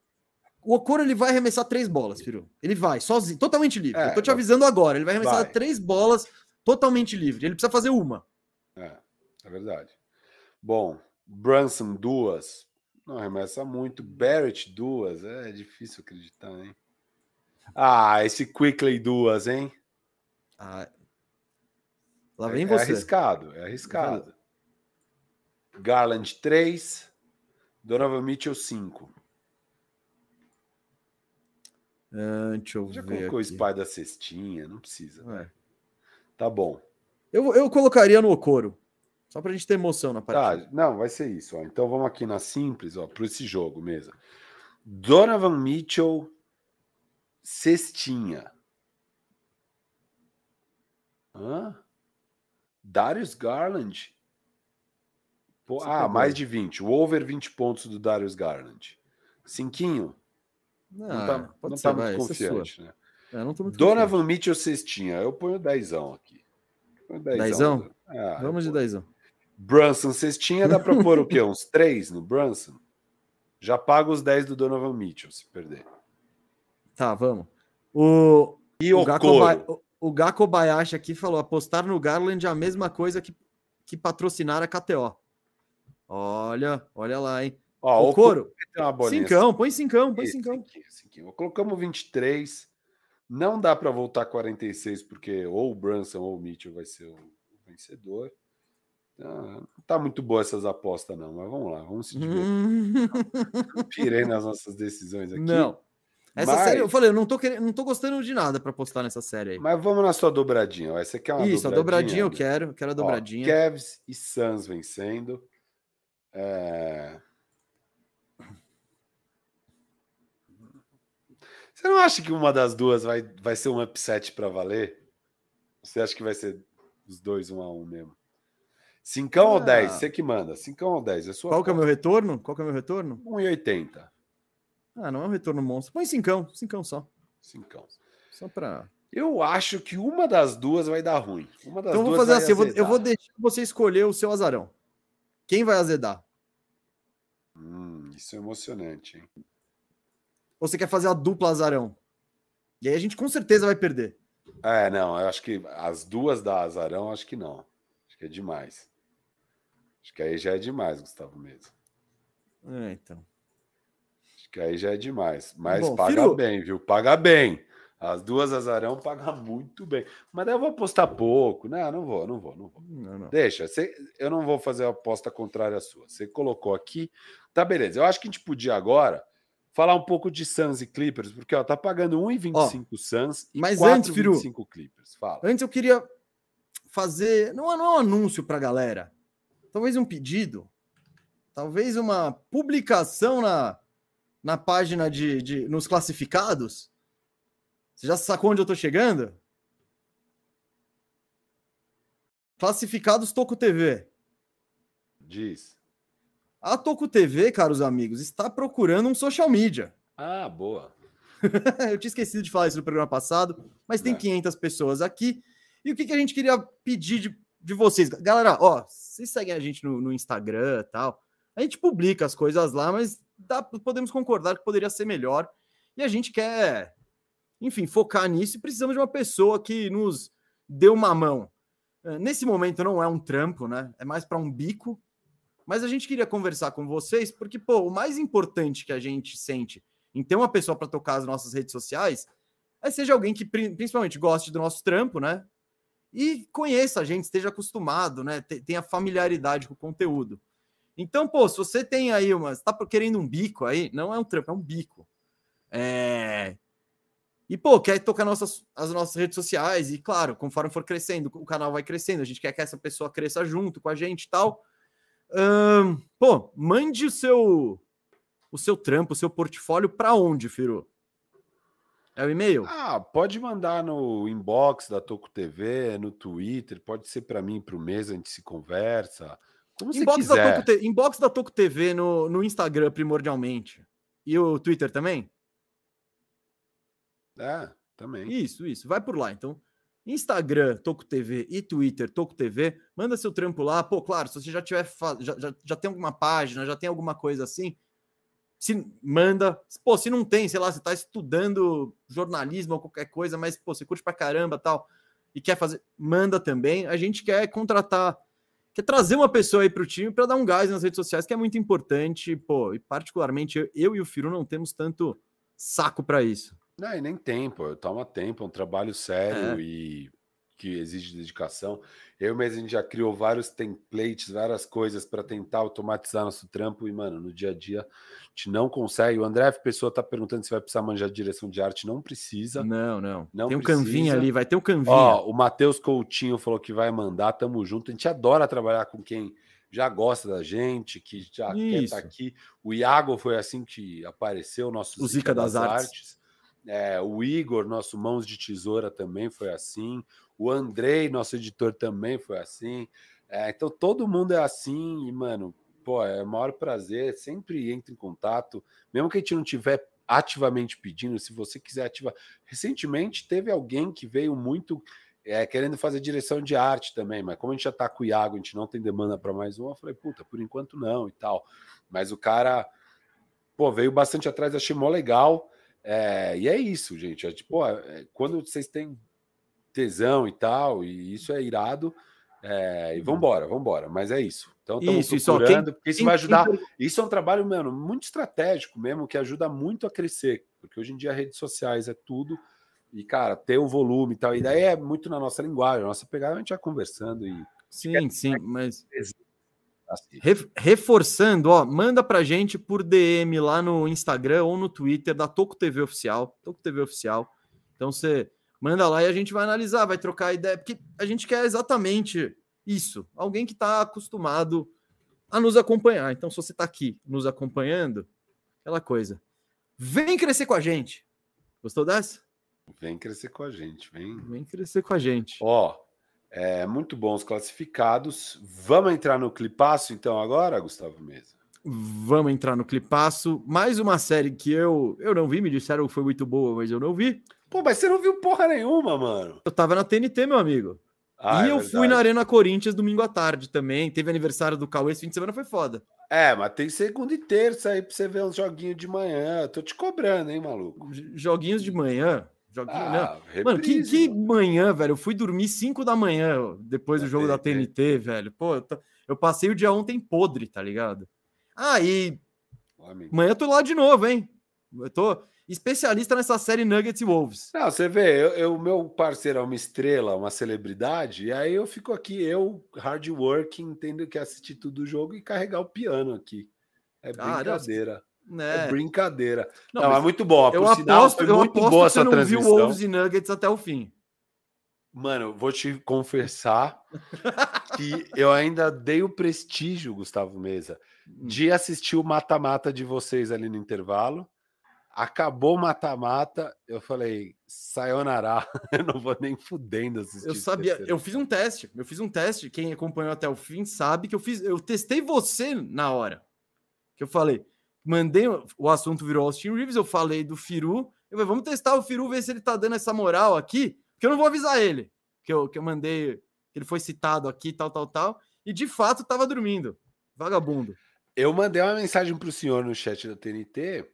Speaker 1: O Okoro ele vai arremessar três bolas, filho. Ele vai, sozinho, totalmente livre. É, Eu tô te avisando agora. Ele vai arremessar vai. três bolas totalmente livre. Ele precisa fazer uma.
Speaker 2: É, é verdade. Bom, Brunson, duas. Não arremessa muito. Barrett, duas. É difícil acreditar, hein? Ah, esse Quickly duas, hein?
Speaker 1: Ah, lá vem
Speaker 2: é,
Speaker 1: você.
Speaker 2: É arriscado, é arriscado. Garland 3, Donovan Mitchell 5.
Speaker 1: Uh, deixa eu
Speaker 2: Já
Speaker 1: ver
Speaker 2: colocou o spy da cestinha? Não precisa.
Speaker 1: É.
Speaker 2: Tá bom.
Speaker 1: Eu, eu colocaria no Okoro. Só pra gente ter emoção na partida.
Speaker 2: Tá, não, vai ser isso. Ó. Então vamos aqui na simples, ó, para esse jogo mesmo. Donovan Mitchell, cestinha. Hã? Darius Garland. Pô, ah,
Speaker 1: pegou.
Speaker 2: mais de 20. O over 20 pontos do Darius Garland. Cinquinho.
Speaker 1: Não,
Speaker 2: Não tá,
Speaker 1: Ah, pode
Speaker 2: não
Speaker 1: ser,
Speaker 2: tá
Speaker 1: vai,
Speaker 2: muito
Speaker 1: é
Speaker 2: confiante, né?
Speaker 1: Eu não tô muito
Speaker 2: Donovan Mitchell, cestinha. Eu ponho dezão aqui. Ponho
Speaker 1: Dezão?
Speaker 2: Ah, eu
Speaker 1: Vamos de dezão.
Speaker 2: Brunson, cestinha, dá pra pôr o quê? Uns três no Brunson? Já paga os 10 do Donovan Mitchell, se perder.
Speaker 1: Tá, vamos. O,
Speaker 2: E
Speaker 1: o,
Speaker 2: o
Speaker 1: Gako
Speaker 2: Coro?
Speaker 1: Ba- o- o Gako Bayashi aqui falou: apostar no Garland é a mesma coisa que, que patrocinar a KTO. Olha, olha lá, hein?
Speaker 2: Ó,
Speaker 1: o
Speaker 2: o
Speaker 1: couro. Cincão, põe cincão, põe
Speaker 2: Isso,
Speaker 1: cincão.
Speaker 2: Colocamos 23. Não dá para voltar 46, porque ou o Brunson ou o Mitchell vai ser o vencedor. Ah, não tá muito boa essas apostas, não, mas vamos lá, vamos se divertir.
Speaker 1: Hum,
Speaker 2: Pirei nas nossas decisões aqui.
Speaker 1: não. Essa
Speaker 2: Mas-
Speaker 1: série, eu falei, eu não tô, querendo, não tô gostando de nada pra postar nessa série aí.
Speaker 2: Mas vamos na sua dobradinha. ó. Essa aqui é uma
Speaker 1: Isso, a dobradinha eu
Speaker 2: né?
Speaker 1: quero, eu quero a
Speaker 2: Ó,
Speaker 1: dobradinha.
Speaker 2: Cavs e Suns vencendo. É... Você não acha que uma das duas vai, vai ser um upset para valer? Você acha que vai ser os dois um a um mesmo? Cincão ou
Speaker 1: Ah.
Speaker 2: 10? Você que manda. Cincão ou 10? É sua
Speaker 1: Qual que é o meu retorno? Qual que é o meu retorno?
Speaker 2: 1,80.
Speaker 1: Ah, não é um retorno monstro. Põe cincão, cincão só.
Speaker 2: Cincão.
Speaker 1: Só pra.
Speaker 2: Eu acho que uma das duas vai dar ruim. Uma das
Speaker 1: Então eu vou
Speaker 2: duas
Speaker 1: fazer assim, eu vou, eu vou deixar você escolher o seu azarão. Quem vai azedar?
Speaker 2: Hum, isso é emocionante, hein?
Speaker 1: Ou você quer fazer a dupla azarão? E aí a gente com certeza vai perder.
Speaker 2: É, não, eu acho que as duas da Azarão, acho que não. Acho que é demais. Acho que aí já é demais, Gustavo mesmo.
Speaker 1: É, então.
Speaker 2: Acho que aí já é demais. Mas
Speaker 1: Bom,
Speaker 2: paga
Speaker 1: Firu-
Speaker 2: bem, viu? Paga bem. As duas Azarão paga muito bem. Mas eu vou apostar pouco. Não, não vou, não vou, não vou.
Speaker 1: Não, não.
Speaker 2: Deixa, você- eu não vou fazer a aposta contrária à sua. Você colocou aqui. Tá, beleza. Eu acho que a gente podia agora falar um pouco de Suns e Clippers, porque ó, tá pagando 1,25 Suns e
Speaker 1: mas antes, Firu-
Speaker 2: 4,25 Clippers. Fala.
Speaker 1: Antes eu queria fazer. Não, é- não é um anúncio pra galera. Talvez um pedido. Talvez uma publicação na, na página de, de. nos classificados. Você já sacou onde eu tô chegando? Classificados Toco TV.
Speaker 2: Diz.
Speaker 1: A Toco TV, caros amigos, está procurando um social media.
Speaker 2: Ah, boa.
Speaker 1: Eu tinha esquecido de falar isso no programa passado, mas tem
Speaker 2: É.
Speaker 1: 500 pessoas aqui. E o que, que a gente queria pedir de, de vocês? Galera, ó, vocês seguem a gente no, no Instagram e tal. A gente publica as coisas lá, mas dá- podemos concordar que poderia ser melhor. E a gente quer, enfim, focar nisso e precisamos de uma pessoa que nos dê uma mão. Eh, Nesse momento não é um trampo, né? É mais para um bico. Mas a gente queria conversar com vocês, porque, pô, o mais importante que a gente sente em ter uma pessoa para tocar as nossas redes sociais é seja alguém que pri- principalmente goste do nosso trampo, né? E conheça a gente, esteja acostumado, né? te- Tenha familiaridade com o conteúdo. Então, pô, se você tem aí uma. Está querendo um bico aí, não é um trampo, é um bico. É. E, pô, quer tocar nossas, as nossas redes sociais, e claro, conforme for crescendo, o canal vai crescendo, a gente quer que essa pessoa cresça junto com a gente e tal. Ahn, pô, mande o seu o seu trampo, o seu portfólio para onde, Firu? É o e-mail?
Speaker 2: Ah, pode mandar no inbox da Toco TV, no Twitter, pode ser para mim, para o mês, a gente se conversa. Como você
Speaker 1: Inbox da,
Speaker 2: quiser.
Speaker 1: Toco T- inbox da Toco TV no, no Instagram, primordialmente. E o Twitter também?
Speaker 2: É, também.
Speaker 1: Isso, isso. Vai por lá. Então, Instagram, Toco TV e Twitter, Toco TV. Manda seu trampo lá. Pô, claro, se você já tiver. Já, já, já tem alguma página, já tem alguma coisa assim. Se manda. Pô, se não tem, sei lá, você tá estudando jornalismo ou qualquer coisa, mas, pô, você curte pra caramba tal. E quer fazer. Manda também. A gente quer contratar. Quer trazer uma pessoa aí pro time para dar um gás nas redes sociais, que é muito importante. Pô, e particularmente eu, eu e o Firu não temos tanto saco para isso.
Speaker 2: Não, e nem tempo, toma tempo, é um trabalho sério
Speaker 1: É.
Speaker 2: e, que exige dedicação. Eu mesmo a gente já criou vários templates, várias coisas para tentar automatizar nosso trampo e, mano, no dia a dia a gente não consegue. O André F. Pessoa tá perguntando se vai precisar manjar de direção de arte. Não precisa.
Speaker 1: Não, não.
Speaker 2: Não
Speaker 1: tem um
Speaker 2: precisa.
Speaker 1: canvinho ali, vai ter um canvinho.
Speaker 2: Ó, o Matheus Coutinho falou que vai mandar, tamo junto. A gente adora trabalhar com quem já gosta da gente, que já quer
Speaker 1: Isso.
Speaker 2: estar aqui. O Iago foi assim que apareceu, nosso
Speaker 1: O Zica das Artes.
Speaker 2: É, o Igor, nosso Mãos de Tesoura, também foi assim. O Andrei, nosso editor, também foi assim. É, então todo mundo é assim, e, mano, pô, é o maior prazer. Sempre entre em contato, mesmo que a gente não tiver ativamente pedindo, se você quiser ativar. Recentemente teve alguém que veio muito é, querendo fazer direção de arte também, mas como a gente já tá com o Iago, a gente não tem demanda para mais um, eu falei, puta, por enquanto não e tal. Mas o cara, pô, veio bastante atrás, achei mó legal. É, e é isso, gente. É, tipo, é, quando vocês têm tesão e tal, e isso é irado, é, e vambora, vambora. Mas é isso. Então estamos procurando,
Speaker 1: quem-
Speaker 2: porque isso
Speaker 1: quem-
Speaker 2: vai ajudar. Isso é um trabalho, mano, muito estratégico mesmo, que ajuda muito a crescer. Porque hoje em dia redes sociais é tudo. E, cara, ter o volume e tal. E daí é muito na nossa linguagem, a nossa pegada, a gente vai conversando e
Speaker 1: Sim, sim, mas
Speaker 2: assim.
Speaker 1: Re- reforçando, ó, manda pra gente por DM lá no Instagram ou no Twitter da Toco TV Oficial, Toco TV Oficial. Então você manda lá e a gente vai analisar, vai trocar ideia, porque a gente quer exatamente isso, alguém que está acostumado a nos acompanhar. Então se você está aqui nos acompanhando, aquela coisa, vem crescer com a gente. Gostou dessa?
Speaker 2: Vem crescer com a gente, vem.
Speaker 1: Vem crescer com a gente.
Speaker 2: Ó, é, muito bons classificados. Vamos entrar no clipaço então agora, Gustavo Mesa?
Speaker 1: Vamos entrar no clipaço. Mais uma série que eu eu não vi, me disseram que foi muito boa, mas eu não vi.
Speaker 2: Pô, mas você não viu porra nenhuma, mano.
Speaker 1: Eu tava na TNT, meu amigo.
Speaker 2: Ah,
Speaker 1: e
Speaker 2: é
Speaker 1: eu fui na
Speaker 2: verdade.
Speaker 1: Arena Corinthians domingo à tarde também. Teve aniversário do Cauê, esse fim de semana foi foda.
Speaker 2: É, mas tem segunda e terça aí pra você ver uns joguinhos de manhã. Tô te cobrando, hein, maluco?
Speaker 1: Joguinhos de manhã. Joguinho,
Speaker 2: Ah,
Speaker 1: não. Mano, que,
Speaker 2: reprise,
Speaker 1: que
Speaker 2: mano.
Speaker 1: manhã, velho. Eu fui dormir 5 da manhã depois do
Speaker 2: Da
Speaker 1: jogo da
Speaker 2: TNT.
Speaker 1: TNT, velho. Pô, eu, tô- eu passei o dia ontem podre, tá ligado? Ah, e amanhã eu tô lá de novo, hein? Eu tô especialista nessa série Nuggets e Wolves.
Speaker 2: Não, você vê, eu, eu- meu parceiro é uma estrela, uma celebridade, e aí eu fico aqui, eu, hard working, tendo que assistir tudo o jogo e carregar o piano aqui. É
Speaker 1: Ah,
Speaker 2: brincadeira. é
Speaker 1: Né?
Speaker 2: brincadeira.
Speaker 1: Não,
Speaker 2: Não, é muito bom.
Speaker 1: eu
Speaker 2: Por sinal,
Speaker 1: aposto,
Speaker 2: foi
Speaker 1: eu
Speaker 2: muito
Speaker 1: aposto
Speaker 2: boa
Speaker 1: que você não viu
Speaker 2: transmissão.
Speaker 1: Wolves e Nuggets até o fim.
Speaker 2: Mano, vou te confessar que eu ainda dei o prestígio, Gustavo Mesa,
Speaker 1: Hum.
Speaker 2: de assistir o mata-mata de vocês ali no intervalo. Acabou o mata-mata, eu falei, sayonara, eu não vou nem fudendo assistir.
Speaker 1: Eu sabia,
Speaker 2: terceiro
Speaker 1: eu fiz um teste, eu fiz um teste, quem acompanhou até o fim sabe que eu fiz, eu testei você na hora. Que eu falei, mandei, o assunto virou Austin Reeves, eu falei do Firu, eu falei, vamos testar o Firu, ver se ele tá dando essa moral aqui, porque eu não vou avisar ele, que eu, que eu mandei, que ele foi citado aqui, tal, tal, tal, e de fato tava dormindo, vagabundo.
Speaker 2: Eu mandei uma mensagem pro senhor no chat da TNT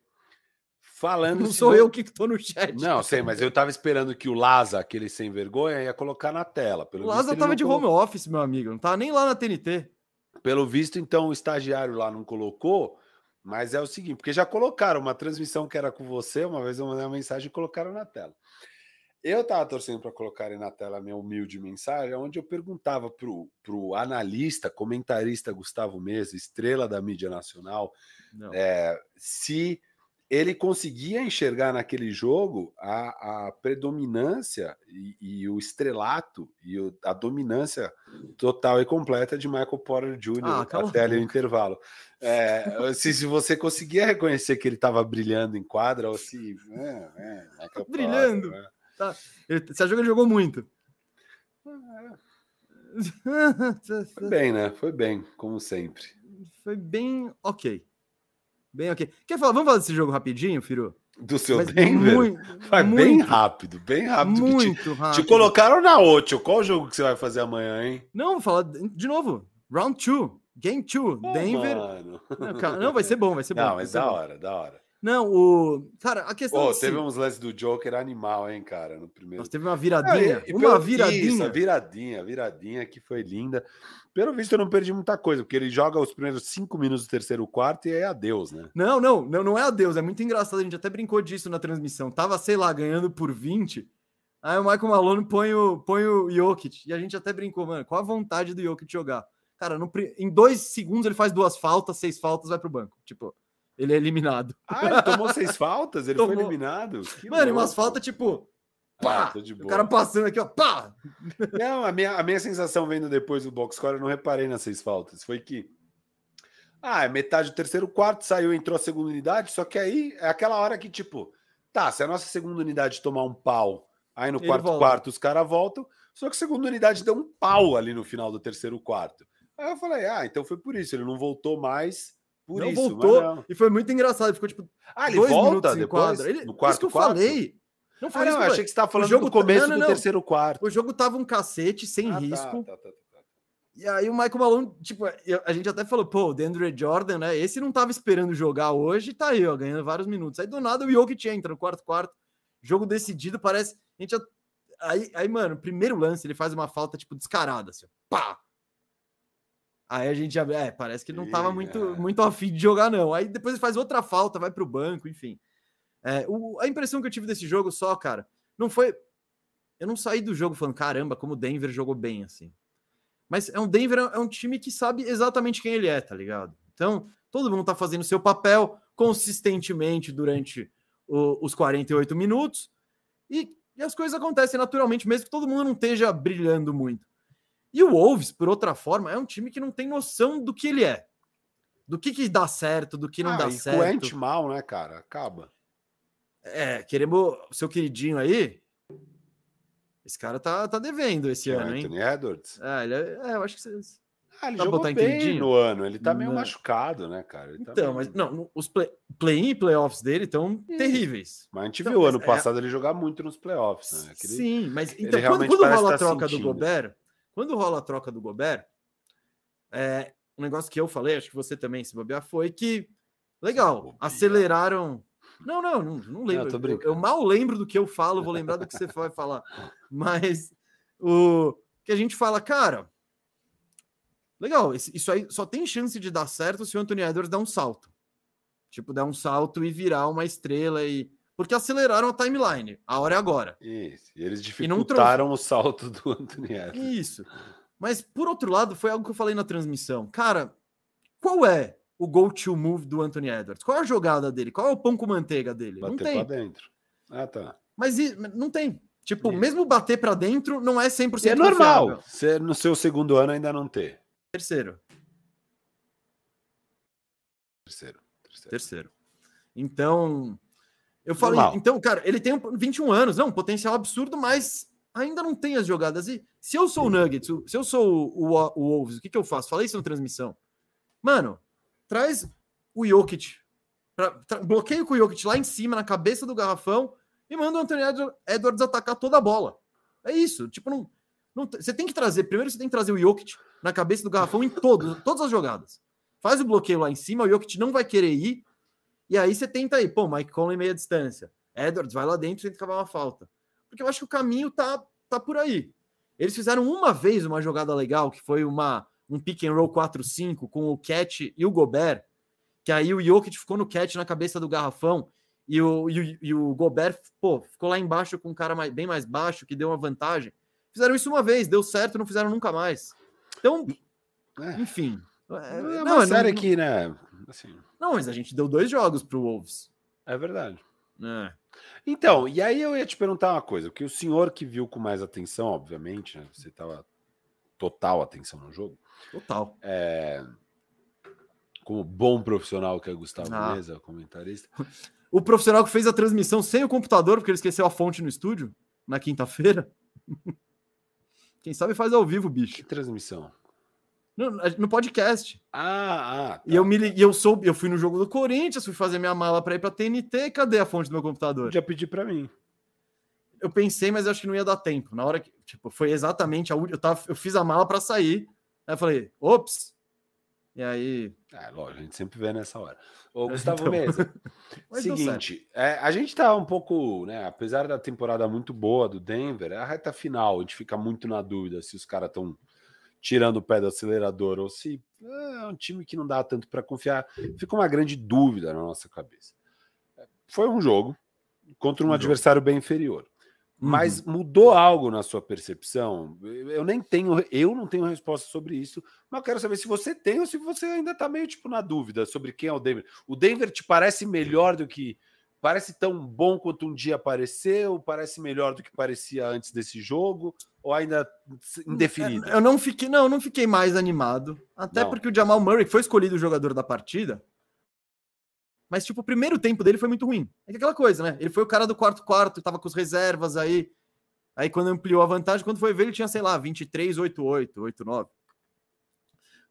Speaker 2: falando.
Speaker 1: Não sou
Speaker 2: vo-
Speaker 1: eu que tô no chat.
Speaker 2: Não, sei, mas eu tava esperando que o Laza, aquele sem vergonha, ia colocar na tela. Pelo
Speaker 1: O
Speaker 2: visto,
Speaker 1: Lázaro
Speaker 2: ele
Speaker 1: tava
Speaker 2: não
Speaker 1: de
Speaker 2: colocou.
Speaker 1: home office, meu amigo, não tava nem lá na TNT.
Speaker 2: Pelo visto, então, o estagiário lá não colocou, mas é o seguinte, porque já colocaram uma transmissão que era com você, uma vez eu mandei uma mensagem e colocaram na tela. Eu tava torcendo para colocarem na tela a minha humilde mensagem, onde eu perguntava pro, pro analista, comentarista Gustavo Mesa, estrela da mídia nacional,
Speaker 1: Não.
Speaker 2: é, se ele conseguia enxergar naquele jogo a, a predominância e, e o estrelato e o- a dominância total e completa de Michael Porter Jr.
Speaker 1: Ah,
Speaker 2: até ali o intervalo. É, se, se você conseguia reconhecer que ele estava brilhando em quadra ou se. É, é,
Speaker 1: Brilhando.
Speaker 2: Porter, né?
Speaker 1: Ele, você achou que ele jogou muito?
Speaker 2: Foi bem, né? Foi bem, como sempre.
Speaker 1: Foi bem ok. Bem ok. Quer falar? Vamos falar desse jogo rapidinho, Firu?
Speaker 2: Do seu
Speaker 1: Mas
Speaker 2: Denver?
Speaker 1: muito,
Speaker 2: Vai bem
Speaker 1: muito,
Speaker 2: rápido, bem rápido. que te-
Speaker 1: muito rápido.
Speaker 2: Te colocaram na 8. Qual jogo que você vai fazer amanhã, hein?
Speaker 1: Não, vou falar de novo. Round 2. Game 2.
Speaker 2: Pô,
Speaker 1: Denver. Não, cara, não, vai ser bom, vai ser bom.
Speaker 2: Não, mas da
Speaker 1: bom.
Speaker 2: hora, da hora.
Speaker 1: Não, o. Cara, a questão
Speaker 2: Pô,
Speaker 1: é
Speaker 2: teve
Speaker 1: assim,
Speaker 2: uns lances do Joker animal, hein, cara, no primeiro.
Speaker 1: Nós teve uma viradinha.
Speaker 2: e
Speaker 1: uma viradinha.
Speaker 2: Isso, viradinha, viradinha que foi linda. Pelo visto, eu não perdi muita coisa, porque ele joga os primeiros cinco minutos do terceiro quarto e aí adeus, né?
Speaker 1: Não, não, não, não é a Deus. É muito engraçado. A gente até brincou disso na transmissão. Tava, sei lá, ganhando por 20. Aí o Michael Malone põe o, põe o Jokic. E a gente até brincou, mano, qual a vontade do Jokic jogar? Cara, no, em dois segundos ele faz duas faltas, seis faltas, vai pro banco. Tipo, ele é eliminado.
Speaker 2: Ah, ele tomou seis faltas? Ele tomou. foi eliminado?
Speaker 1: Que mano, e umas faltas, tipo. Pá! Ah, o cara passando aqui, ó, pá!
Speaker 2: Não, a minha, a minha sensação vendo depois do box score, eu não reparei nas seis faltas. Foi que. Ah, é metade do terceiro quarto, saiu, entrou a segunda unidade, só que aí é aquela hora que, tipo, tá, se a nossa segunda unidade tomar um pau Aí no Ele quarto volta. quarto os caras voltam, só que a segunda unidade deu um pau ali no final do terceiro quarto. Aí eu falei, ah, então foi por isso, ele não voltou mais por
Speaker 1: não
Speaker 2: isso.
Speaker 1: Voltou, não. e foi muito engraçado, ficou tipo
Speaker 2: Ah, ele volta depois? Ele,
Speaker 1: no quarto isso que eu quarto? falei.
Speaker 2: Não foi ah, não, achei que você estava falando jogo, do começo não, do terceiro quarto.
Speaker 1: O jogo tava um cacete, sem ah, tá, risco. Tá, tá, tá, tá, e aí o Michael Malone, tipo, a gente até falou, pô, o DeAndre Jordan, né? Esse não tava esperando jogar hoje, tá aí, ó, ganhando vários minutos. Aí do nada o Jokic entra no quarto quarto, jogo decidido, parece. A gente Aí, aí, mano, primeiro lance, ele faz uma falta, tipo, descarada, assim, pá! Aí a gente já é, parece que não tava muito, muito afim de jogar, não. Aí depois ele faz outra falta, vai pro banco, enfim. É, o, a impressão que eu tive desse jogo só, cara, não foi. Eu não saí do jogo falando, caramba, como o Denver jogou bem, assim. Mas é um Denver é um time que sabe exatamente quem ele é, tá ligado? Então, todo mundo tá fazendo seu papel consistentemente durante o, os 48 minutos. E e as coisas acontecem naturalmente, mesmo que todo mundo não esteja brilhando muito. E o Wolves, por outra forma, é um time que não tem noção do que ele é. Do que, que dá certo, do que não ah, dá certo.
Speaker 2: O mal, né, cara? Acaba.
Speaker 1: É, queremos seu queridinho aí. Esse cara tá, tá devendo esse ano, hein?
Speaker 2: Anthony Edwards?
Speaker 1: É, ele é, é, eu acho que vocês.
Speaker 2: Ah, ele jogou bem queridinho? no ano. Ele tá meio não. machucado, né, cara?
Speaker 1: Ele tá então, tá meio... mas não, os play-in play e playoffs dele estão terríveis.
Speaker 2: Mas a gente
Speaker 1: então,
Speaker 2: viu ano é... passado ele jogar muito nos playoffs, né?
Speaker 1: Aquele... Sim, mas então quando, quando rola a tá troca sentindo. do Gobert, quando rola a troca do Gobert, é, um negócio que eu falei, acho que você também se bobear, foi que legal, aceleraram. Não, não, não, não lembro. Não, eu, eu, mal lembro do que eu falo, vou lembrar do que você vai falar. Mas o que a gente fala, cara, Legal, isso aí só tem chance de dar certo se o Anthony Edwards der um salto. Tipo, der um salto e virar uma estrela e. Porque aceleraram a timeline. A hora é agora.
Speaker 2: Isso. E eles dificultaram e o salto do Anthony Edwards.
Speaker 1: Isso. Mas, por outro lado, foi algo que eu falei na transmissão. Cara, qual é o go-to move do Anthony Edwards? Qual é a jogada dele? Qual é o pão com manteiga dele?
Speaker 2: Bater
Speaker 1: não tem.
Speaker 2: pra dentro. Ah, tá.
Speaker 1: Mas não tem. Tipo, mesmo bater para dentro não é 100%
Speaker 2: e é normal. Você, no seu segundo ano ainda não ter.
Speaker 1: Terceiro.
Speaker 2: Terceiro. Terceiro.
Speaker 1: Terceiro. Então, eu falei, Normal. então, cara, ele tem 21 anos, não, um potencial absurdo, mas ainda não tem as jogadas. E se eu sou o Nuggets, se eu sou o, o, o Wolves, o que, que eu faço? Falei isso na transmissão. Mano, traz o Jokic, pra, tra, bloqueio com o Jokic lá em cima, na cabeça do garrafão, e manda o Anthony Edwards atacar toda a bola. É isso. Tipo, não, não, você tem que trazer, primeiro você tem que trazer o Jokic na cabeça do garrafão em todo, todas as jogadas. Faz o bloqueio lá em cima, o Jokic não vai querer ir, e aí você tenta aí, pô, Mike Conley meia distância. Edwards vai lá dentro e tenta cavar uma falta. Porque eu acho que o caminho tá, tá por aí. Eles fizeram uma vez uma jogada legal, que foi uma, um pick and roll 4-5 com o Cat e o Gobert, que aí o Jokic ficou no Cat na cabeça do garrafão, e o, e o, e o Gobert, pô, ficou lá embaixo com um cara mais, bem mais baixo, que deu uma vantagem. Fizeram isso uma vez, deu certo, não fizeram nunca mais. Então, é. enfim.
Speaker 2: É, é uma não, série não, que, né?
Speaker 1: Assim... Não, mas a gente deu dois jogos pro Wolves.
Speaker 2: É verdade. É. Então, e aí eu ia te perguntar uma coisa, porque o senhor que viu com mais atenção, obviamente, né, você estava total atenção no jogo.
Speaker 1: Total.
Speaker 2: É, como bom profissional que é Gustavo ah. Mesa, comentarista.
Speaker 1: O profissional que fez a transmissão sem o computador, porque ele esqueceu a fonte no estúdio, na quinta-feira. Quem sabe faz ao vivo, bicho.
Speaker 2: Que transmissão?
Speaker 1: No, no podcast.
Speaker 2: Ah, ah. Tá.
Speaker 1: E eu me e eu soube, eu fui no jogo do Corinthians, fui fazer minha mala para ir para TNT, cadê a fonte do meu computador?
Speaker 2: Já pedi para mim.
Speaker 1: Eu pensei, mas eu acho que não ia dar tempo. Na hora que, tipo, foi exatamente a última, eu tava, eu fiz a mala para sair. Aí eu falei, ops. E aí,
Speaker 2: é, lógico, a gente sempre vê nessa hora. Ô, Gustavo então... Mesa, seguinte, é, a gente tá um pouco, né? Apesar da temporada muito boa do Denver, é a reta final, a gente fica muito na dúvida se os caras estão tirando o pé do acelerador ou se é um time que não dá tanto para confiar. Fica uma grande dúvida na nossa cabeça. Foi um jogo contra um, um adversário jogo. bem inferior. Mas uhum. mudou algo na sua percepção? Eu nem tenho, eu não tenho resposta sobre isso, mas eu quero saber se você tem ou se você ainda está meio tipo na dúvida sobre quem é o Denver. O Denver te parece melhor do que parece tão bom quanto um dia apareceu? Parece melhor do que parecia antes desse jogo? Ou ainda indefinido?
Speaker 1: Eu não fiquei, não, não fiquei mais animado. Até não. porque o Jamal Murray foi escolhido o jogador da partida. Mas, tipo, o primeiro tempo dele foi muito ruim. É aquela coisa, né? Ele foi o cara do quarto-quarto, tava com as reservas aí. Aí, quando ampliou a vantagem, quando foi ver, ele tinha, sei lá, 23, 8, 8, 8, 9.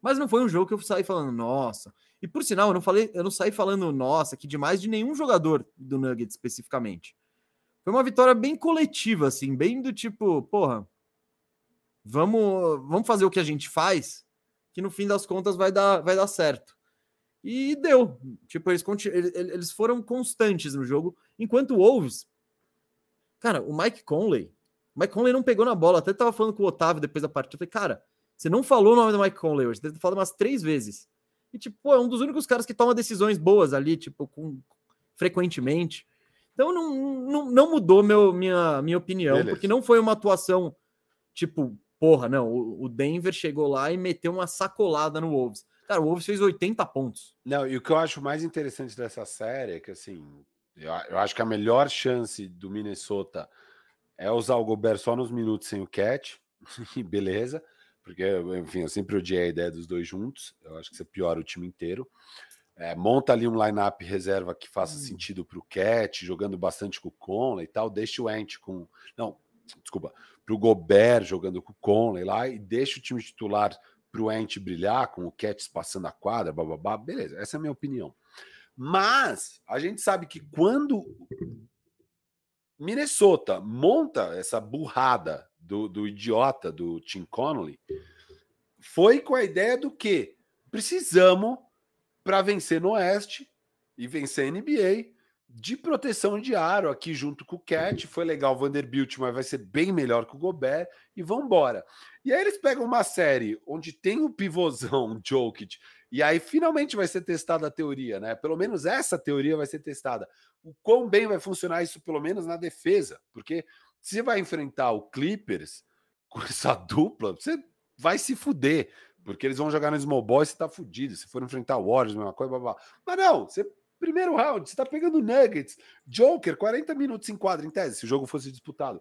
Speaker 1: Mas não foi um jogo que eu saí falando, nossa. E por sinal, eu não falei, eu não saí falando, nossa, que demais de nenhum jogador do Nuggets especificamente. Foi uma vitória bem coletiva, assim, bem do tipo, porra, vamos, vamos fazer o que a gente faz, que no fim das contas vai dar, vai dar certo. E deu. Tipo, eles, eles foram constantes no jogo. Enquanto o Wolves. Cara, o Mike Conley. O Mike Conley não pegou na bola. Até tava falando com o Otávio depois da partida. Eu falei, cara, você não falou o nome do Mike Conley hoje. Você falado umas três vezes. E, tipo, é um dos únicos caras que toma decisões boas ali, tipo, com, frequentemente. Então não, não, não mudou meu, minha, minha opinião, Beleza. porque não foi uma atuação, tipo, porra, não. O, Denver chegou lá e meteu uma sacolada no Wolves. Cara, o Wolves fez 80 pontos.
Speaker 2: Não, e o que eu acho mais interessante dessa série é que, assim, eu, eu acho que a melhor chance do Minnesota é usar o Gobert só nos minutos sem o catch, beleza, porque, enfim, eu sempre odiei a ideia dos dois juntos, eu acho que você piora o time inteiro. É, monta ali um line-up reserva que faça hum. sentido para o Cat, jogando bastante com o Conley e tal. Deixa o Ant com. Não, desculpa, para o Gobert jogando com o Conley lá e deixa o time titular para o Ent brilhar, com o Cats passando a quadra, bababá, beleza, essa é a minha opinião. Mas a gente sabe que quando Minnesota monta essa burrada do, do idiota do Tim Connolly, foi com a ideia do que precisamos para vencer no Oeste e vencer a NBA de proteção de aro aqui junto com o Cat. Foi legal o Vanderbilt, mas vai ser bem melhor que o Gobert e vão embora. E aí eles pegam uma série onde tem o pivôzão Jokic e aí finalmente vai ser testada a teoria, né? Pelo menos essa teoria vai ser testada. O quão bem vai funcionar isso, pelo menos na defesa, porque você vai enfrentar o Clippers com essa dupla, você vai se fuder, porque eles vão jogar no small e você tá fudido. Se for enfrentar o Warriors, mesma coisa, blá, blá. Mas não, você Primeiro round, você tá pegando Nuggets, Joker, 40 minutos em quadra, em tese, se o jogo fosse disputado.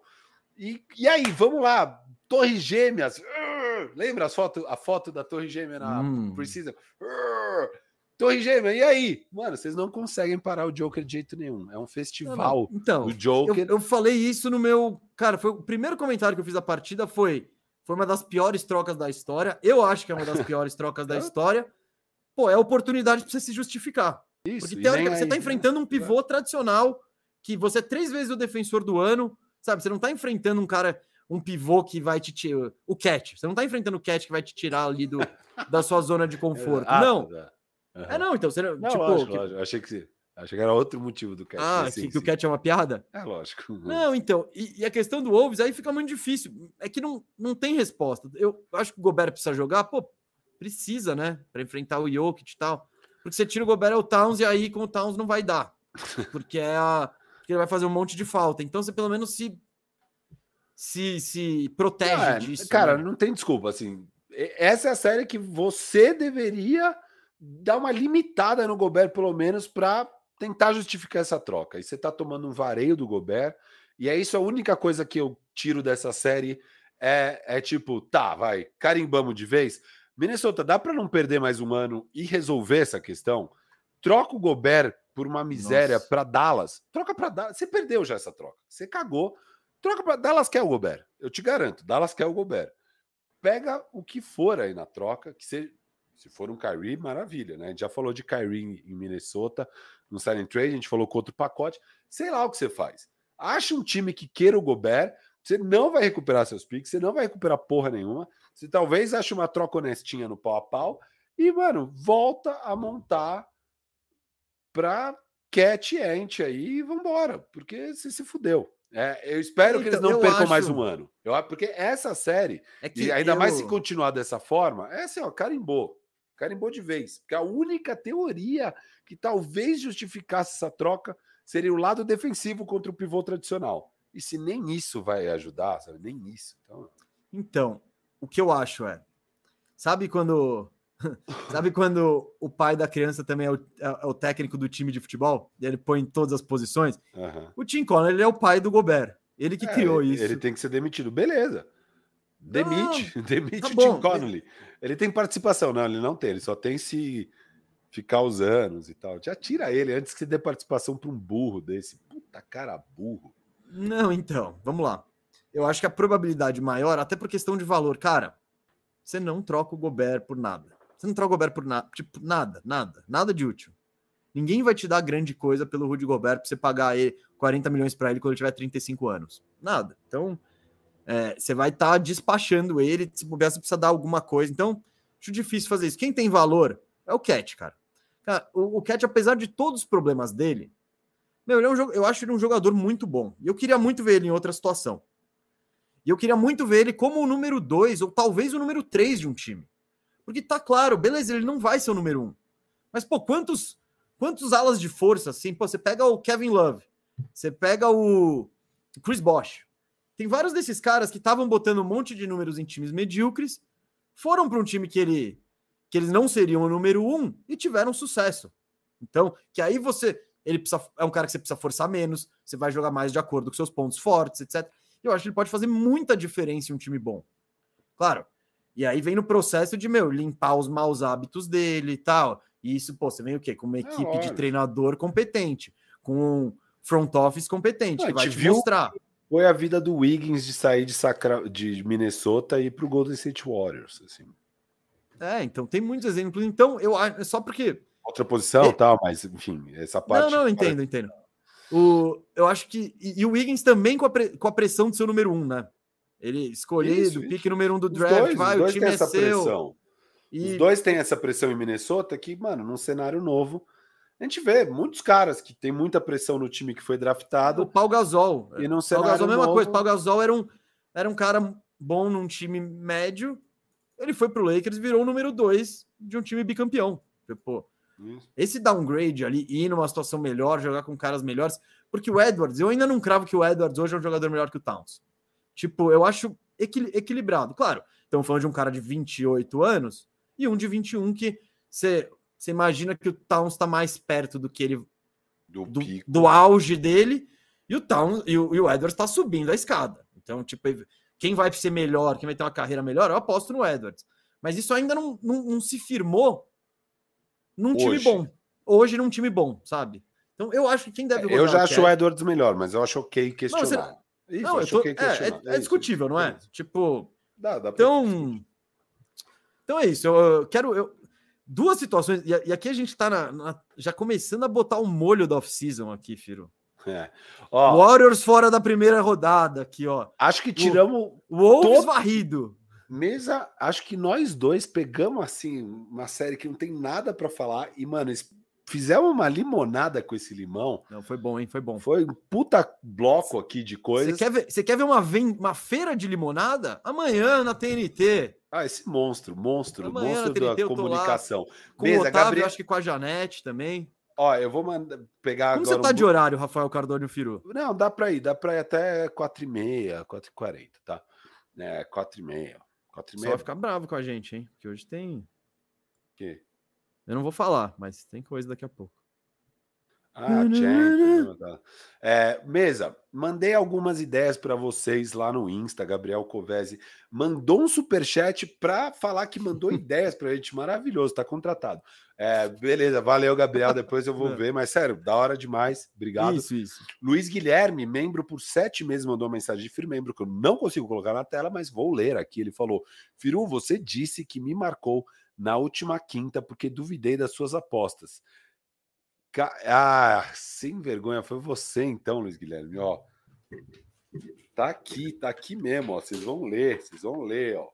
Speaker 2: E, e aí, vamos lá, Torre Gêmeas. Uh, lembra a foto, a foto da Torre Gêmea na hum. Precisa? Uh, Torre Gêmea, e aí? Mano, vocês não conseguem parar o Joker de jeito nenhum. É um festival
Speaker 1: não, Então,
Speaker 2: o Joker.
Speaker 1: Eu, eu, falei isso no meu. Cara, foi o primeiro comentário que eu fiz da partida foi. Foi uma das piores trocas da história. Eu acho que é uma das piores trocas da história. Pô, é oportunidade para você se justificar. Isso, Porque teoricamente você está enfrentando um pivô tradicional que você é três vezes o defensor do ano, sabe? Você não está enfrentando um cara, um pivô que vai te tirar. O Cat. Você não está enfrentando o Cat que vai te tirar ali do, da sua zona de conforto. Não. Uhum. É, não, então você. Não, tipo,
Speaker 2: lógico, que... lógico. Achei que. Achei que era outro motivo do Cat.
Speaker 1: Ah, sim, que, sim. que o Cat é uma piada?
Speaker 2: É lógico.
Speaker 1: Não, então. E, e, a questão do Wolves aí fica muito difícil. É que não, não tem resposta. Eu acho que o Gobert precisa jogar. Pô, precisa, né? Para enfrentar o Jokic e tal. Porque você tira o Gobert é o Towns e aí com o Towns não vai dar. Porque é a. Porque ele vai fazer um monte de falta. Então você pelo menos se. Se, se protege não, é, disso.
Speaker 2: Cara, né? não tem desculpa. Assim, essa é a série que você deveria dar uma limitada no Gobert, pelo menos, para tentar justificar essa troca. E você tá tomando um vareio do Gobert. E é isso a única coisa que eu tiro dessa série. É, é tipo, tá, vai, carimbamos de vez. Minnesota, dá para não perder mais um ano e resolver essa questão? Troca o Gobert por uma miséria para Dallas. Troca para Dallas. Você perdeu já essa troca. Você cagou. Troca para Dallas quer o Gobert. Eu te garanto, Dallas quer o Gobert. Pega o que for aí na troca, que se, se for um Kyrie, maravilha, né? A gente já falou de Kyrie em Minnesota no silent trade, a gente falou com outro pacote. Sei lá o que você faz. Acha um time que queira o Gobert, você não vai recuperar seus picks, você não vai recuperar porra nenhuma. Você talvez ache uma troca honestinha no pau a pau e, mano, volta a montar pra Cat Ant aí e vambora, porque você se fudeu. É, eu espero então, que eles então, não percam acho... mais um ano. Eu, porque essa série, é e ainda eu... mais se continuar dessa forma, é assim, ó, carimbou. Carimbou de vez. Porque a única teoria que talvez justificasse essa troca seria o lado defensivo contra o pivô tradicional. E se nem isso vai ajudar, sabe? Nem isso. Então,
Speaker 1: Então, o que eu acho é. Sabe quando. Sabe quando o pai da criança também é o, é o técnico do time de futebol? E ele põe em todas as posições?
Speaker 2: aham.
Speaker 1: O Tim Conner ele é o pai do Gobert. Ele que
Speaker 2: É,
Speaker 1: criou
Speaker 2: ele,
Speaker 1: isso.
Speaker 2: Ele tem que ser demitido. Beleza. Demite. demite
Speaker 1: tá
Speaker 2: o Tim
Speaker 1: bom.
Speaker 2: Connolly. Ele tem participação. Não, ele não tem. Ele só tem se ficar os anos e tal. Já tira ele antes que você dê participação para um burro desse. Puta cara burro.
Speaker 1: Não, então, vamos lá. Eu acho que a probabilidade maior, até por questão de valor, cara, você não troca o Gobert por nada. Você não troca o Gobert por nada, tipo, nada, nada, nada de útil. Ninguém vai te dar grande coisa pelo Rudy Gobert pra você pagar ele 40 milhões para ele quando ele tiver 35 anos. Nada. Então, é, você vai estar despachando ele, se bobear, você precisa dar alguma coisa. Então, acho difícil fazer isso. Quem tem valor é o Cat, cara. Cara, o, o Cat, apesar de todos os problemas dele, meu, ele é um, eu acho ele um jogador muito bom. E eu queria muito ver ele em outra situação. E eu queria muito ver ele como o número 2, ou talvez o número 3 de um time. Porque tá claro, beleza, ele não vai ser o número 1. Um. Mas, pô, quantos, quantos alas de força, assim? Pô, você pega o Kevin Love, você pega o Chris Bosh. Tem vários desses caras que estavam botando um monte de números em times medíocres, foram para um time que ele que eles não seriam o número um e tiveram sucesso. Então, que aí você ele precisa, é um cara que você precisa forçar menos, você vai jogar mais de acordo com seus pontos fortes, etc. Eu acho que ele pode fazer muita diferença em um time bom. Claro. E aí vem no processo de, meu, limpar os maus hábitos dele e tal. E isso, pô, você vem o quê? Com uma equipe de
Speaker 2: lógico.
Speaker 1: treinador competente, com um front office competente,
Speaker 2: Ah,
Speaker 1: que vai
Speaker 2: te
Speaker 1: te
Speaker 2: viu-
Speaker 1: mostrar.
Speaker 2: Foi a vida do Wiggins de sair de, Sacra... de Minnesota e ir pro Golden State Warriors. Assim.
Speaker 1: É, então tem muitos exemplos. Então, eu acho, só porque
Speaker 2: Outra posição
Speaker 1: É-
Speaker 2: tal, mas enfim, essa parte.
Speaker 1: Não, não, entendo, entendo. O, eu acho que. E, e o Wiggins também com a, pre- com a pressão de ser o número um, né? Ele escolhido,
Speaker 2: Isso,
Speaker 1: pique número um do
Speaker 2: Os
Speaker 1: draft,
Speaker 2: dois,
Speaker 1: vai,
Speaker 2: os
Speaker 1: o
Speaker 2: dois
Speaker 1: time é seu.
Speaker 2: pressão.
Speaker 1: E,
Speaker 2: Os dois têm essa pressão em Minnesota que, mano, num cenário novo, a gente vê muitos caras que tem muita pressão no time que foi
Speaker 1: o
Speaker 2: draftado
Speaker 1: Pau Gasol.
Speaker 2: e num
Speaker 1: Pau
Speaker 2: cenário
Speaker 1: Gasol, a mesma
Speaker 2: novo,
Speaker 1: coisa. Pau Gasol era um, era um cara bom num time médio. Ele foi pro Lakers e virou o número dois de um time bicampeão. Tipo,
Speaker 2: Isso.
Speaker 1: esse downgrade ali, ir numa situação melhor, jogar com caras melhores, porque o Edwards, eu ainda não cravo que o Edwards hoje é um jogador melhor que o Towns. Tipo, eu acho equil- equilibrado. Claro, estamos falando de um cara de 28 anos e um de 21 que você você imagina que o Towns está mais perto do que ele
Speaker 2: do,
Speaker 1: do, do auge dele e o Towns e o, e o Edwards está subindo a escada. Então, tipo, quem vai ser melhor, quem vai ter uma carreira melhor, eu aposto no Edwards. Mas isso ainda não, não, não se firmou num time
Speaker 2: Hoje.
Speaker 1: bom. Hoje num time bom, sabe? Então eu acho que quem deve
Speaker 2: Eu
Speaker 1: rodar
Speaker 2: já acho o Edwards melhor, mas eu acho ok questionar.
Speaker 1: você-
Speaker 2: Isso,
Speaker 1: Não, eu tô- é,
Speaker 2: questionar.
Speaker 1: é- é discutível, não é?
Speaker 2: isso.
Speaker 1: Tipo,
Speaker 2: Dá, dá
Speaker 1: então. Então é isso. Eu, eu quero. Eu, duas situações. E, aqui a gente tá na- na- já começando a botar o molho da off-season aqui, Firo.
Speaker 2: É. Ó,
Speaker 1: Warriors fora da primeira rodada aqui, ó.
Speaker 2: acho que tiramos
Speaker 1: Wolves
Speaker 2: Todo-
Speaker 1: varrido.
Speaker 2: mesa. Acho que nós dois pegamos assim uma série que não tem nada pra falar e mano, fizemos uma limonada com esse limão.
Speaker 1: Não, foi bom, hein? Foi bom.
Speaker 2: Foi um puta bloco aqui de
Speaker 1: Você
Speaker 2: coisas.
Speaker 1: quer, ver, você quer ver uma, uma feira de limonada? Amanhã na TNT.
Speaker 2: Ah, esse monstro, monstro,
Speaker 1: Amanhã
Speaker 2: monstro
Speaker 1: TNT
Speaker 2: da comunicação.
Speaker 1: Com
Speaker 2: Mesa,
Speaker 1: o Otávio,
Speaker 2: Gabriel.
Speaker 1: acho que com a Janete também.
Speaker 2: Ó, eu vou mandar pegar
Speaker 1: Como
Speaker 2: agora.
Speaker 1: você tá
Speaker 2: um
Speaker 1: de horário, Rafael Cardone Firu?
Speaker 2: Não, dá pra ir, dá pra ir até 4h30, 4h40, tá? É, 4h30.
Speaker 1: Só
Speaker 2: 4h30.
Speaker 1: vai ficar bravo com a gente, hein? Porque hoje tem.
Speaker 2: quê?
Speaker 1: Eu não vou falar, mas tem coisa daqui a pouco.
Speaker 2: Ah, Champions. É, mesa, mandei algumas ideias para vocês lá no Insta. Gabriel Covese mandou um superchat para falar que mandou ideias para gente. Maravilhoso, tá contratado. É, beleza, valeu, Gabriel. Depois eu vou ver, mas sério, da hora demais. Obrigado.
Speaker 1: Isso, isso.
Speaker 2: Luiz Guilherme, membro por sete meses, mandou uma mensagem de Firu, membro que eu não consigo colocar na tela, mas vou ler aqui. Ele falou: Firu, você disse que me marcou na última quinta porque duvidei das suas apostas. Ca- Ah, sem vergonha, foi você então, Luiz Guilherme, ó. Tá aqui, tá aqui mesmo, ó. Vocês vão ler, vocês vão ler, ó.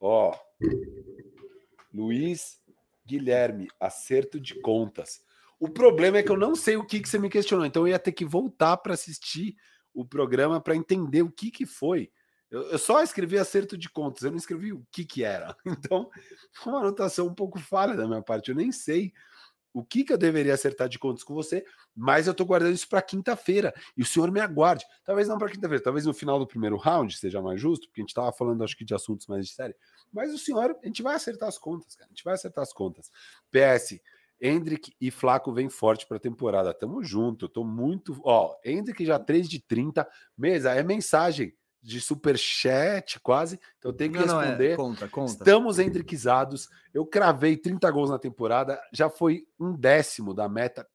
Speaker 2: Ó. Luiz Guilherme, acerto de contas. O problema é que eu não sei o que, que você me questionou, então eu ia ter que voltar para assistir o programa para entender o que, que foi. Eu, eu só escrevi acerto de contas, eu não escrevi o que, que era. Então, foi uma anotação um pouco falha da minha parte. Eu nem sei o que, que eu deveria acertar de contas com você, mas eu tô guardando isso para quinta-feira. E o senhor me aguarde. Talvez não para quinta-feira, talvez no final do primeiro round seja mais justo, porque a gente tava falando, acho que, de assuntos mais de série. Mas o senhor, a gente vai acertar as contas, cara. A gente vai acertar as contas. PS, Hendrick e Flaco vem forte para a temporada. Tamo junto. tô muito. Ó, Hendrick já 3 de 30. Mesa, é mensagem de super chat quase. Então tem que não, responder. Não, é.
Speaker 1: conta, conta.
Speaker 2: Estamos hendrickizados. Eu cravei 30 gols na temporada. Já foi um décimo da meta.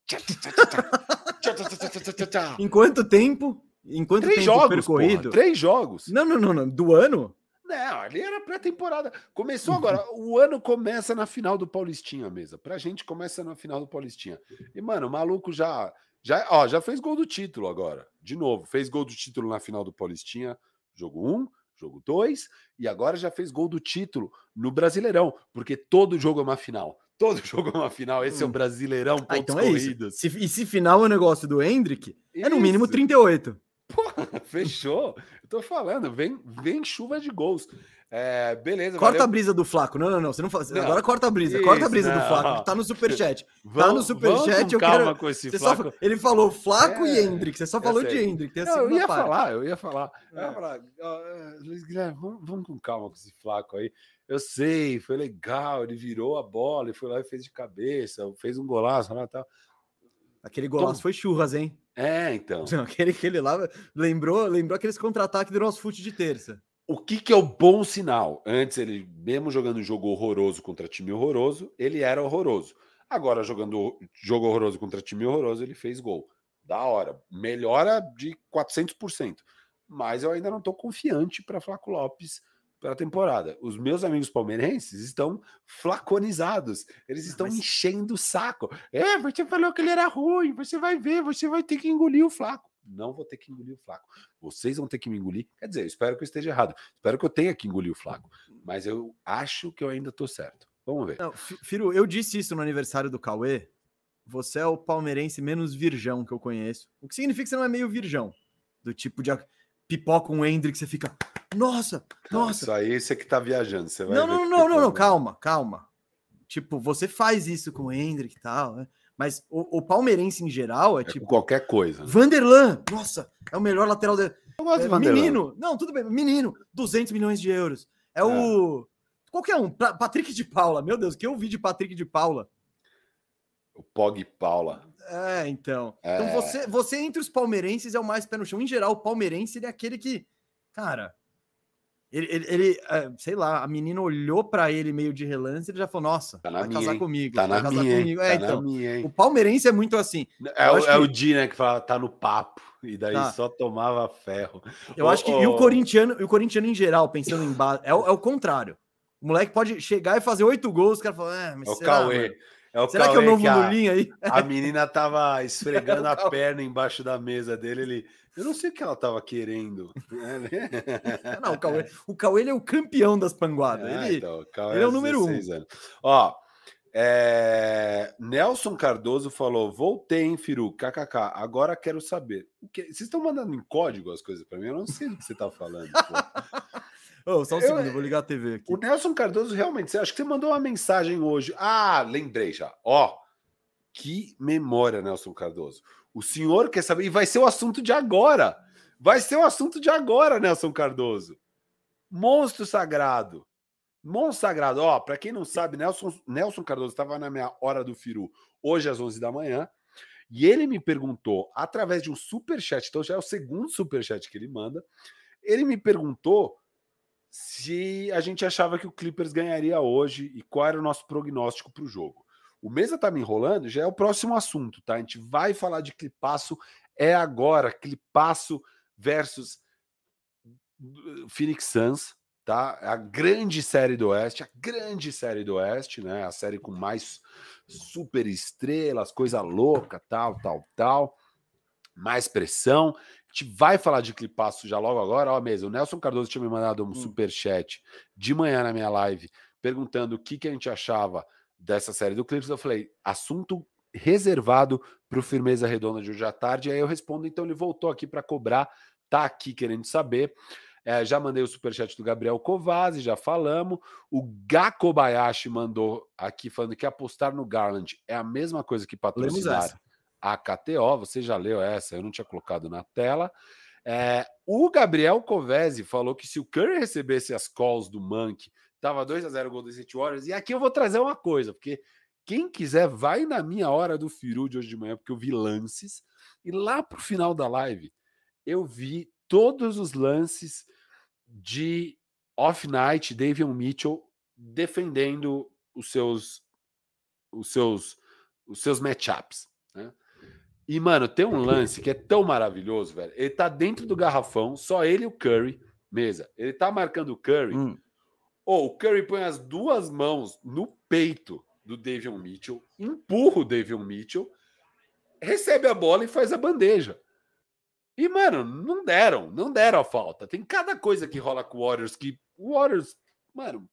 Speaker 1: em quanto tempo? Em quanto
Speaker 2: Três
Speaker 1: tempo
Speaker 2: jogos,
Speaker 1: percorrido?
Speaker 2: Porra, três jogos.
Speaker 1: Não, não, não, não. Do ano?
Speaker 2: Não, ali era pré-temporada. Começou agora. o ano começa na final do Paulistinha, mesa. Pra gente começa na final do Paulistinha. E, mano, o maluco já. Já, ó, já fez gol do título agora. De novo, fez gol do título na final do Paulistinha, jogo 1, um, jogo 2, e agora já fez gol do título no Brasileirão, porque todo jogo é uma final. Todo jogo é uma final. Esse hum. é o hum. Brasileirão,
Speaker 1: pontos ah, então é corridos. Se, e se final é o negócio do Hendrick, isso. é no mínimo 38.
Speaker 2: Porra, fechou. Eu tô falando, vem, vem chuva de gols. É, beleza.
Speaker 1: Corta valeu. a brisa do Flaco. Não, não, não. Você não faz. Agora corta a brisa. Isso, corta a brisa não. do Flaco. Tá no superchat. tá no superchat. Eu
Speaker 2: calma
Speaker 1: quero...
Speaker 2: com esse
Speaker 1: você
Speaker 2: Flaco.
Speaker 1: Só... Ele falou Flaco é... e Hendrick. Você só falou de Hendrick.
Speaker 2: Não, eu ia falar, eu ia falar. É. Eu ia falar uh, Luiz Guilherme, vamos, vamos, com calma com esse Flaco aí. Eu sei, foi legal. Ele virou a bola e foi lá e fez de cabeça. Fez um golaço lá e tal.
Speaker 1: Aquele golaço Tom... foi churras, hein?
Speaker 2: É, então.
Speaker 1: Não, aquele, aquele lá lembrou, lembrou aqueles contra-ataques do nosso fute de terça.
Speaker 2: O que, que é o bom sinal? Antes, ele, mesmo jogando um jogo horroroso contra time horroroso, ele era horroroso. Agora, jogando jogo horroroso contra time horroroso, ele fez gol. Da hora. Melhora de 400%. Mas eu ainda não estou confiante para Flaco Lopes para a temporada. Os meus amigos palmeirenses estão flaconizados. Eles estão Mas... enchendo o saco. É, você falou que ele era ruim. Você vai ver, você vai ter que engolir o Flaco não vou ter que engolir o Flaco. Vocês vão ter que me engolir. Quer dizer, eu espero que eu esteja errado. Espero que eu tenha que engolir o Flaco. Mas eu acho que eu ainda estou certo. Vamos ver. Não,
Speaker 1: Firo, eu disse isso no aniversário do Cauê. Você é o palmeirense menos virgão que eu conheço. O que significa que você não é meio virgão. Do tipo de pipoca um Hendrick, você fica. Nossa, nossa.
Speaker 2: Isso aí você que tá viajando. Você vai
Speaker 1: não, não, não, não, não, calma, calma. Tipo, você faz isso com o Hendrick e tal, né? Mas o, o, palmeirense em geral é, é tipo.
Speaker 2: Qualquer coisa. Né?
Speaker 1: Vanderlan, nossa, é o melhor lateral. De...
Speaker 2: Eu gosto é, de
Speaker 1: Vanderlan. Menino, não, tudo bem, menino, 200 milhões de euros. É, é. o. Qualquer um, Patrick de Paula, meu Deus, que eu vi de Patrick de Paula.
Speaker 2: O Pog Paula.
Speaker 1: É, então. É. Então você, você entre os palmeirenses é o mais pé no chão. Em geral, o palmeirense ele é aquele que, cara, ele, ele, ele, é, sei lá, a menina olhou para ele meio de relance e já falou: Nossa,
Speaker 2: tá
Speaker 1: vai
Speaker 2: minha,
Speaker 1: casar comigo.
Speaker 2: Tá na minha, comigo. É,
Speaker 1: tá então, minha, o palmeirense é muito assim.
Speaker 2: É, o, é o Di, né, que fala, tá no papo. E daí tá. só tomava ferro.
Speaker 1: Eu acho que. E o corintiano, e o corintiano em geral, pensando em base, é, o, é o contrário. O moleque pode chegar e fazer oito gols, o cara fala, é, mas
Speaker 2: é o será, Cauê. Mano?
Speaker 1: É o Será Cauê que é o novo Lulinha aí?
Speaker 2: A menina tava esfregando a perna embaixo da mesa dele. Ele, eu não sei o que ela tava querendo.
Speaker 1: não, o Cauê, o Cauê é o campeão das panguadas. Ah, ele, então, ele é o número um. Anos.
Speaker 2: Ó, é... Nelson Cardoso falou: voltei, hein, Firu? KKK. Agora quero saber. O que... Vocês estão mandando em código as coisas para mim? Eu não sei do que você tá falando.
Speaker 1: Oh, só um eu, segundo, vou ligar a TV aqui.
Speaker 2: O Nelson Cardoso, realmente, acho que você mandou uma mensagem hoje. Ah, lembrei já. Ó, que memória, Nelson Cardoso. O senhor quer saber, e vai ser o assunto de agora. Vai ser o assunto de agora, Nelson Cardoso. Monstro sagrado. Monstro sagrado. Ó, para quem não sabe, Nelson, Nelson Cardoso estava na minha hora do Firu hoje às 11 da manhã. E ele me perguntou, através de um super chat, então já é o segundo super chat que ele manda. Ele me perguntou se a gente achava que o Clippers ganharia hoje e qual era o nosso prognóstico para o jogo. O Mesa tá me enrolando, já é o próximo assunto, tá? A gente vai falar de Clipasso, é agora, Clipasso versus Phoenix Suns, tá? É a grande série do Oeste, a grande série do Oeste, né? A série com mais super estrelas, coisa louca, tal, tal, tal. Mais pressão gente vai falar de clipaço já logo agora. Ó, mesmo, o Nelson Cardoso tinha me mandado um hum. super chat de manhã na minha live perguntando o que, que a gente achava dessa série do Clippers. Eu falei, assunto reservado para o Firmeza Redonda de hoje à tarde. Aí eu respondo, então ele voltou aqui para cobrar, tá aqui querendo saber. É, já mandei o superchat do Gabriel Covazzi, já falamos. O Gakobayashi mandou aqui falando que apostar no Garland é a mesma coisa que patrocinar a KTO. Você já leu essa, eu não tinha colocado na tela. É, o Gabriel Covese falou que se o Curry recebesse as calls do Monk, tava 2 a 0 Golden State Warriors. E aqui eu vou trazer uma coisa, porque quem quiser vai na minha hora do Firu de hoje de manhã, porque eu vi lances. E lá pro final da live, eu vi todos os lances de off-night, Davion Mitchell defendendo os seus os seus os seus matchups, né? E mano, tem um lance que é tão maravilhoso, velho. Ele tá dentro do garrafão, só ele e o Curry, mesa. Ele tá marcando o Curry. Hum. Ou o Curry põe as duas mãos no peito do Davion Mitchell, empurra o Davion Mitchell, recebe a bola e faz a bandeja. E, mano, não deram, não deram a falta. Tem cada coisa que rola com o Warriors que o Warriors, mano,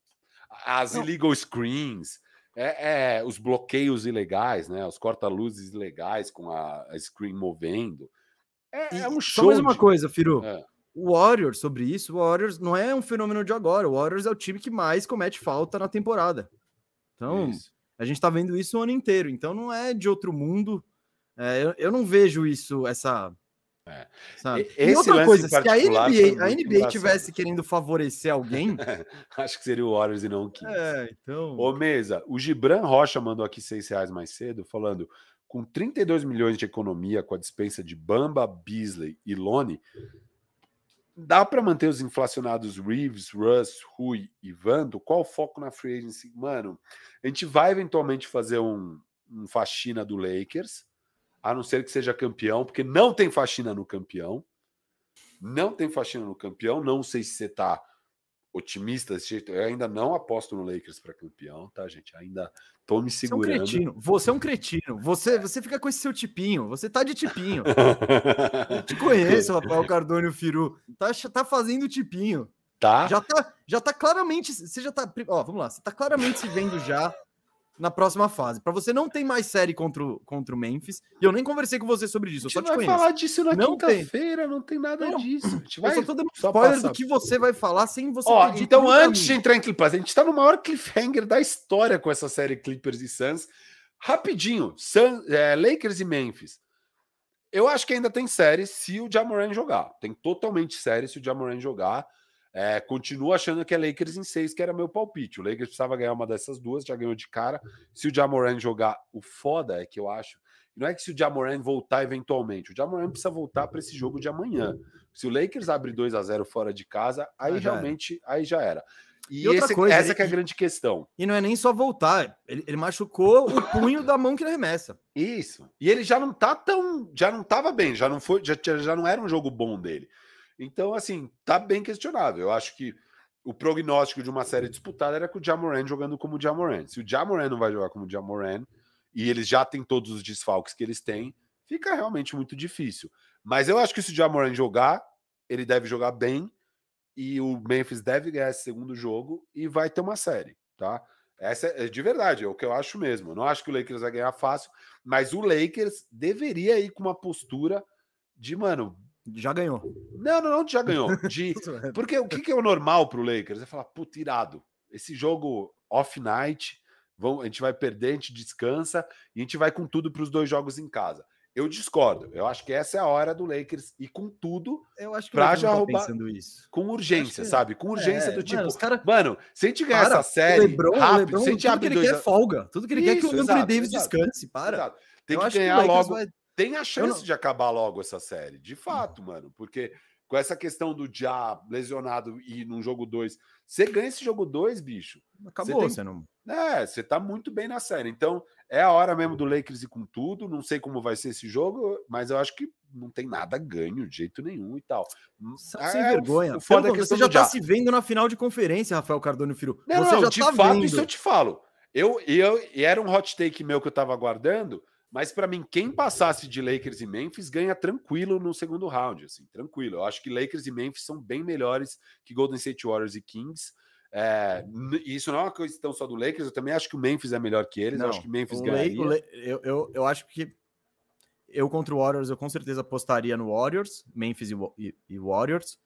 Speaker 2: as não. illegal screens, é, é, os bloqueios ilegais, né? Os corta-luzes ilegais com a, a, screen movendo.
Speaker 1: É, é um show. Só mais uma de... coisa, Firu. É. O Warriors, sobre isso, o Warriors não é um fenômeno de agora. O Warriors é o time que mais comete falta na temporada. Então, isso. a gente tá vendo isso o ano inteiro. Então, não é de outro mundo. É, eu, eu não vejo isso, essa é. E outra coisa, se a NBA, a NBA tivesse querendo favorecer alguém.
Speaker 2: Acho que seria o Warriors e não o Kings.
Speaker 1: É, então.
Speaker 2: Ô, Mesa, o Gibran Rocha mandou aqui seis reais mais cedo, falando: com 32 milhões de economia, com a dispensa de Bamba, Beasley e Lone, dá para manter os inflacionados Reeves, Russ, Rui e Vando? Qual o foco na free agency? Mano, a gente vai eventualmente fazer um, um faxina do Lakers a não ser que seja campeão, porque não tem faxina no campeão. Não tem faxina no campeão. Não sei se você está otimista desse jeito. Eu ainda não aposto no Lakers para campeão, tá, gente? Ainda tô me segurando. Você é um
Speaker 1: cretino. Você é um cretino. Você, você fica com esse seu tipinho. Você tá de tipinho. Eu te conheço, Rafael Cardone Firu. Tá, tá fazendo tipinho.
Speaker 2: Tá.
Speaker 1: Já tá, já tá claramente. Você já tá. Ó, vamos lá. Você tá claramente se vendo já na próxima fase. Para você não tem mais série contra o, contra o Memphis. E eu nem conversei com você sobre isso.
Speaker 2: Eu só te vai falar disso na quinta-feira, não tem nada não. disso. A gente
Speaker 1: vai eu só tô dando spoiler passar. do que você vai falar sem você
Speaker 2: Ó, Então, antes de entrar em Clippers, a gente tá no maior cliffhanger da história com essa série Clippers e Suns. Rapidinho, Sun, é, Lakers e Memphis. Eu acho que ainda tem série se o Jamoran jogar. Tem totalmente série se o Jamoran jogar. É, continuo achando que é Lakers em seis, que era meu palpite. O Lakers precisava ganhar uma dessas duas, já ganhou de cara. Se o Jamoran jogar, o foda é que eu acho. Não é que se o Jamoran voltar eventualmente, o Jamoran precisa voltar para esse jogo de amanhã. Se o Lakers abre 2 a 0 fora de casa, aí ah, realmente aí já era. E, e esse, coisa, essa ele, é a grande questão.
Speaker 1: E não é nem só voltar, ele, ele machucou o punho da mão que ele arremessa.
Speaker 2: Isso. E ele já não tá tão, já não tava bem, já não foi, já, já não era um jogo bom dele. Então, assim, tá bem questionável. Eu acho que o prognóstico de uma série disputada era com o Jamoran jogando como o Jamoran. Se o Jamoran não vai jogar como o Jamoran e eles já têm todos os desfalques que eles têm, fica realmente muito difícil. Mas eu acho que se o Jamoran jogar, ele deve jogar bem e o Memphis deve ganhar esse segundo jogo e vai ter uma série, tá? Essa é de verdade, é o que eu acho mesmo. Eu não acho que o Lakers vai ganhar fácil, mas o Lakers deveria ir com uma postura de, mano,
Speaker 1: já ganhou.
Speaker 2: Não, não, não, já ganhou. De... Porque o que, que é o normal para o Lakers? É falar, puta, irado. Esse jogo off-night, a gente vai perder, a gente descansa e a gente vai com tudo para os dois jogos em casa. Eu discordo. Eu acho que essa é a hora do Lakers e com tudo.
Speaker 1: Eu acho que pra já tá roubar
Speaker 2: isso. Com urgência, sabe? Com urgência é, do tipo. Mano, cara... mano, se a gente ganhar para, essa série Lebron, rápido, Lebron,
Speaker 1: se a gente tudo que ele dois... quer é folga. Tudo que ele isso, quer é que o Anthony Davis exato, descanse. Para. Exato.
Speaker 2: Tem eu que ganhar que logo. Vai tem a chance não... de acabar logo essa série, de fato, mano, porque com essa questão do Já lesionado e num jogo 2, você ganha esse jogo 2, bicho.
Speaker 1: Acabou, você, tem... não.
Speaker 2: É, você tá muito bem na série. Então, é a hora mesmo do Lakers ir com tudo. Não sei como vai ser esse jogo, mas eu acho que não tem nada ganho de jeito nenhum e tal.
Speaker 1: Hum, Sem é, vergonha. O foda é você já tá se vendo na final de conferência, Rafael Cardone Filho.
Speaker 2: Não,
Speaker 1: você
Speaker 2: não,
Speaker 1: já
Speaker 2: de tá fato, vendo. isso eu te falo. Eu, eu, e era um hot take meu que eu tava aguardando. Mas para mim, quem passasse de Lakers e Memphis ganha tranquilo no segundo round, assim, tranquilo. Eu acho que Lakers e Memphis são bem melhores que Golden State Warriors e Kings. É, isso não é uma questão só do Lakers, eu também acho que o Memphis é melhor que eles. Não, eu acho que Memphis ganharia.
Speaker 1: Le, eu, eu, eu acho que eu contra o Warriors, eu com certeza apostaria no Warriors, Memphis e, e, e Warriors.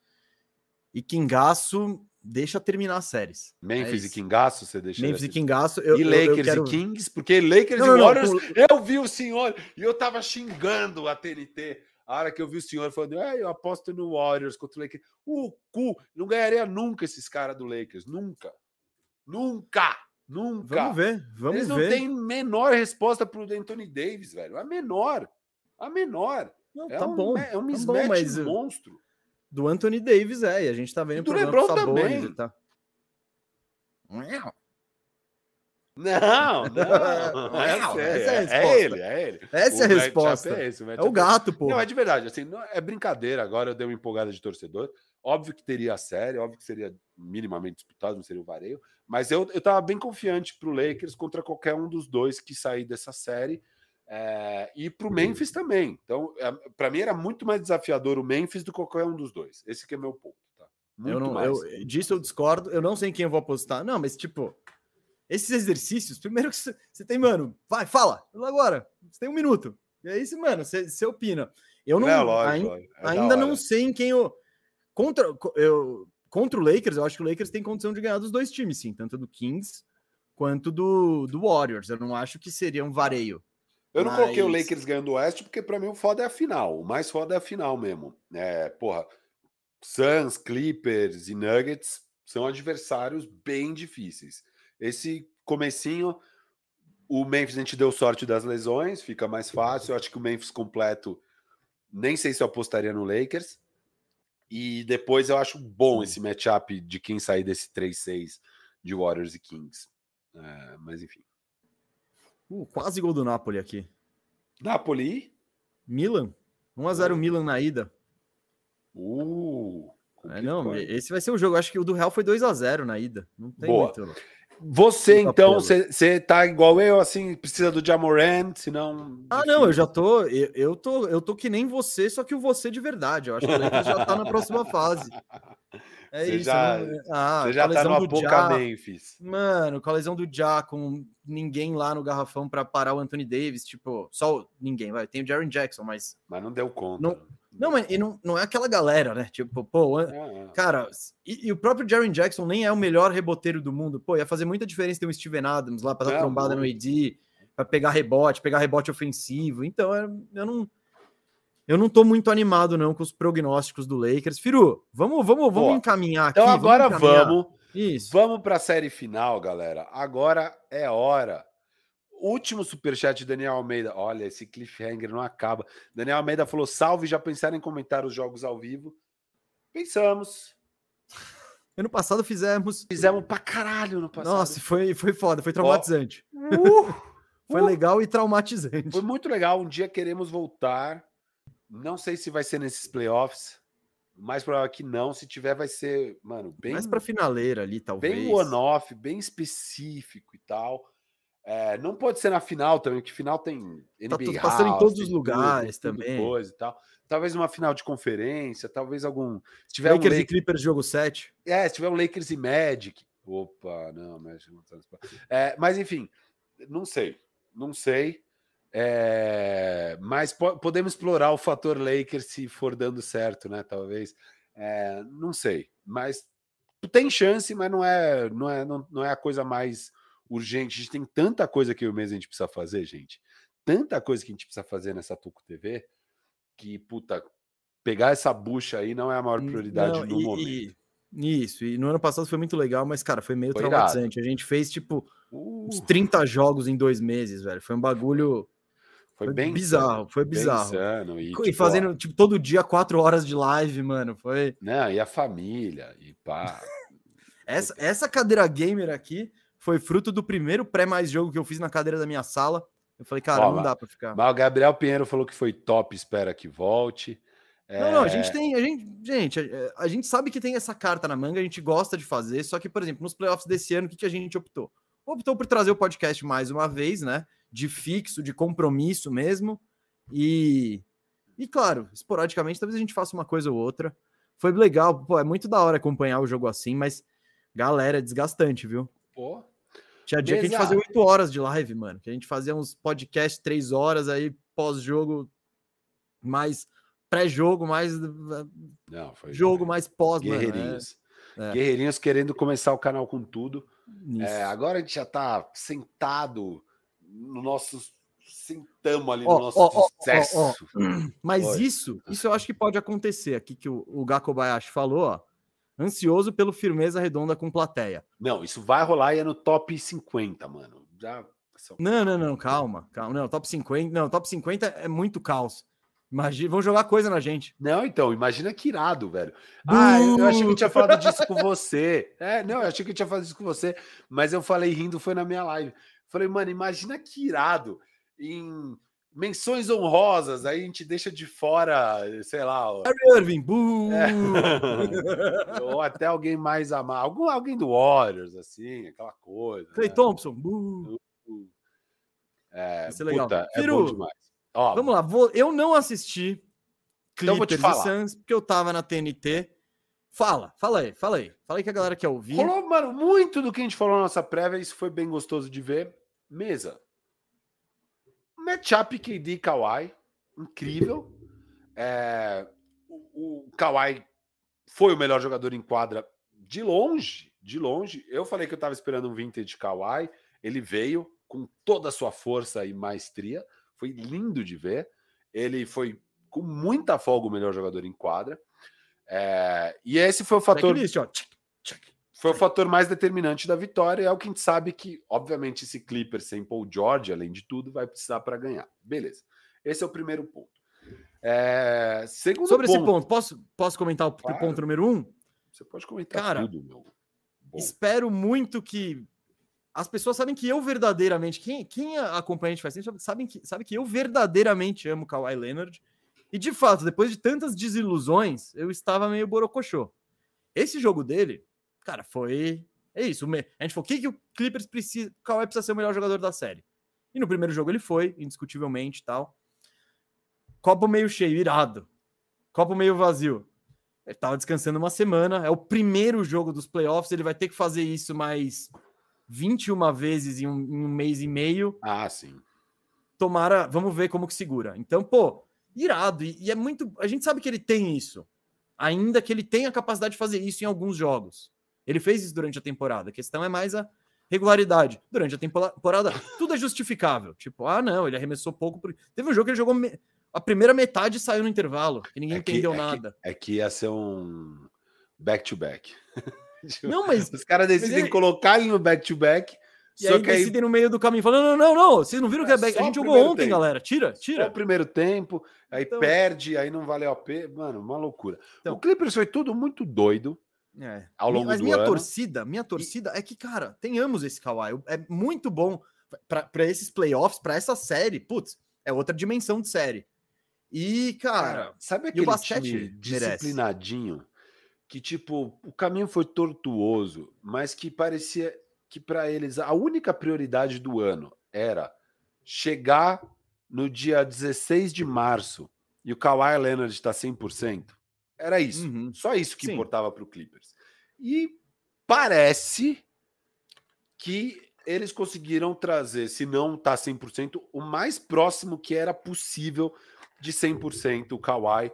Speaker 1: E Kingaço deixa terminar as séries.
Speaker 2: Memphis
Speaker 1: é
Speaker 2: e Kingaço, você deixa.
Speaker 1: Memphis e Kingaço. Eu,
Speaker 2: e Lakers eu quero... e Kings, porque Lakers não, e Warriors, não, eu vi o senhor e eu tava xingando a TNT. A hora que eu vi o senhor falando, é, eu aposto no Warriors contra o Lakers. O cu, não ganharia nunca esses caras do Lakers, nunca. Nunca! Nunca!
Speaker 1: Vamos ver, vamos
Speaker 2: Eles
Speaker 1: ver.
Speaker 2: não têm menor resposta pro Anthony Davis, velho. A menor. A menor.
Speaker 1: Não, é tá um, bom.
Speaker 2: É um
Speaker 1: tá
Speaker 2: bom,
Speaker 1: mas
Speaker 2: monstro.
Speaker 1: Do Anthony Davis, é, e a gente tá vendo
Speaker 2: o do LeBron também.
Speaker 1: Tá...
Speaker 2: Não, não. essa, é, essa é, a resposta. é ele, é ele.
Speaker 1: Essa é a resposta. É, esse, o é o gato, pô.
Speaker 2: Não, é de verdade. Assim, não, é brincadeira. Agora eu dei uma empolgada de torcedor. Óbvio que teria a série, óbvio que seria minimamente disputado, não seria o vareio. Mas eu, eu tava bem confiante pro Lakers contra qualquer um dos dois que sair dessa série. É, e para o Memphis também. Então, é, para mim era muito mais desafiador o Memphis do que qualquer um dos dois. Esse que é meu ponto. Tá?
Speaker 1: Muito eu não, mais. Eu, disso eu discordo. Eu não sei em quem eu vou apostar. Não, mas tipo, esses exercícios, primeiro que você tem, mano, vai, fala, agora. Você tem um minuto. E aí, mano, você opina. Eu não, é lógico, ainda, é ainda não sei em quem eu contra eu contra o Lakers. Eu acho que o Lakers tem condição de ganhar dos dois times, sim, tanto do Kings quanto do, do Warriors. Eu não acho que seria um vareio.
Speaker 2: Eu não Mas... coloquei o Lakers ganhando o Oeste, porque para mim o foda é a final. O mais foda é a final mesmo. É, porra, Suns, Clippers e Nuggets são adversários bem difíceis. Esse comecinho, o Memphis a gente deu sorte das lesões, fica mais fácil. Eu acho que o Memphis completo, nem sei se eu apostaria no Lakers. E depois eu acho bom esse matchup de quem sair desse 3-6 de Warriors e Kings. É, mas enfim.
Speaker 1: Uh, quase gol do Napoli aqui.
Speaker 2: Napoli?
Speaker 1: Milan. 1x0 Milan na ida.
Speaker 2: Uh,
Speaker 1: é, não, esse vai ser o jogo. Acho que o do Real foi 2 a 0 na ida. Não tem
Speaker 2: Boa. muito. Você, então, você tá igual eu, assim, precisa do Jamoran, senão.
Speaker 1: Ah, não, eu já tô eu, eu, tô. eu tô que nem você, só que o você de verdade. Eu acho que o Lakers já tá na próxima fase.
Speaker 2: É você isso. Já, né? ah, você já tá no Apoca Memphis.
Speaker 1: Mano, com a lesão do Já, com ninguém lá no garrafão para parar o Anthony Davis, tipo, só ninguém, vai. Tem o Jaron Jackson, mas.
Speaker 2: Mas não deu conta.
Speaker 1: Não, não, mas e não, não é aquela galera, né? Tipo, pô, é, é. cara, e, e, o próprio Jaron Jackson nem é o melhor reboteiro do mundo. Pô, ia fazer muita diferença ter um Steven Adams lá para dar é, trombada no AD, para pegar rebote, pegar rebote ofensivo. Então, eu não eu não tô muito animado, não, com os prognósticos do Lakers. Firu, vamos, vamos, vamos encaminhar
Speaker 2: então aqui. Então agora vamos. vamos Isso. Vamos para a série final, galera. Agora é hora. Último superchat de Daniel Almeida. Olha, esse cliffhanger não acaba. Daniel Almeida falou: salve, já pensaram em comentar os jogos ao vivo? Pensamos.
Speaker 1: Ano passado fizemos.
Speaker 2: Fizemos pra caralho no passado.
Speaker 1: Nossa, foi, foi foda, foi traumatizante. Uh, foi uh, legal e traumatizante.
Speaker 2: Foi muito legal. Um dia queremos voltar não sei se vai ser nesses playoffs. Mais provável que não. Se tiver, vai ser, mano, bem.
Speaker 1: Mais pra finaleira ali, talvez.
Speaker 2: Bem one-off, bem específico e tal. É, não pode ser na final também, que final tem
Speaker 1: NBA tá passando House, em todos os lugares tudo, também.
Speaker 2: Coisa e tal. Talvez uma final de conferência, talvez algum.
Speaker 1: Se tiver Lakers um Lakers... e Clippers jogo 7.
Speaker 2: É, se tiver um Lakers e Magic. Opa, não, mas. É, mas enfim, não sei. Não sei. É, mas po podemos explorar o fator Lakers se for dando certo, né? Talvez. É, não sei. Mas tem chance, mas não é, não é, não, não é a coisa mais urgente. A gente tem tanta coisa que eu mesmo a gente precisa fazer, gente. Tanta coisa que a gente precisa fazer nessa Tuco TV que, puta, pegar essa bucha aí não é a maior prioridade não, no e, momento.
Speaker 1: E, isso, e no ano passado foi muito legal, mas, cara, foi meio foi traumatizante. Irado. A gente fez, tipo, uh. uns 30 jogos em dois meses, velho. Foi um bagulho
Speaker 2: foi, foi bem
Speaker 1: bizarro, foi bizarro.
Speaker 2: Insano, e,
Speaker 1: e tipo, fazendo ó, tipo todo dia quatro horas de live, mano, foi.
Speaker 2: Não, e a família e pá.
Speaker 1: essa essa cadeira gamer aqui foi fruto do primeiro pré mais jogo que eu fiz na cadeira da minha sala. Eu falei, cara, não dá para ficar.
Speaker 2: Mas o Gabriel Pinheiro falou que foi top, espera que volte.
Speaker 1: Não, não, a gente é tem, a gente, gente, a, a, gente sabe que tem essa carta na manga, a gente gosta de fazer, só que, por exemplo, nos playoffs desse ano, o que, que a gente optou? Optou por trazer o podcast mais uma vez, né? De fixo, de compromisso mesmo. E, e claro, esporadicamente, talvez a gente faça uma coisa ou outra. Foi legal, pô, é muito da hora acompanhar o jogo assim, mas galera, é desgastante, viu?
Speaker 2: Pô.
Speaker 1: Tinha dia que a gente fazia oito horas de live, mano. Que a gente fazia uns podcasts três horas aí, pós-jogo, mais pré-jogo, mais
Speaker 2: Não, foi
Speaker 1: jogo, mais pós, mano, é-
Speaker 2: Guerreirinhos.
Speaker 1: é.
Speaker 2: Guerreirinhos querendo começar o canal com tudo. É, agora a gente já tá sentado no nosso. Sentamos ali
Speaker 1: Ó,
Speaker 2: no nosso
Speaker 1: ó,
Speaker 2: sucesso.
Speaker 1: Mas
Speaker 2: Oi.
Speaker 1: isso, isso eu acho que pode acontecer aqui que o, o Gakobayashi falou, ó. Ansioso pelo firmeza redonda com plateia.
Speaker 2: Não, isso vai rolar e é no top 50, mano. Já.
Speaker 1: Não, não, não, calma, calma. Não, top 50, não, top 50 é muito caos. Imagina, vão jogar coisa na gente.
Speaker 2: Não, então, imagina que irado, velho. Ah, eu, eu achei que eu tinha falado disso com você. É, não, eu achei que eu tinha falado isso com você, mas eu falei rindo, foi na minha live. Falei, mano, imagina que irado em menções honrosas, aí a gente deixa de fora, sei lá,
Speaker 1: Kyrie Irving, buh!
Speaker 2: É. ou até alguém mais amar, algum, alguém do Warriors, assim, aquela coisa.
Speaker 1: Clay
Speaker 2: né?
Speaker 1: Thompson, buh!
Speaker 2: É,
Speaker 1: Vai ser legal.
Speaker 2: puta, é
Speaker 1: Firu,
Speaker 2: bom demais. Ó,
Speaker 1: Vamos lá, vou, eu não assisti
Speaker 2: Então vou te
Speaker 1: Clippers
Speaker 2: falar.
Speaker 1: Suns porque eu tava na TNT. Fala, fala aí, fala aí. Fala aí que a galera quer ouvir.
Speaker 2: Rolou, mano, muito do que a gente falou na nossa prévia, isso foi bem gostoso de ver. Mesa. Matchup KD e Kawhi, incrível. É, o, o Kawhi foi o melhor jogador em quadra de longe, de longe. Eu falei que eu tava esperando um vintage Kawhi, ele veio com toda a sua força e maestria, foi lindo de ver. Ele foi com muita folga o melhor jogador em quadra. É, e esse foi o fator
Speaker 1: Checklist, ó.
Speaker 2: Foi o fator mais determinante da vitória. É o que a gente sabe que, obviamente, esse Clippers sem Paul George, além de tudo, vai precisar para ganhar. Beleza. Esse é o primeiro ponto. É, Segundo
Speaker 1: Sobre esse
Speaker 2: ponto,
Speaker 1: ponto, posso, posso comentar o
Speaker 2: Claro.
Speaker 1: ponto número um?
Speaker 2: Você pode comentar
Speaker 1: Cara,
Speaker 2: tudo, meu. Bom.
Speaker 1: Espero muito que. As pessoas sabem que eu verdadeiramente. Quem, quem acompanha a gente faz tempo sabem que, sabe que eu verdadeiramente amo Kawhi Leonard. E de fato, depois de tantas desilusões, eu estava meio borocochô. Esse jogo dele, cara, foi. É isso. A gente falou: o que, que o Clippers precisa. O Kawhi precisa ser o melhor jogador da série. E no primeiro jogo ele foi, indiscutivelmente e tal. Copo meio cheio, irado. Copo meio vazio. Ele tava descansando uma semana. É o primeiro jogo dos playoffs. Ele vai ter que fazer isso mais 21 vezes em um, em um mês e meio.
Speaker 2: Ah, sim.
Speaker 1: Tomara, vamos ver como que segura. Então, pô, irado. E, e é muito. A gente sabe que ele tem isso. Ainda que ele tenha a capacidade de fazer isso em alguns jogos. Ele fez isso durante a temporada. A questão é mais a regularidade. Durante a temporada, tudo é justificável. Tipo, ah, não, ele arremessou pouco. por- Teve um jogo que ele jogou. me- A primeira metade saiu no intervalo. E ninguém
Speaker 2: É que-
Speaker 1: entendeu
Speaker 2: é que-
Speaker 1: nada.
Speaker 2: É que ia ser um back-to-back.
Speaker 1: Não, mas
Speaker 2: Os caras decidem
Speaker 1: ele-
Speaker 2: colocar ele no back-to-back.
Speaker 1: E
Speaker 2: Só
Speaker 1: aí
Speaker 2: que aí
Speaker 1: decidem no meio do caminho, falando, não, não, não, vocês não viram que
Speaker 2: É
Speaker 1: é back? A
Speaker 2: só
Speaker 1: gente jogou ontem,
Speaker 2: tempo.
Speaker 1: galera. Tira,
Speaker 2: Tira
Speaker 1: tira.
Speaker 2: o primeiro tempo, aí
Speaker 1: Então-
Speaker 2: perde, aí não valeu a pena. Mano, uma loucura.
Speaker 1: Então-
Speaker 2: o Clippers foi tudo muito doido.
Speaker 1: É.
Speaker 2: Ao longo
Speaker 1: Mas
Speaker 2: do
Speaker 1: minha
Speaker 2: ano.
Speaker 1: torcida, minha torcida é que, cara, tenhamos esse Kawhi. É muito bom para esses playoffs, para essa série. Putz, é outra dimensão de série. E, cara,
Speaker 2: sabe
Speaker 1: e o
Speaker 2: aquele
Speaker 1: basquete
Speaker 2: time
Speaker 1: merece.
Speaker 2: disciplinadinho que tipo o caminho foi tortuoso, mas que parecia que para eles a única prioridade do ano era chegar no dia 16 de março e o Kawhi Leonard está 100%. Era isso.
Speaker 1: Uhum.
Speaker 2: Só isso que
Speaker 1: Sim.
Speaker 2: importava para o Clippers. E parece que eles conseguiram trazer, se não tá 100%, o mais próximo que era possível de 100% o Kawhi.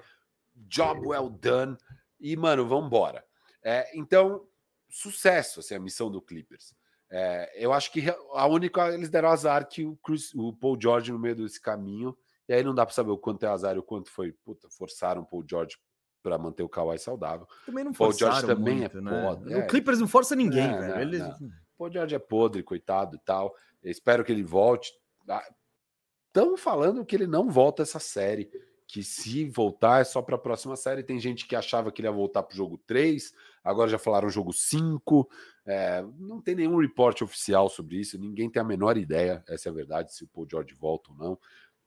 Speaker 2: Job well done. E, mano, vamos embora. É, então, sucesso, assim, a missão do Clippers. É, eu acho que a única, eles deram azar que o, Chris- o Paul George no meio desse caminho, e aí não dá para saber o quanto é azar e o quanto foi, puta, forçaram o Paul George para manter o Kawhi saudável.
Speaker 1: também não
Speaker 2: Paul George também
Speaker 1: muito,
Speaker 2: é
Speaker 1: né?
Speaker 2: é.
Speaker 1: O Clippers não força ninguém,
Speaker 2: Não,
Speaker 1: velho.
Speaker 2: não,
Speaker 1: Eles...
Speaker 2: não. Paul George é podre, coitado e tal. Eu espero que ele volte. Estão falando que ele não volta essa série. Que se voltar é só para a próxima série. Tem gente que achava que ele ia voltar para o jogo 3, agora já falaram jogo 5. É, não tem nenhum reporte oficial sobre isso, ninguém tem a menor ideia, essa é a verdade, se o Paul George volta ou não.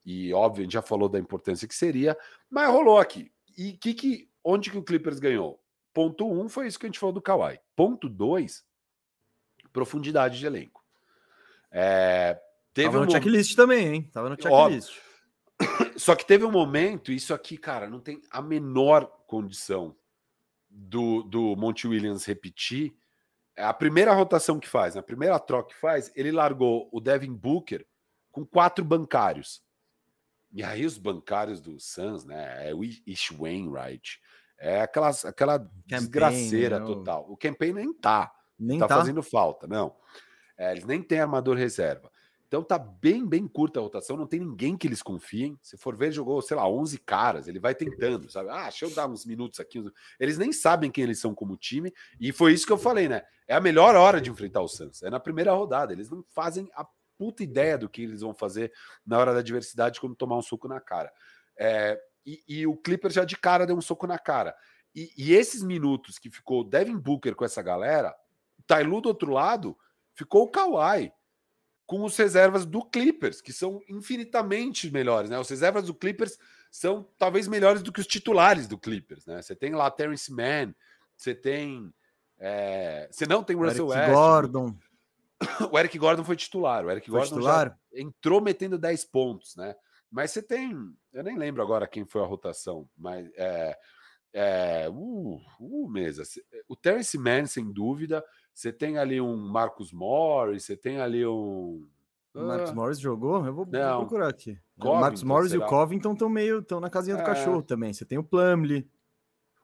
Speaker 2: E óbvio, a gente já falou da importância que seria, mas rolou aqui. E que, que, onde que o Clippers ganhou? Ponto 1 um foi isso que a gente falou do Kawhi. Ponto 2, profundidade de elenco. É, teve
Speaker 1: Tava
Speaker 2: um
Speaker 1: no
Speaker 2: momento-
Speaker 1: checklist também, hein? Tava no
Speaker 2: Óbvio.
Speaker 1: checklist.
Speaker 2: só que teve um momento, isso aqui, cara, não tem a menor condição do, do Monte Williams repetir. A primeira rotação que faz, a primeira troca que faz, ele largou o Devin Booker com quatro bancários. E aí os bancários do Suns, né? É o Ish Wainwright. É aquelas, aquela campaign, desgraceira não. total. O campaign nem tá. Nem tá, tá. fazendo falta, não. É, eles nem têm armador reserva. Então tá bem, bem curta a rotação, não tem ninguém que eles confiem. Se for ver, jogou, sei lá, 11 caras, ele vai tentando, sabe? Ah, deixa eu dar uns minutos aqui. Eles nem sabem quem eles são como time, e foi isso que eu falei, né? É a melhor hora de enfrentar o Santos, é na primeira rodada. Eles não fazem a puta ideia do que eles vão fazer na hora da adversidade quando tomar um soco na cara. É, e, e, o Clipper já de cara deu um soco na cara. E, e esses minutos que ficou o Devin Booker com essa galera, Tailu do outro lado, ficou o Kawhi com os reservas do Clippers, que são infinitamente melhores, né? Os reservas do Clippers são talvez melhores do que os titulares do Clippers, né? Você tem lá Terrence Mann, você tem. É... Você não tem Russell Eric West.
Speaker 1: Gordon.
Speaker 2: O Eric Gordon foi titular. O Eric foi Gordon titular? entrou metendo 10 pontos, né? Mas você tem. Eu nem lembro agora quem foi a rotação, mas. É, é, uh, uh, mesa. O Terence Mann, sem dúvida. Você tem ali um Marcus Morris, você tem ali um.
Speaker 1: O Marcos ah, Morris jogou? Eu vou, vou procurar aqui. Covington, o Marcos Morris será? e o Covington estão meio estão na casinha do é... cachorro também. Você tem o Plumlee.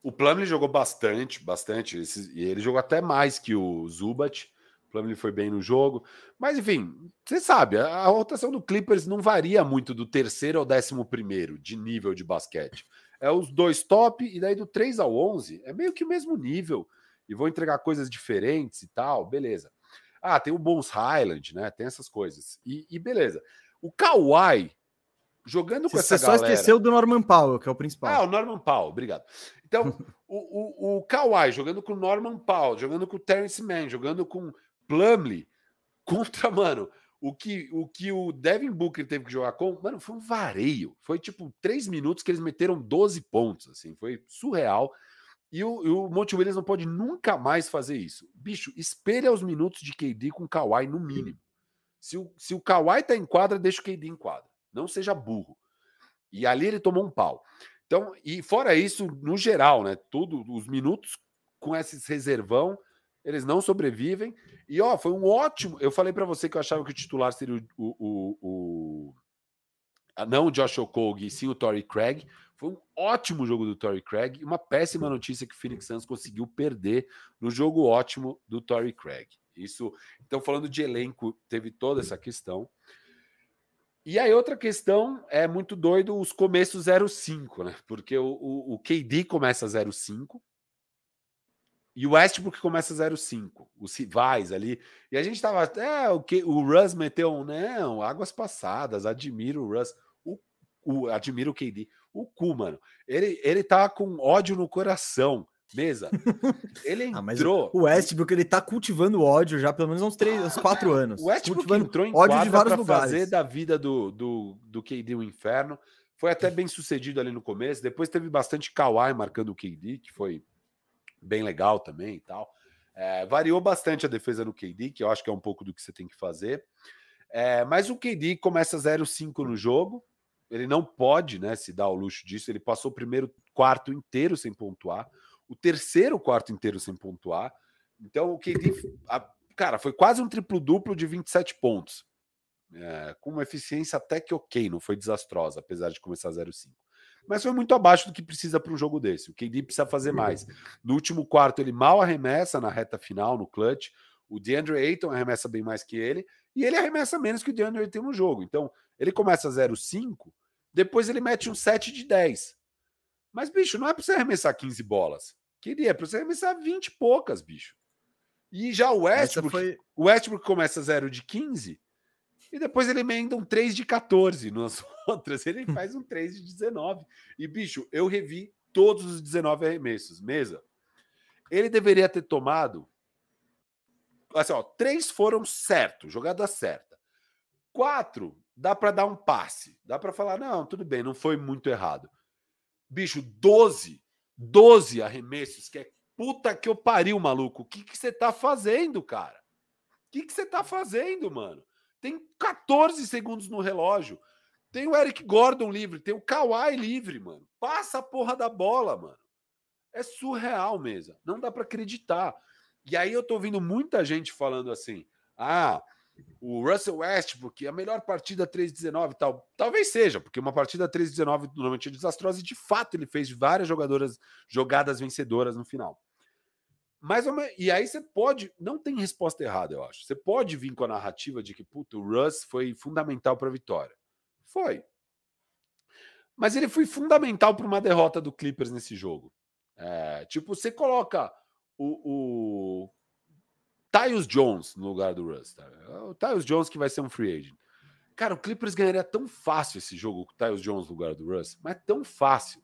Speaker 2: O Plumlee jogou bastante, bastante. e ele jogou até mais que o Zubat. O Plumlee foi bem no jogo. Mas, enfim, você sabe, a, a rotação do Clippers não varia muito do terceiro ao décimo primeiro de nível de basquete. É os dois top, e daí do 3 ao 11 é meio que o mesmo nível e vou entregar coisas diferentes e tal, beleza. Ah, tem o Bons Highland, né? Tem essas coisas. E, e beleza. O Kawhi jogando com
Speaker 1: Você
Speaker 2: essa galera...
Speaker 1: Você só esqueceu do Norman Powell, que é o principal.
Speaker 2: Ah, o Norman Powell, obrigado. Então, o, o, o Kawhi jogando com o Norman Powell, jogando com o Terence Mann, jogando com Plumlee, contra, mano, o que, o que o Devin Booker teve que jogar com, mano, foi um vareio. Foi tipo três minutos que eles meteram 12 pontos, assim, foi surreal. E o, e o Monte Williams não pode nunca mais fazer isso. Bicho, espelha os minutos de KD com o Kawhi no mínimo. Se o, se o Kawhi tá em quadra, deixa o KD em quadra. Não seja burro. E ali ele tomou um pau. Então, e fora isso, no geral, né? Tudo, os minutos com esses reservão, eles não sobrevivem. E ó, foi um ótimo. Eu falei para você que eu achava que o titular seria o, o, o, o não o Josh Okogie, sim o Torrey Craig. Foi um ótimo jogo do Torrey Craig e uma péssima notícia que o Phoenix Suns conseguiu perder no jogo ótimo do Torrey Craig. Isso, então falando de elenco, teve toda essa questão. E aí outra questão é muito doido os começos 05, né? Porque o, o, o KD começa 05 e o Westbrook começa 05, os rivais ali. E a gente tava, é, o que o Russ meteu um, não, águas passadas, admiro o Russ o, admiro o KD. O cu, mano. Ele, ele tá com ódio no coração. Mesa. Ele entrou.
Speaker 1: Ah, o Westbrook ele tá cultivando ódio já pelo menos uns três, uns quatro anos.
Speaker 2: O Westbrook entrou em ódio de vários lugares. fazer da vida do, do, do KD um inferno. Foi até bem sucedido ali no começo. Depois teve bastante Kawhi marcando o KD, que foi bem legal também e tal. É, variou bastante a defesa no KD, que eu acho que é um pouco do que você tem que fazer. É, mas o KD começa 0-5 no jogo ele não pode né, se dar o luxo disso. Ele passou o primeiro quarto inteiro sem pontuar, o terceiro quarto inteiro sem pontuar. Então, o KD, a, cara, foi quase um triplo-duplo de 27 pontos. É, com uma eficiência até que ok, não foi desastrosa, apesar de começar 0,5. Mas foi muito abaixo do que precisa para um jogo desse. O KD precisa fazer mais. No último quarto, ele mal arremessa na reta final, no clutch. O DeAndre Ayton arremessa bem mais que ele. E ele arremessa menos que o DeAndre Ayton no jogo. Então, ele começa 0,5 depois ele mete um 7 de 10. Mas, bicho, não é para você arremessar 15 bolas. Queria, é para você arremessar 20 e poucas, bicho. E já o Westbrook, foi... o Westbrook começa 0 de 15 e depois ele emenda um 3 de 14 nas outras. Ele faz um 3 de 19. E, bicho, eu revi todos os 19 arremessos. Mesa. Ele deveria ter tomado. Assim, ó, três foram certo, jogada certa. Quatro dá para dar um passe, dá para falar, não, tudo bem, não foi muito errado. Bicho, 12, 12 arremessos, que é puta que eu pariu, maluco. O que você tá fazendo, cara? O que que você tá fazendo, mano? Tem 14 segundos no relógio. Tem o Eric Gordon livre, tem o Kawhi livre, mano. Passa a porra da bola, mano. É surreal mesmo. Não dá para acreditar. E aí eu tô ouvindo muita gente falando assim: "Ah, o Russell Westbrook, a melhor partida 3-19 tal. Talvez seja, porque uma partida 3-19 normalmente é desastrosa e de fato ele fez várias jogadoras, jogadas vencedoras no final. Mas e aí você pode, não tem resposta errada, eu acho. Você pode vir com a narrativa de que puto, o Russ foi fundamental para a vitória. Foi. Mas ele foi fundamental para uma derrota do Clippers nesse jogo. É, tipo, você coloca o, o Tyus Jones no lugar do Russ. Tá? O Tyus Jones que vai ser um free agent. Cara, o Clippers ganharia tão fácil esse jogo com o Tyus Jones no lugar do Russ, mas tão fácil.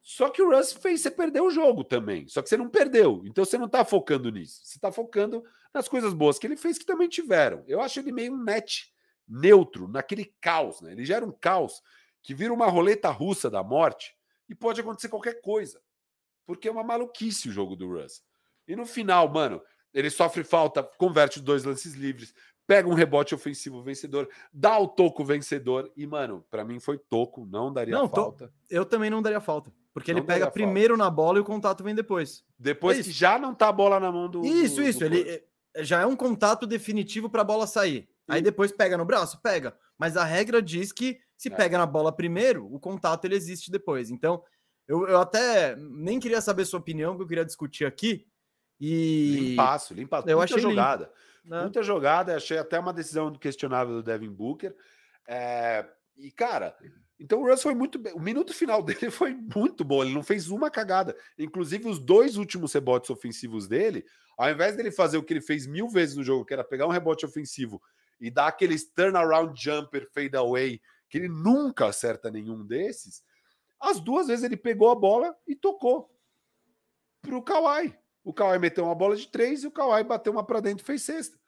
Speaker 2: Só que o Russ fez você perder o jogo também. Só que você não perdeu. Então você não está focando nisso. Você está focando nas coisas boas que ele fez que também tiveram. Eu acho ele meio net neutro, naquele caos. Né? Ele gera um caos que vira uma roleta russa da morte e pode acontecer qualquer coisa. Porque é uma maluquice o jogo do Russ. E no final, mano, ele sofre falta, converte os dois lances livres, pega um rebote ofensivo vencedor, dá o toco vencedor. E, mano, para mim foi toco, não daria não, falta. Tô...
Speaker 1: Eu também não daria falta. Porque não ele pega primeiro falta. na bola e o contato vem depois.
Speaker 2: Depois é que já não tá a bola na mão do.
Speaker 1: Isso,
Speaker 2: do,
Speaker 1: isso. Do ele é, já é um contato definitivo para a bola sair. Sim. Aí depois pega no braço? Pega. Mas a regra diz que se é. pega na bola primeiro, o contato ele existe depois. Então, eu, eu até nem queria saber sua opinião, que eu queria discutir aqui. E.
Speaker 2: Limpaço, limpaço. Eu Muita achei jogada. Limpo, né? Muita jogada. Achei até uma decisão questionável do Devin Booker. É... E, cara, então o Russ foi muito bem. O minuto final dele foi muito bom. Ele não fez uma cagada. Inclusive, os dois últimos rebotes ofensivos dele, ao invés dele fazer o que ele fez mil vezes no jogo, que era pegar um rebote ofensivo e dar aqueles turnaround jumper fade away, que ele nunca acerta nenhum desses, as duas vezes ele pegou a bola e tocou pro Kawhi. O Kawhi meteu uma bola de três e o Kawhi bateu uma para dentro e fez sexta.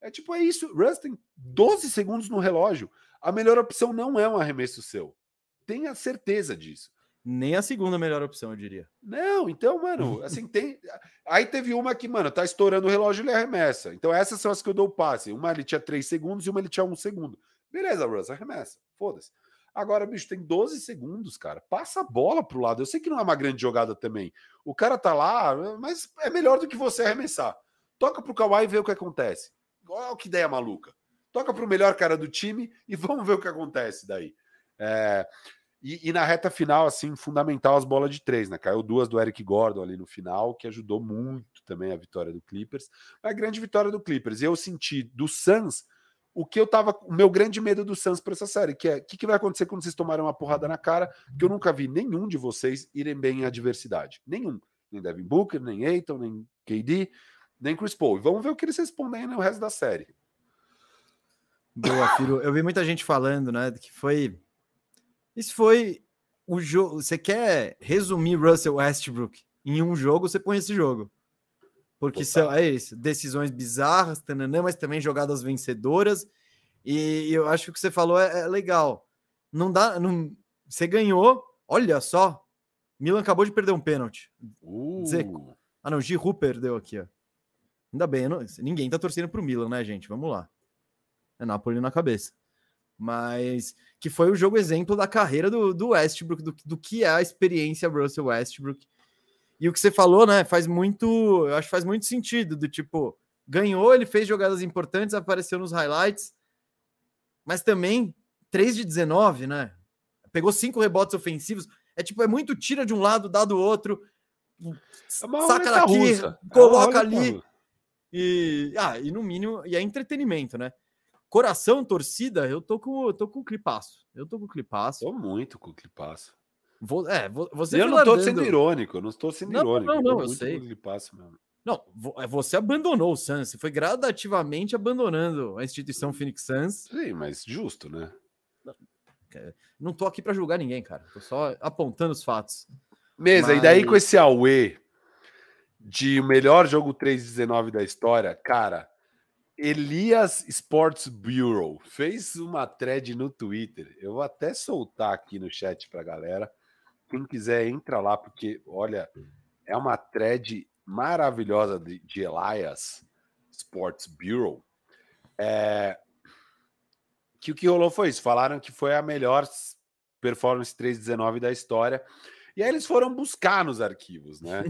Speaker 2: É tipo, é isso. Russ tem 12 segundos no relógio. A melhor opção não é um arremesso seu. Tenha certeza disso.
Speaker 1: Nem a segunda melhor opção, eu diria.
Speaker 2: Não, então, mano, assim, tem. Aí teve uma que, mano, tá estourando o relógio e ele arremessa. Então, essas são as que eu dou o passe. Uma ele tinha três segundos e uma ele tinha um segundo. Beleza, Russ, arremessa. Foda-se. Agora, bicho, tem 12 segundos, cara. Passa a bola pro lado. Eu sei que não é uma grande jogada também. O cara tá lá, mas é melhor do que você arremessar. Toca pro Kawhi e vê o que acontece. Olha que ideia maluca. Toca pro melhor cara do time e vamos ver o que acontece daí. É... E, e, na reta final, assim, fundamental as bolas de três, né? Caiu duas do Eric Gordon ali no final, que ajudou muito também a vitória do Clippers. A grande vitória do Clippers. E eu senti do Suns o que eu tava. O meu grande medo do Suns para essa série, que é o que, que, vai acontecer quando vocês tomarem uma porrada na cara, que eu nunca vi nenhum de vocês irem bem em adversidade. Nenhum. Nem Devin Booker, nem Aiton, nem KD, nem Chris Paul. E vamos ver o que eles respondem no resto da série.
Speaker 1: Boa, Firo. Eu vi muita gente falando, né, que foi. Isso foi o jogo. Você quer resumir Russell Westbrook em um jogo, você põe esse jogo. Porque são é isso, decisões bizarras, tananã, mas também jogadas vencedoras. E eu acho que o que você falou é, é legal. Não dá. Não, você ganhou, olha só. Milan acabou de perder um pênalti. Uh. Zeco. Ah, não, Giroud perdeu aqui, ó. Ainda bem, não, ninguém tá torcendo pro Milan, né, gente? Vamos lá. É Napoli na cabeça. Mas que foi o jogo exemplo da carreira do, do Westbrook, do, do que é a experiência Russell Westbrook e o que você falou, né, faz muito, eu acho que faz muito sentido, do tipo, ganhou, ele fez jogadas importantes, apareceu nos highlights, mas também 3 de 19, né? Pegou cinco rebotes ofensivos. É tipo, é muito tira de um lado, dá do outro. É saca daqui, russa. É coloca é ali. E, ah, e no mínimo, e é entretenimento, né? Coração, torcida, eu tô com, eu tô com o clipaço. Eu tô com o clipaço.
Speaker 2: Tô muito com o clipaço.
Speaker 1: Vou, é, você
Speaker 2: eu não estou sendo irônico, eu não estou sendo não, irônico.
Speaker 1: Não, não, não eu sei. mesmo. Não, é, você abandonou o Suns, você foi gradativamente abandonando a instituição Phoenix Suns.
Speaker 2: Sim, mas justo, né?
Speaker 1: Não tô aqui para julgar ninguém, cara. Tô só apontando os fatos.
Speaker 2: Mesa, mas... e daí com esse Aue de o melhor jogo 3-19 da história, cara, Elias Sports Bureau fez uma thread no Twitter. Eu vou até soltar aqui no chat pra galera. Quem quiser, entra lá, porque, olha, é uma thread maravilhosa de, de Elias Sports Bureau. É, que o que rolou foi isso. Falaram que foi a melhor performance 319 da história. E aí eles foram buscar nos arquivos, né?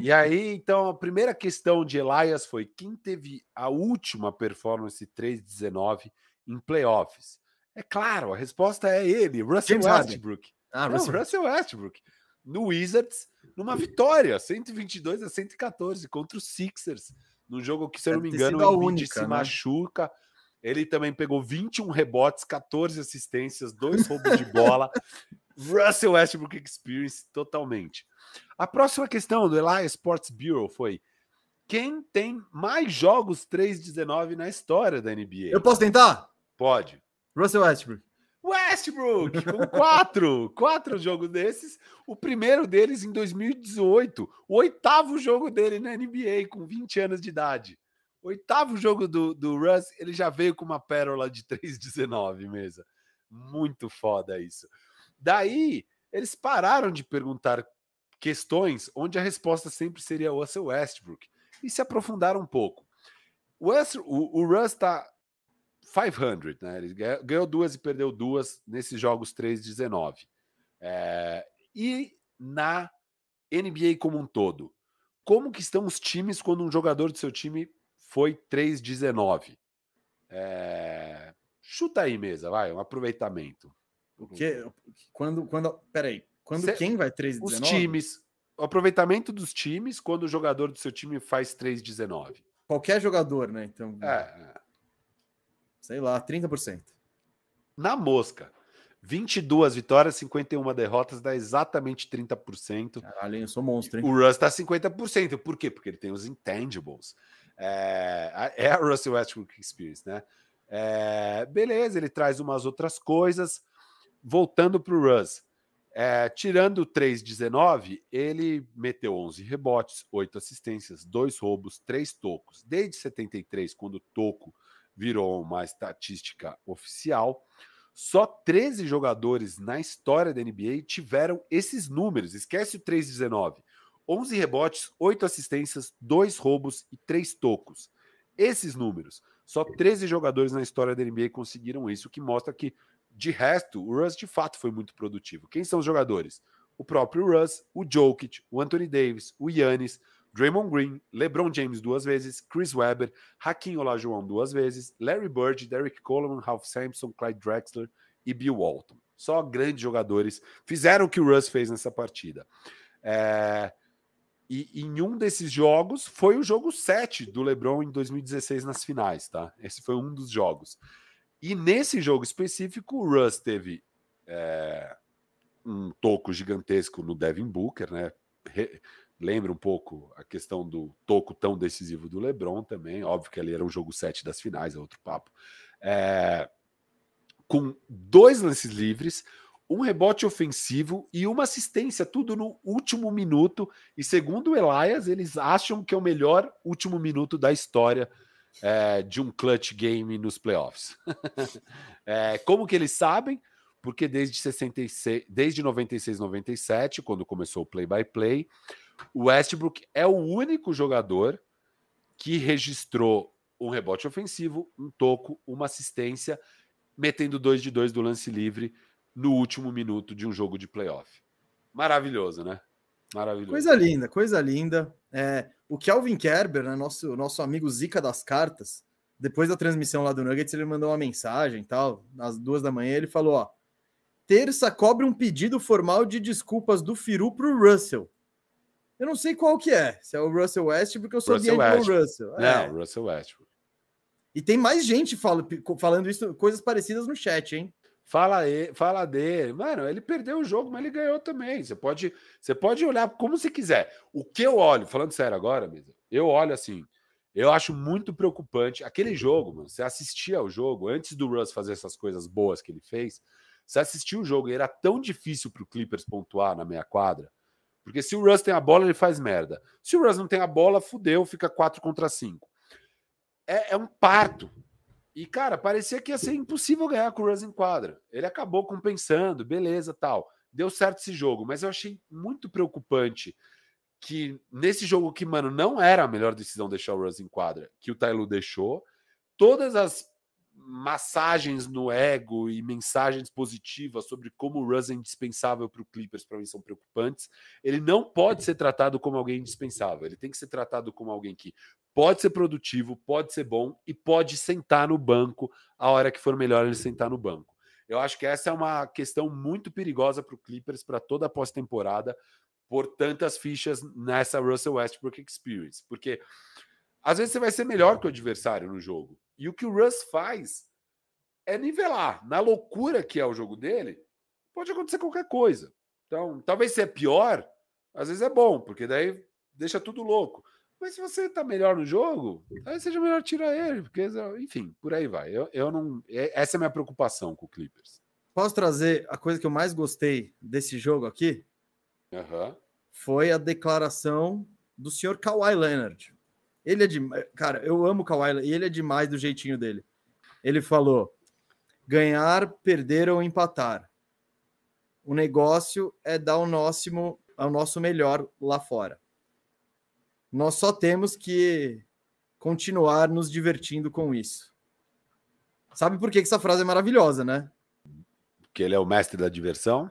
Speaker 2: e aí, então, a primeira questão de Elias foi quem teve a última performance 3-19 em playoffs. É claro, a resposta é ele, Russell
Speaker 1: James
Speaker 2: Westbrook.
Speaker 1: Ah,
Speaker 2: Não,
Speaker 1: Russell.
Speaker 2: Russell Westbrook. No Wizards, numa vitória, 122 a 114 contra os Sixers. Num jogo que, se eu não me engano, o Embiid
Speaker 1: única,
Speaker 2: se
Speaker 1: né?
Speaker 2: machuca. Ele também pegou 21 rebotes, 14 assistências, dois roubos de bola. Russell Westbrook Experience totalmente. A próxima questão do Elias Sports Bureau foi: quem tem mais jogos 3-19 na história da NBA?
Speaker 1: Eu posso tentar?
Speaker 2: Pode.
Speaker 1: Russell Westbrook.
Speaker 2: Westbrook, com quatro, quatro jogos desses. O primeiro deles em 2018, o oitavo jogo dele na NBA, com 20 anos de idade. Oitavo jogo do, do Russ, ele já veio com uma pérola de 3,19 mesa. Muito foda isso. Daí, eles pararam de perguntar questões onde a resposta sempre seria Russell Westbrook e se aprofundaram um pouco. O, West, o, o Russ tá 500, né? Ele ganhou- duas e perdeu duas nesses jogos 3-19. É, e na NBA como um todo, como que estão os times quando um jogador do seu time foi 3-19? É, chuta aí, mesa, vai, um aproveitamento.
Speaker 1: O quê? Quando, quando, peraí, quando
Speaker 2: Cê-
Speaker 1: quem vai 3
Speaker 2: Os times, o aproveitamento dos times quando o jogador do seu time faz 3-19.
Speaker 1: Qualquer jogador, né? Então,
Speaker 2: É, é.
Speaker 1: Sei lá, 30%.
Speaker 2: na mosca. 22 vitórias, 51 derrotas, dá exatamente 30%.
Speaker 1: Caralho, eu sou monstro, hein?
Speaker 2: O Russ tá 50%. Por quê? Porque ele tem os intangibles. É, a- é a Russell Westbrook Experience, né? É, beleza, ele traz umas outras coisas. Voltando para o Russ. É, tirando o 3,19, ele meteu 11 rebotes, 8 assistências, 2 roubos, 3 tocos. Desde 73, quando o toco virou uma estatística oficial, só 13 jogadores na história da NBA tiveram esses números. Esquece o 3,19. 11 rebotes, 8 assistências, 2 roubos e 3 tocos. Esses números. Só 13 jogadores na história da NBA conseguiram isso, o que mostra que, de resto, o Russ de fato foi muito produtivo. Quem são os jogadores? O próprio Russ, o Jokic, o Anthony Davis, o Yannis, Draymond Green, LeBron James duas vezes, Chris Webber, Hakim Olajuwon duas vezes, Larry Bird, Derek Coleman, Ralph Sampson, Clyde Drexler e Bill Walton. Só grandes jogadores fizeram o que o Russ fez nessa partida. É, E em um desses jogos foi o jogo 7 do LeBron em 2016 nas finais, tá? Esse foi um dos jogos. E nesse jogo específico, o Russ teve é, um toco gigantesco no Devin Booker, né? Re- lembra um pouco a questão do toco tão decisivo do LeBron também. Óbvio que ali era um jogo 7 das finais, é outro papo. É, com dois lances livres, um rebote ofensivo e uma assistência, tudo no último minuto. E segundo o Elias, eles acham que é o melhor último minuto da história é, de um clutch game nos playoffs. É, como que eles sabem? Porque desde 66, desde 96, 97, quando começou o play-by-play, o Westbrook é o único jogador que registrou um rebote ofensivo, um toco, uma assistência, metendo dois de dois do lance livre no último minuto de um jogo de playoff. Maravilhoso, né? Maravilhoso.
Speaker 1: Coisa linda, coisa linda. É, o Kelvin Kerber, né, nosso, nosso amigo Zica das cartas, depois da transmissão lá do Nuggets, ele mandou uma mensagem tal. Às duas da manhã, ele falou: ó, terça cobre um pedido formal de desculpas do Firu pro Russell. Eu não sei qual que é, se é o Russell West, porque eu sou
Speaker 2: Russell
Speaker 1: D'Angelo. Russell. É.
Speaker 2: Não, Russell Westbrook.
Speaker 1: E tem mais gente fala- falando isso, coisas parecidas no chat, hein?
Speaker 2: Fala, aí, fala dele. Mano, ele perdeu o jogo, mas ele ganhou também. Você pode, você pode olhar como você quiser. O que eu olho, falando sério agora, mesmo, eu olho assim. Eu acho muito preocupante. Aquele jogo, mano, você assistia ao jogo antes do Russ fazer essas coisas boas que ele fez. Você assistia o jogo e era tão difícil para o Clippers pontuar na meia quadra. Porque se o Russ tem a bola, ele faz merda. Se o Russ não tem a bola, fudeu, fica 4 contra 5. É, é um parto. E, cara, parecia que ia ser impossível ganhar com o Russ em quadra. Ele acabou compensando, beleza, tal. Deu certo esse jogo, mas eu achei muito preocupante que nesse jogo que, mano, não era a melhor decisão deixar o Russ em quadra, que o Tyloo deixou, todas as massagens no ego e mensagens positivas sobre como o Russ é indispensável para o Clippers, para mim, são preocupantes. Ele não pode ser tratado como alguém indispensável. Ele tem que ser tratado como alguém que pode ser produtivo, pode ser bom e pode sentar no banco a hora que for melhor ele sentar no banco. Eu acho que essa é uma questão muito perigosa para o Clippers para toda a pós-temporada por tantas fichas nessa Russell Westbrook Experience, porque às vezes você vai ser melhor que o adversário no jogo. E o que o Russ faz é nivelar. Na loucura que é o jogo dele, pode acontecer qualquer coisa. Então, talvez se é pior, às vezes é bom, porque daí deixa tudo louco. Mas se você tá melhor no jogo, aí seja melhor tirar ele, porque, enfim, por aí vai. Eu, eu não. É, essa é a minha preocupação com o Clippers.
Speaker 1: Posso trazer a coisa que eu mais gostei desse jogo aqui?
Speaker 2: Uhum.
Speaker 1: Foi a declaração do senhor Kawhi Leonard. Ele é de. Cara, eu amo o Kawhi e ele é demais do jeitinho dele. Ele falou: ganhar, perder ou empatar. O negócio é dar o nosso, o nosso melhor lá fora. Nós só temos que continuar nos divertindo com isso. Sabe por que essa frase é maravilhosa, né?
Speaker 2: Porque ele é o mestre da diversão?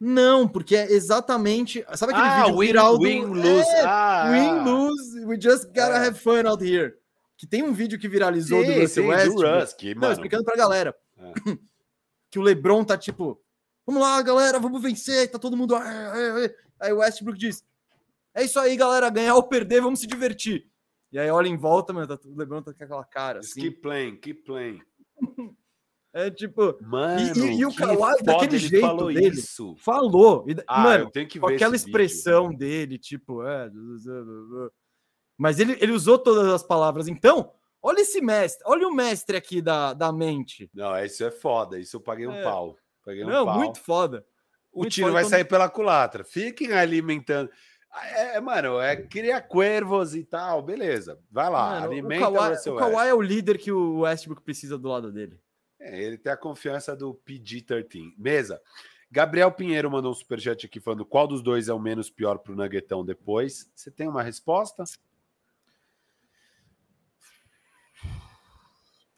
Speaker 1: Não, porque é exatamente. Sabe aquele
Speaker 2: ah, vídeo win, viral do. Win, lose. É,
Speaker 1: ah, win, lose. We just gotta é. have fun out here. Que tem um vídeo que viralizou sim, do Russell Westbrook. Não, explicando pra galera. É. Que o LeBron tá tipo. Vamos lá, galera, vamos vencer. Tá todo mundo. Aí o Westbrook diz: é isso aí, galera. Ganhar ou perder, vamos se divertir. E aí olha em volta, mano, tá, o Lebron tá com aquela cara. Assim.
Speaker 2: Keep playing, keep playing.
Speaker 1: É tipo.
Speaker 2: Mano,
Speaker 1: e, e, o Kawhi, daquele jeito falou dele. Isso. Falou. E, ah, mano, com aquela expressão vídeo. dele, tipo. É... Mas ele, ele usou todas as palavras. Então, olha esse mestre. Olha o mestre aqui da, da mente.
Speaker 2: Não, isso é foda. Isso eu paguei um é. pau. Paguei um
Speaker 1: Não,
Speaker 2: pau.
Speaker 1: muito foda.
Speaker 2: O muito tiro foda vai quando... sair pela culatra. Fiquem alimentando. É, mano, é cria cuervos e tal, beleza. Vai lá, mano, alimenta
Speaker 1: o Kawhi, o, o Kawhi é o líder que o Westbrook precisa do lado dele.
Speaker 2: É, ele tem a confiança do PG-13. Mesa. Gabriel Pinheiro mandou um superchat aqui falando qual dos dois é o menos pior pro Nuggetão depois. Você tem uma resposta?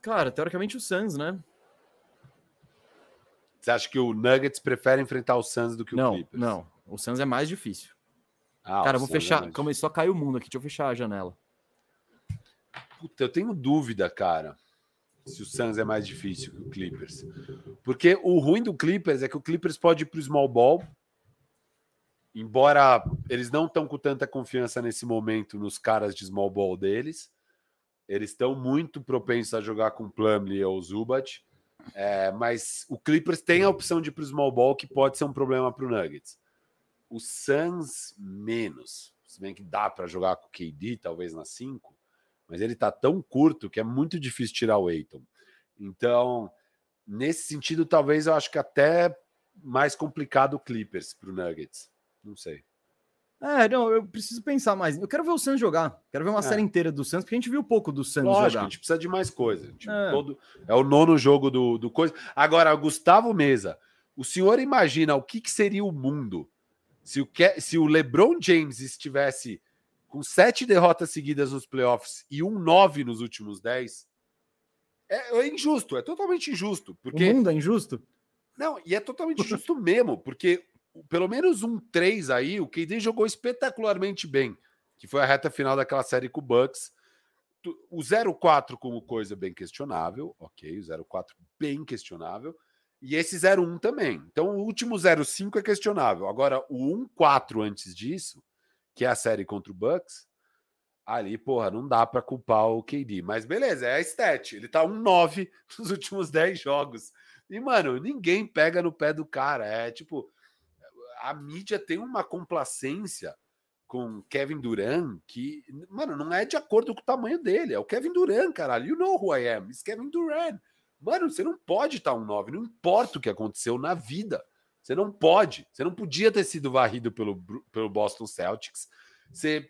Speaker 1: Cara, teoricamente o Suns, né?
Speaker 2: Você acha que o Nuggets prefere enfrentar o Suns do que o
Speaker 1: não,
Speaker 2: Clippers?
Speaker 1: Não, o Suns é mais difícil. Ah, Cara, vou fechar. Começou a cair o mundo aqui. Deixa eu fechar a janela.
Speaker 2: Puta, eu tenho dúvida, cara. Se o Suns é mais difícil que o Clippers. Porque o ruim do Clippers é que o Clippers pode ir pro small ball. Embora eles não estão com tanta confiança nesse momento nos caras de small ball deles. Eles estão muito propensos a jogar com Plumlee ou Zubat. É, mas o Clippers tem a opção de ir pro small ball, que pode ser um problema para o Nuggets. O Suns, menos. Se bem que dá para jogar com o KD, talvez na 5, mas ele tá tão curto que é muito difícil tirar o Aiton. Então, nesse sentido, talvez eu acho que até mais complicado o Clippers para o Nuggets. Não sei.
Speaker 1: É, não, eu preciso pensar mais. Eu quero ver o Suns jogar. Quero ver uma é. série inteira do Suns, porque a gente viu pouco do Suns Lógico, jogar.
Speaker 2: A gente precisa de mais coisa. Tipo, é. Todo, é o nono jogo do, do coisa. Agora, Gustavo Mesa, o senhor imagina o que, que seria o mundo se o, se o LeBron James estivesse com sete derrotas seguidas nos playoffs e um nove nos últimos dez, é, é, injusto, é totalmente injusto. Porque...
Speaker 1: O mundo é injusto?
Speaker 2: Não, e é totalmente injusto mesmo, porque pelo menos um três aí, o KD jogou espetacularmente bem, que foi a reta final daquela série com o Bucks. O 0-4 como coisa bem questionável, ok, o 0-4 bem questionável. E esse 0-1 também. Então o último 0-5 é questionável. Agora, o 1-4 antes disso, que é a série contra o Bucks, ali, porra, não dá para culpar o KD. Mas beleza, é a stat. Ele tá 1-9 nos últimos 10 jogos. E, mano, ninguém pega no pé do cara. É tipo, a mídia tem uma complacência com Kevin Durant que, mano, não é de acordo com o tamanho dele. É o Kevin Durant, caralho. You know who I am. It's Kevin Durant. Mano, você não pode estar um 9, não importa o que aconteceu na vida. Você não pode. Você não podia ter sido varrido pelo, pelo Boston Celtics. Você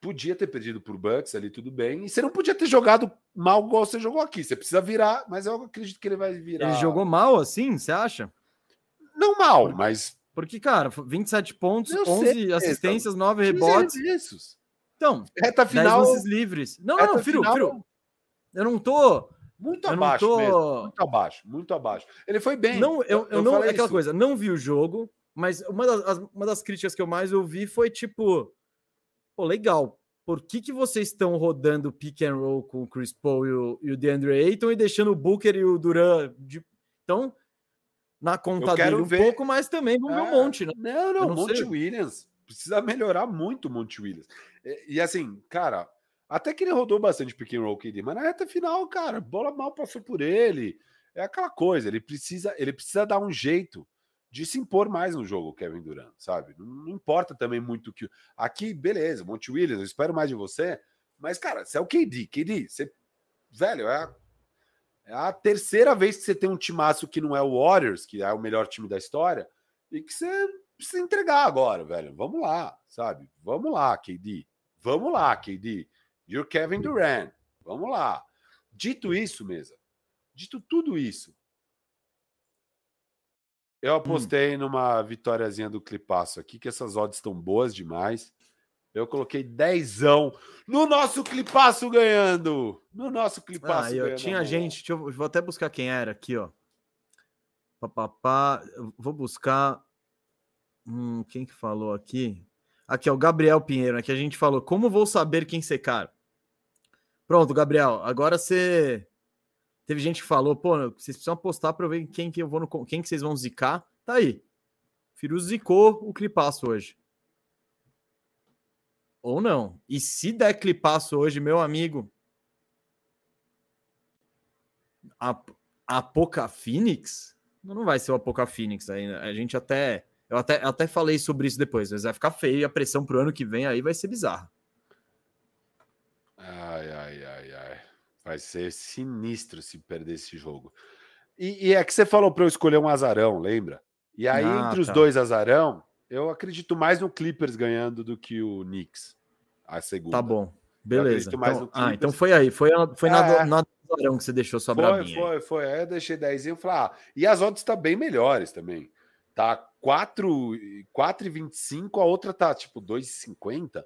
Speaker 2: podia ter perdido por Bucks ali, tudo bem. E você não podia ter jogado mal igual você jogou aqui. Você precisa virar, mas eu acredito que ele vai virar.
Speaker 1: Ele jogou mal assim, você acha?
Speaker 2: Não mal, mas.
Speaker 1: Porque, cara, 27 pontos, eu 11 sei, assistências, então, 9 rebotes.
Speaker 2: Isso.
Speaker 1: Então,
Speaker 2: reta final.
Speaker 1: livres. Não, não, filho, final... filho. Eu não tô
Speaker 2: Muito abaixo tô... mesmo. Muito abaixo, muito abaixo. Ele foi bem.
Speaker 1: Não, eu, eu, eu não. É aquela isso. coisa, não vi o jogo, mas uma das, uma das críticas que eu mais ouvi foi tipo. Pô, legal. Por que, que vocês estão rodando pick and roll com o Chris Paul e o, e o DeAndre Ayton e deixando o Booker e o Duran de... Então, na conta dele um ver. pouco, mas também vamos ver um é. monte, né?
Speaker 2: Não, não, não Monte sei. Williams. Precisa melhorar muito o Monte Williams. E, e, assim, cara, até que ele rodou bastante pick and roll KD, mas na reta final, cara, bola mal passou por ele. É aquela coisa, ele precisa, ele precisa dar um jeito de se impor mais no jogo, Kevin Durant, sabe? Não, não importa também muito que. Aqui, beleza, Monte Williams, eu espero mais de você, mas, cara, você é o KD, KD, você. Velho, é a, é a terceira vez que você tem um timaço que não é o Warriors, que é o melhor time da história, e que você precisa entregar agora, velho. Vamos lá, sabe? Vamos lá, KD. Vamos lá, KD. You're Kevin Durant. Vamos lá. Dito isso, mesa. Dito tudo isso, eu apostei hum. numa vitóriazinha do Clipaço aqui, que essas odds estão boas demais. Eu coloquei dezão no nosso Clipaço ganhando. No nosso Clipaço
Speaker 1: ah, ganhando. Tinha gente, eu, vou até buscar quem era aqui, ó. Papapá, vou buscar. Hum, quem que falou aqui? Aqui, ó, o Gabriel Pinheiro, né, que a gente falou. Como vou saber quem ser cara? Pronto, Gabriel. Agora você Teve gente que falou, pô, vocês precisam apostar para ver quem que eu vou no, quem que vocês vão zicar. Tá aí. Firu zicou o clipaço hoje. Ou não. E se der clipaço hoje, meu amigo, a, a Poca Phoenix não vai ser o Apoca Phoenix ainda. A gente até eu até, até falei sobre isso depois, mas vai ficar feio e a pressão pro ano que vem aí vai ser bizarra.
Speaker 2: Ai, ai, ai, ai. Vai ser sinistro se perder esse jogo. E, e é que você falou para eu escolher um azarão, lembra? E aí, ah, entre os tá. dois azarão, eu acredito mais no Clippers ganhando do que o Knicks. A segunda.
Speaker 1: Tá bom. Beleza. Então, ah, então foi aí. Foi, foi é. na, na azarão que você deixou sua
Speaker 2: foi,
Speaker 1: brabinha.
Speaker 2: Foi, foi. Aí eu deixei 10 e falei, ah, e as odds estão tá bem melhores também. Tá 4,25, a outra tá tipo 2,50.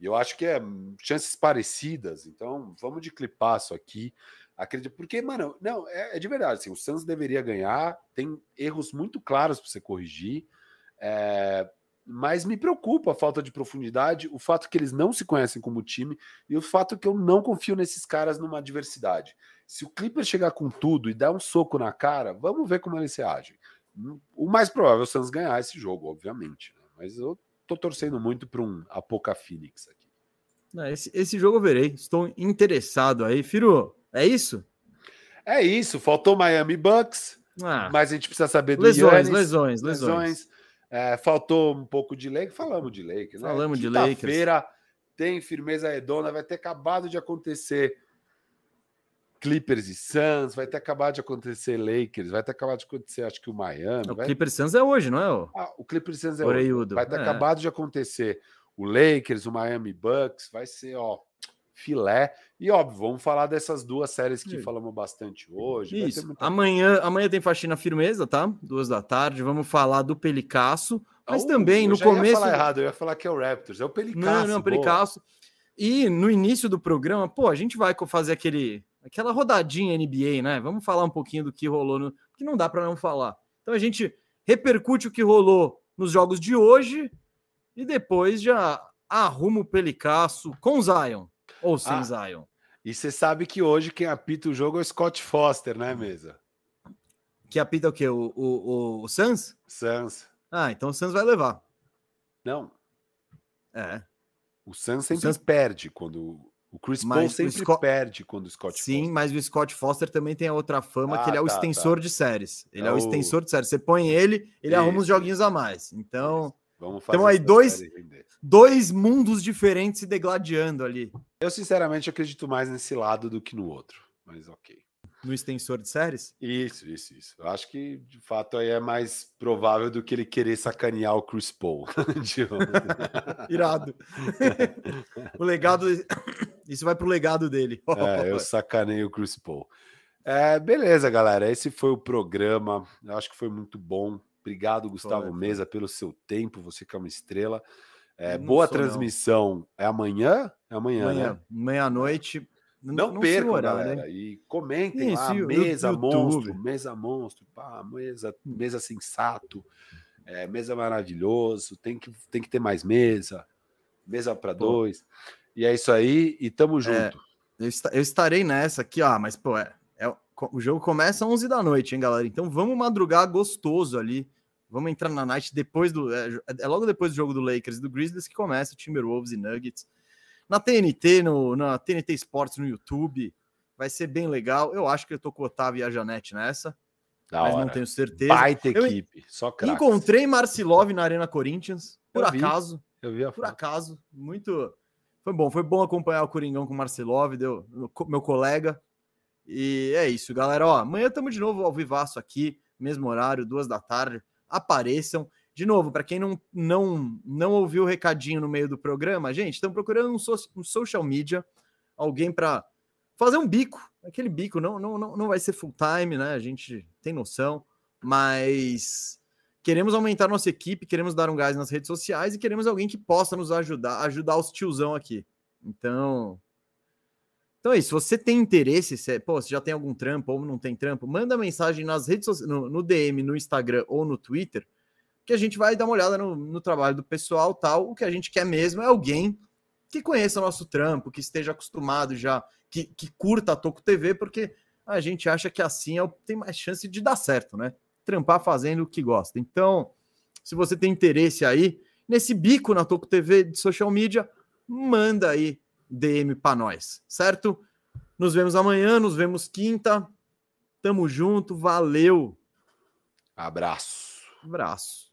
Speaker 2: E eu acho que é chances parecidas. Então, vamos de clipaço aqui. Acredito, porque, mano, não, é, é de verdade. Assim, o Santos deveria ganhar, tem erros muito claros para você corrigir. É, mas me preocupa a falta de profundidade, o fato que eles não se conhecem como time e o fato que eu não confio nesses caras numa adversidade. Se o Clipper chegar com tudo e dar um soco na cara, vamos ver como eles se agem. O mais provável é o Santos ganhar esse jogo, obviamente. Né? Mas eu tô torcendo muito para um Apoca Phoenix aqui.
Speaker 1: Esse, esse jogo eu verei. Estou interessado aí. Firo, é isso?
Speaker 2: É isso. Faltou Miami Bucks. Ah, mas a gente precisa saber do
Speaker 1: lesões, Giannis, lesões, lesões, lesões.
Speaker 2: É, faltou um pouco de Lake. Falamos de Lake, né?
Speaker 1: Falamos de Lake.
Speaker 2: feira tem firmeza redonda. Vai ter acabado de acontecer Clippers e Suns, vai ter acabado de acontecer Lakers, vai ter acabado de acontecer, acho que o Miami.
Speaker 1: O
Speaker 2: vai...
Speaker 1: Clippers Suns é hoje, não é? O,
Speaker 2: ah, o Clippers Suns é Oreiudo. hoje. Vai ter é. acabado de acontecer o Lakers, o Miami Bucks, vai ser, ó, filé. E óbvio, vamos falar dessas duas séries que Sim. falamos bastante hoje.
Speaker 1: Isso. Muita... Amanhã, amanhã tem faxina firmeza, tá? Duas da tarde. Vamos falar do Pelicasso, mas oh, também no começo. Eu
Speaker 2: ia falar errado, eu ia falar que é o Raptors, é o Pelicasso. Não, não,
Speaker 1: é o Pelicasso. E no início do programa, pô, a gente vai fazer aquele aquela rodadinha NBA, né? Vamos falar um pouquinho do que rolou, no... que não dá para não falar. Então a gente repercute o que rolou nos jogos de hoje e depois já arruma o pelicaço com Zion ou sem ah, Zion.
Speaker 2: E você sabe que hoje quem apita o jogo é o Scott Foster, né, mesa?
Speaker 1: Que apita o quê? O, o, o Suns?
Speaker 2: Suns.
Speaker 1: Ah, então o Suns vai levar.
Speaker 2: Não.
Speaker 1: É.
Speaker 2: O Suns sempre o Suns... perde quando o Chris mas Paul sempre Scott... perde quando o Scott
Speaker 1: Sim, Foster. mas o Scott Foster também tem a outra fama, ah, que ele é o tá, extensor tá. de séries. Ele é, é o... extensor de séries. Você põe ele, ele Isso. arruma uns joguinhos a mais. Então, Vamos fazer então aí dois, dois mundos diferentes se degladiando ali.
Speaker 2: Eu, sinceramente, acredito mais nesse lado do que no outro, mas ok.
Speaker 1: No extensor de séries?
Speaker 2: Isso, isso, isso. Eu acho que, de fato, aí é mais provável do que ele querer sacanear o Chris Paul.
Speaker 1: Irado. o legado. Isso vai pro legado dele.
Speaker 2: é, eu sacanei o Chris Paul. É, beleza, galera. Esse foi o programa. Eu acho que foi muito bom. Obrigado, Gustavo foi, Mesa, pelo seu tempo. Você que é uma estrela. É, boa transmissão. Não. É amanhã? É amanhã,
Speaker 1: amanhã
Speaker 2: né?
Speaker 1: Meia-noite.
Speaker 2: Não, não percam, galera. Né? E comentem Isso, lá, mesa monstro, mesa monstro, pá, mesa, mesa sensato, é, mesa maravilhoso, tem que, tem que ter mais mesa, mesa para dois. E é isso aí, e tamo é, junto. É,
Speaker 1: eu, eu, estarei nessa aqui, ó, mas, pô, é, é, o jogo começa às 11 da noite, hein, galera? Então vamos madrugar gostoso ali. Vamos entrar na night depois do. É, é logo depois do jogo do Lakers e do Grizzlies que começa Timberwolves e Nuggets na TNT, no, na TNT Sports no YouTube. Vai ser bem legal. Eu acho que eu tô com o Otávio e a Janete nessa. Da mas hora. não tenho certeza.
Speaker 2: Baita equipe, só
Speaker 1: craques. Encontrei Marcilov na Arena Corinthians, por eu acaso. Vi, eu vi a Por foto. acaso, muito... Foi bom, foi bom acompanhar o Coringão com o Marcilov, deu, meu colega. E é isso, galera. Ó, amanhã estamos de novo ao vivaço aqui, mesmo horário, duas da tarde. Apareçam. De novo, para quem não, não, não ouviu o recadinho no meio do programa, gente, estão procurando um, so, um social media, alguém para fazer um bico. Aquele bico não, não, não, não vai ser full time, né? A gente tem noção, mas queremos aumentar nossa equipe, queremos dar um gás nas redes sociais e queremos alguém que possa nos ajudar, ajudar os tiozão aqui. Então, então é isso. Se você tem interesse, se, pô, se já tem algum trampo ou não tem trampo, manda mensagem nas redes no, no DM, no Instagram ou no Twitter que a gente vai dar uma olhada no, no trabalho do pessoal tal. O que a gente quer mesmo é alguém que conheça o nosso trampo, que esteja acostumado já, que, que curta a Toco TV, porque a gente acha que assim é, tem mais chance de dar certo, né? Trampar fazendo o que gosta. Então, se você tem interesse aí nesse bico na Toco TV de social media, manda aí DM para nós, certo? Nos vemos amanhã, nos vemos quinta. Tamo junto, valeu.
Speaker 2: Abraço.
Speaker 1: Abraço.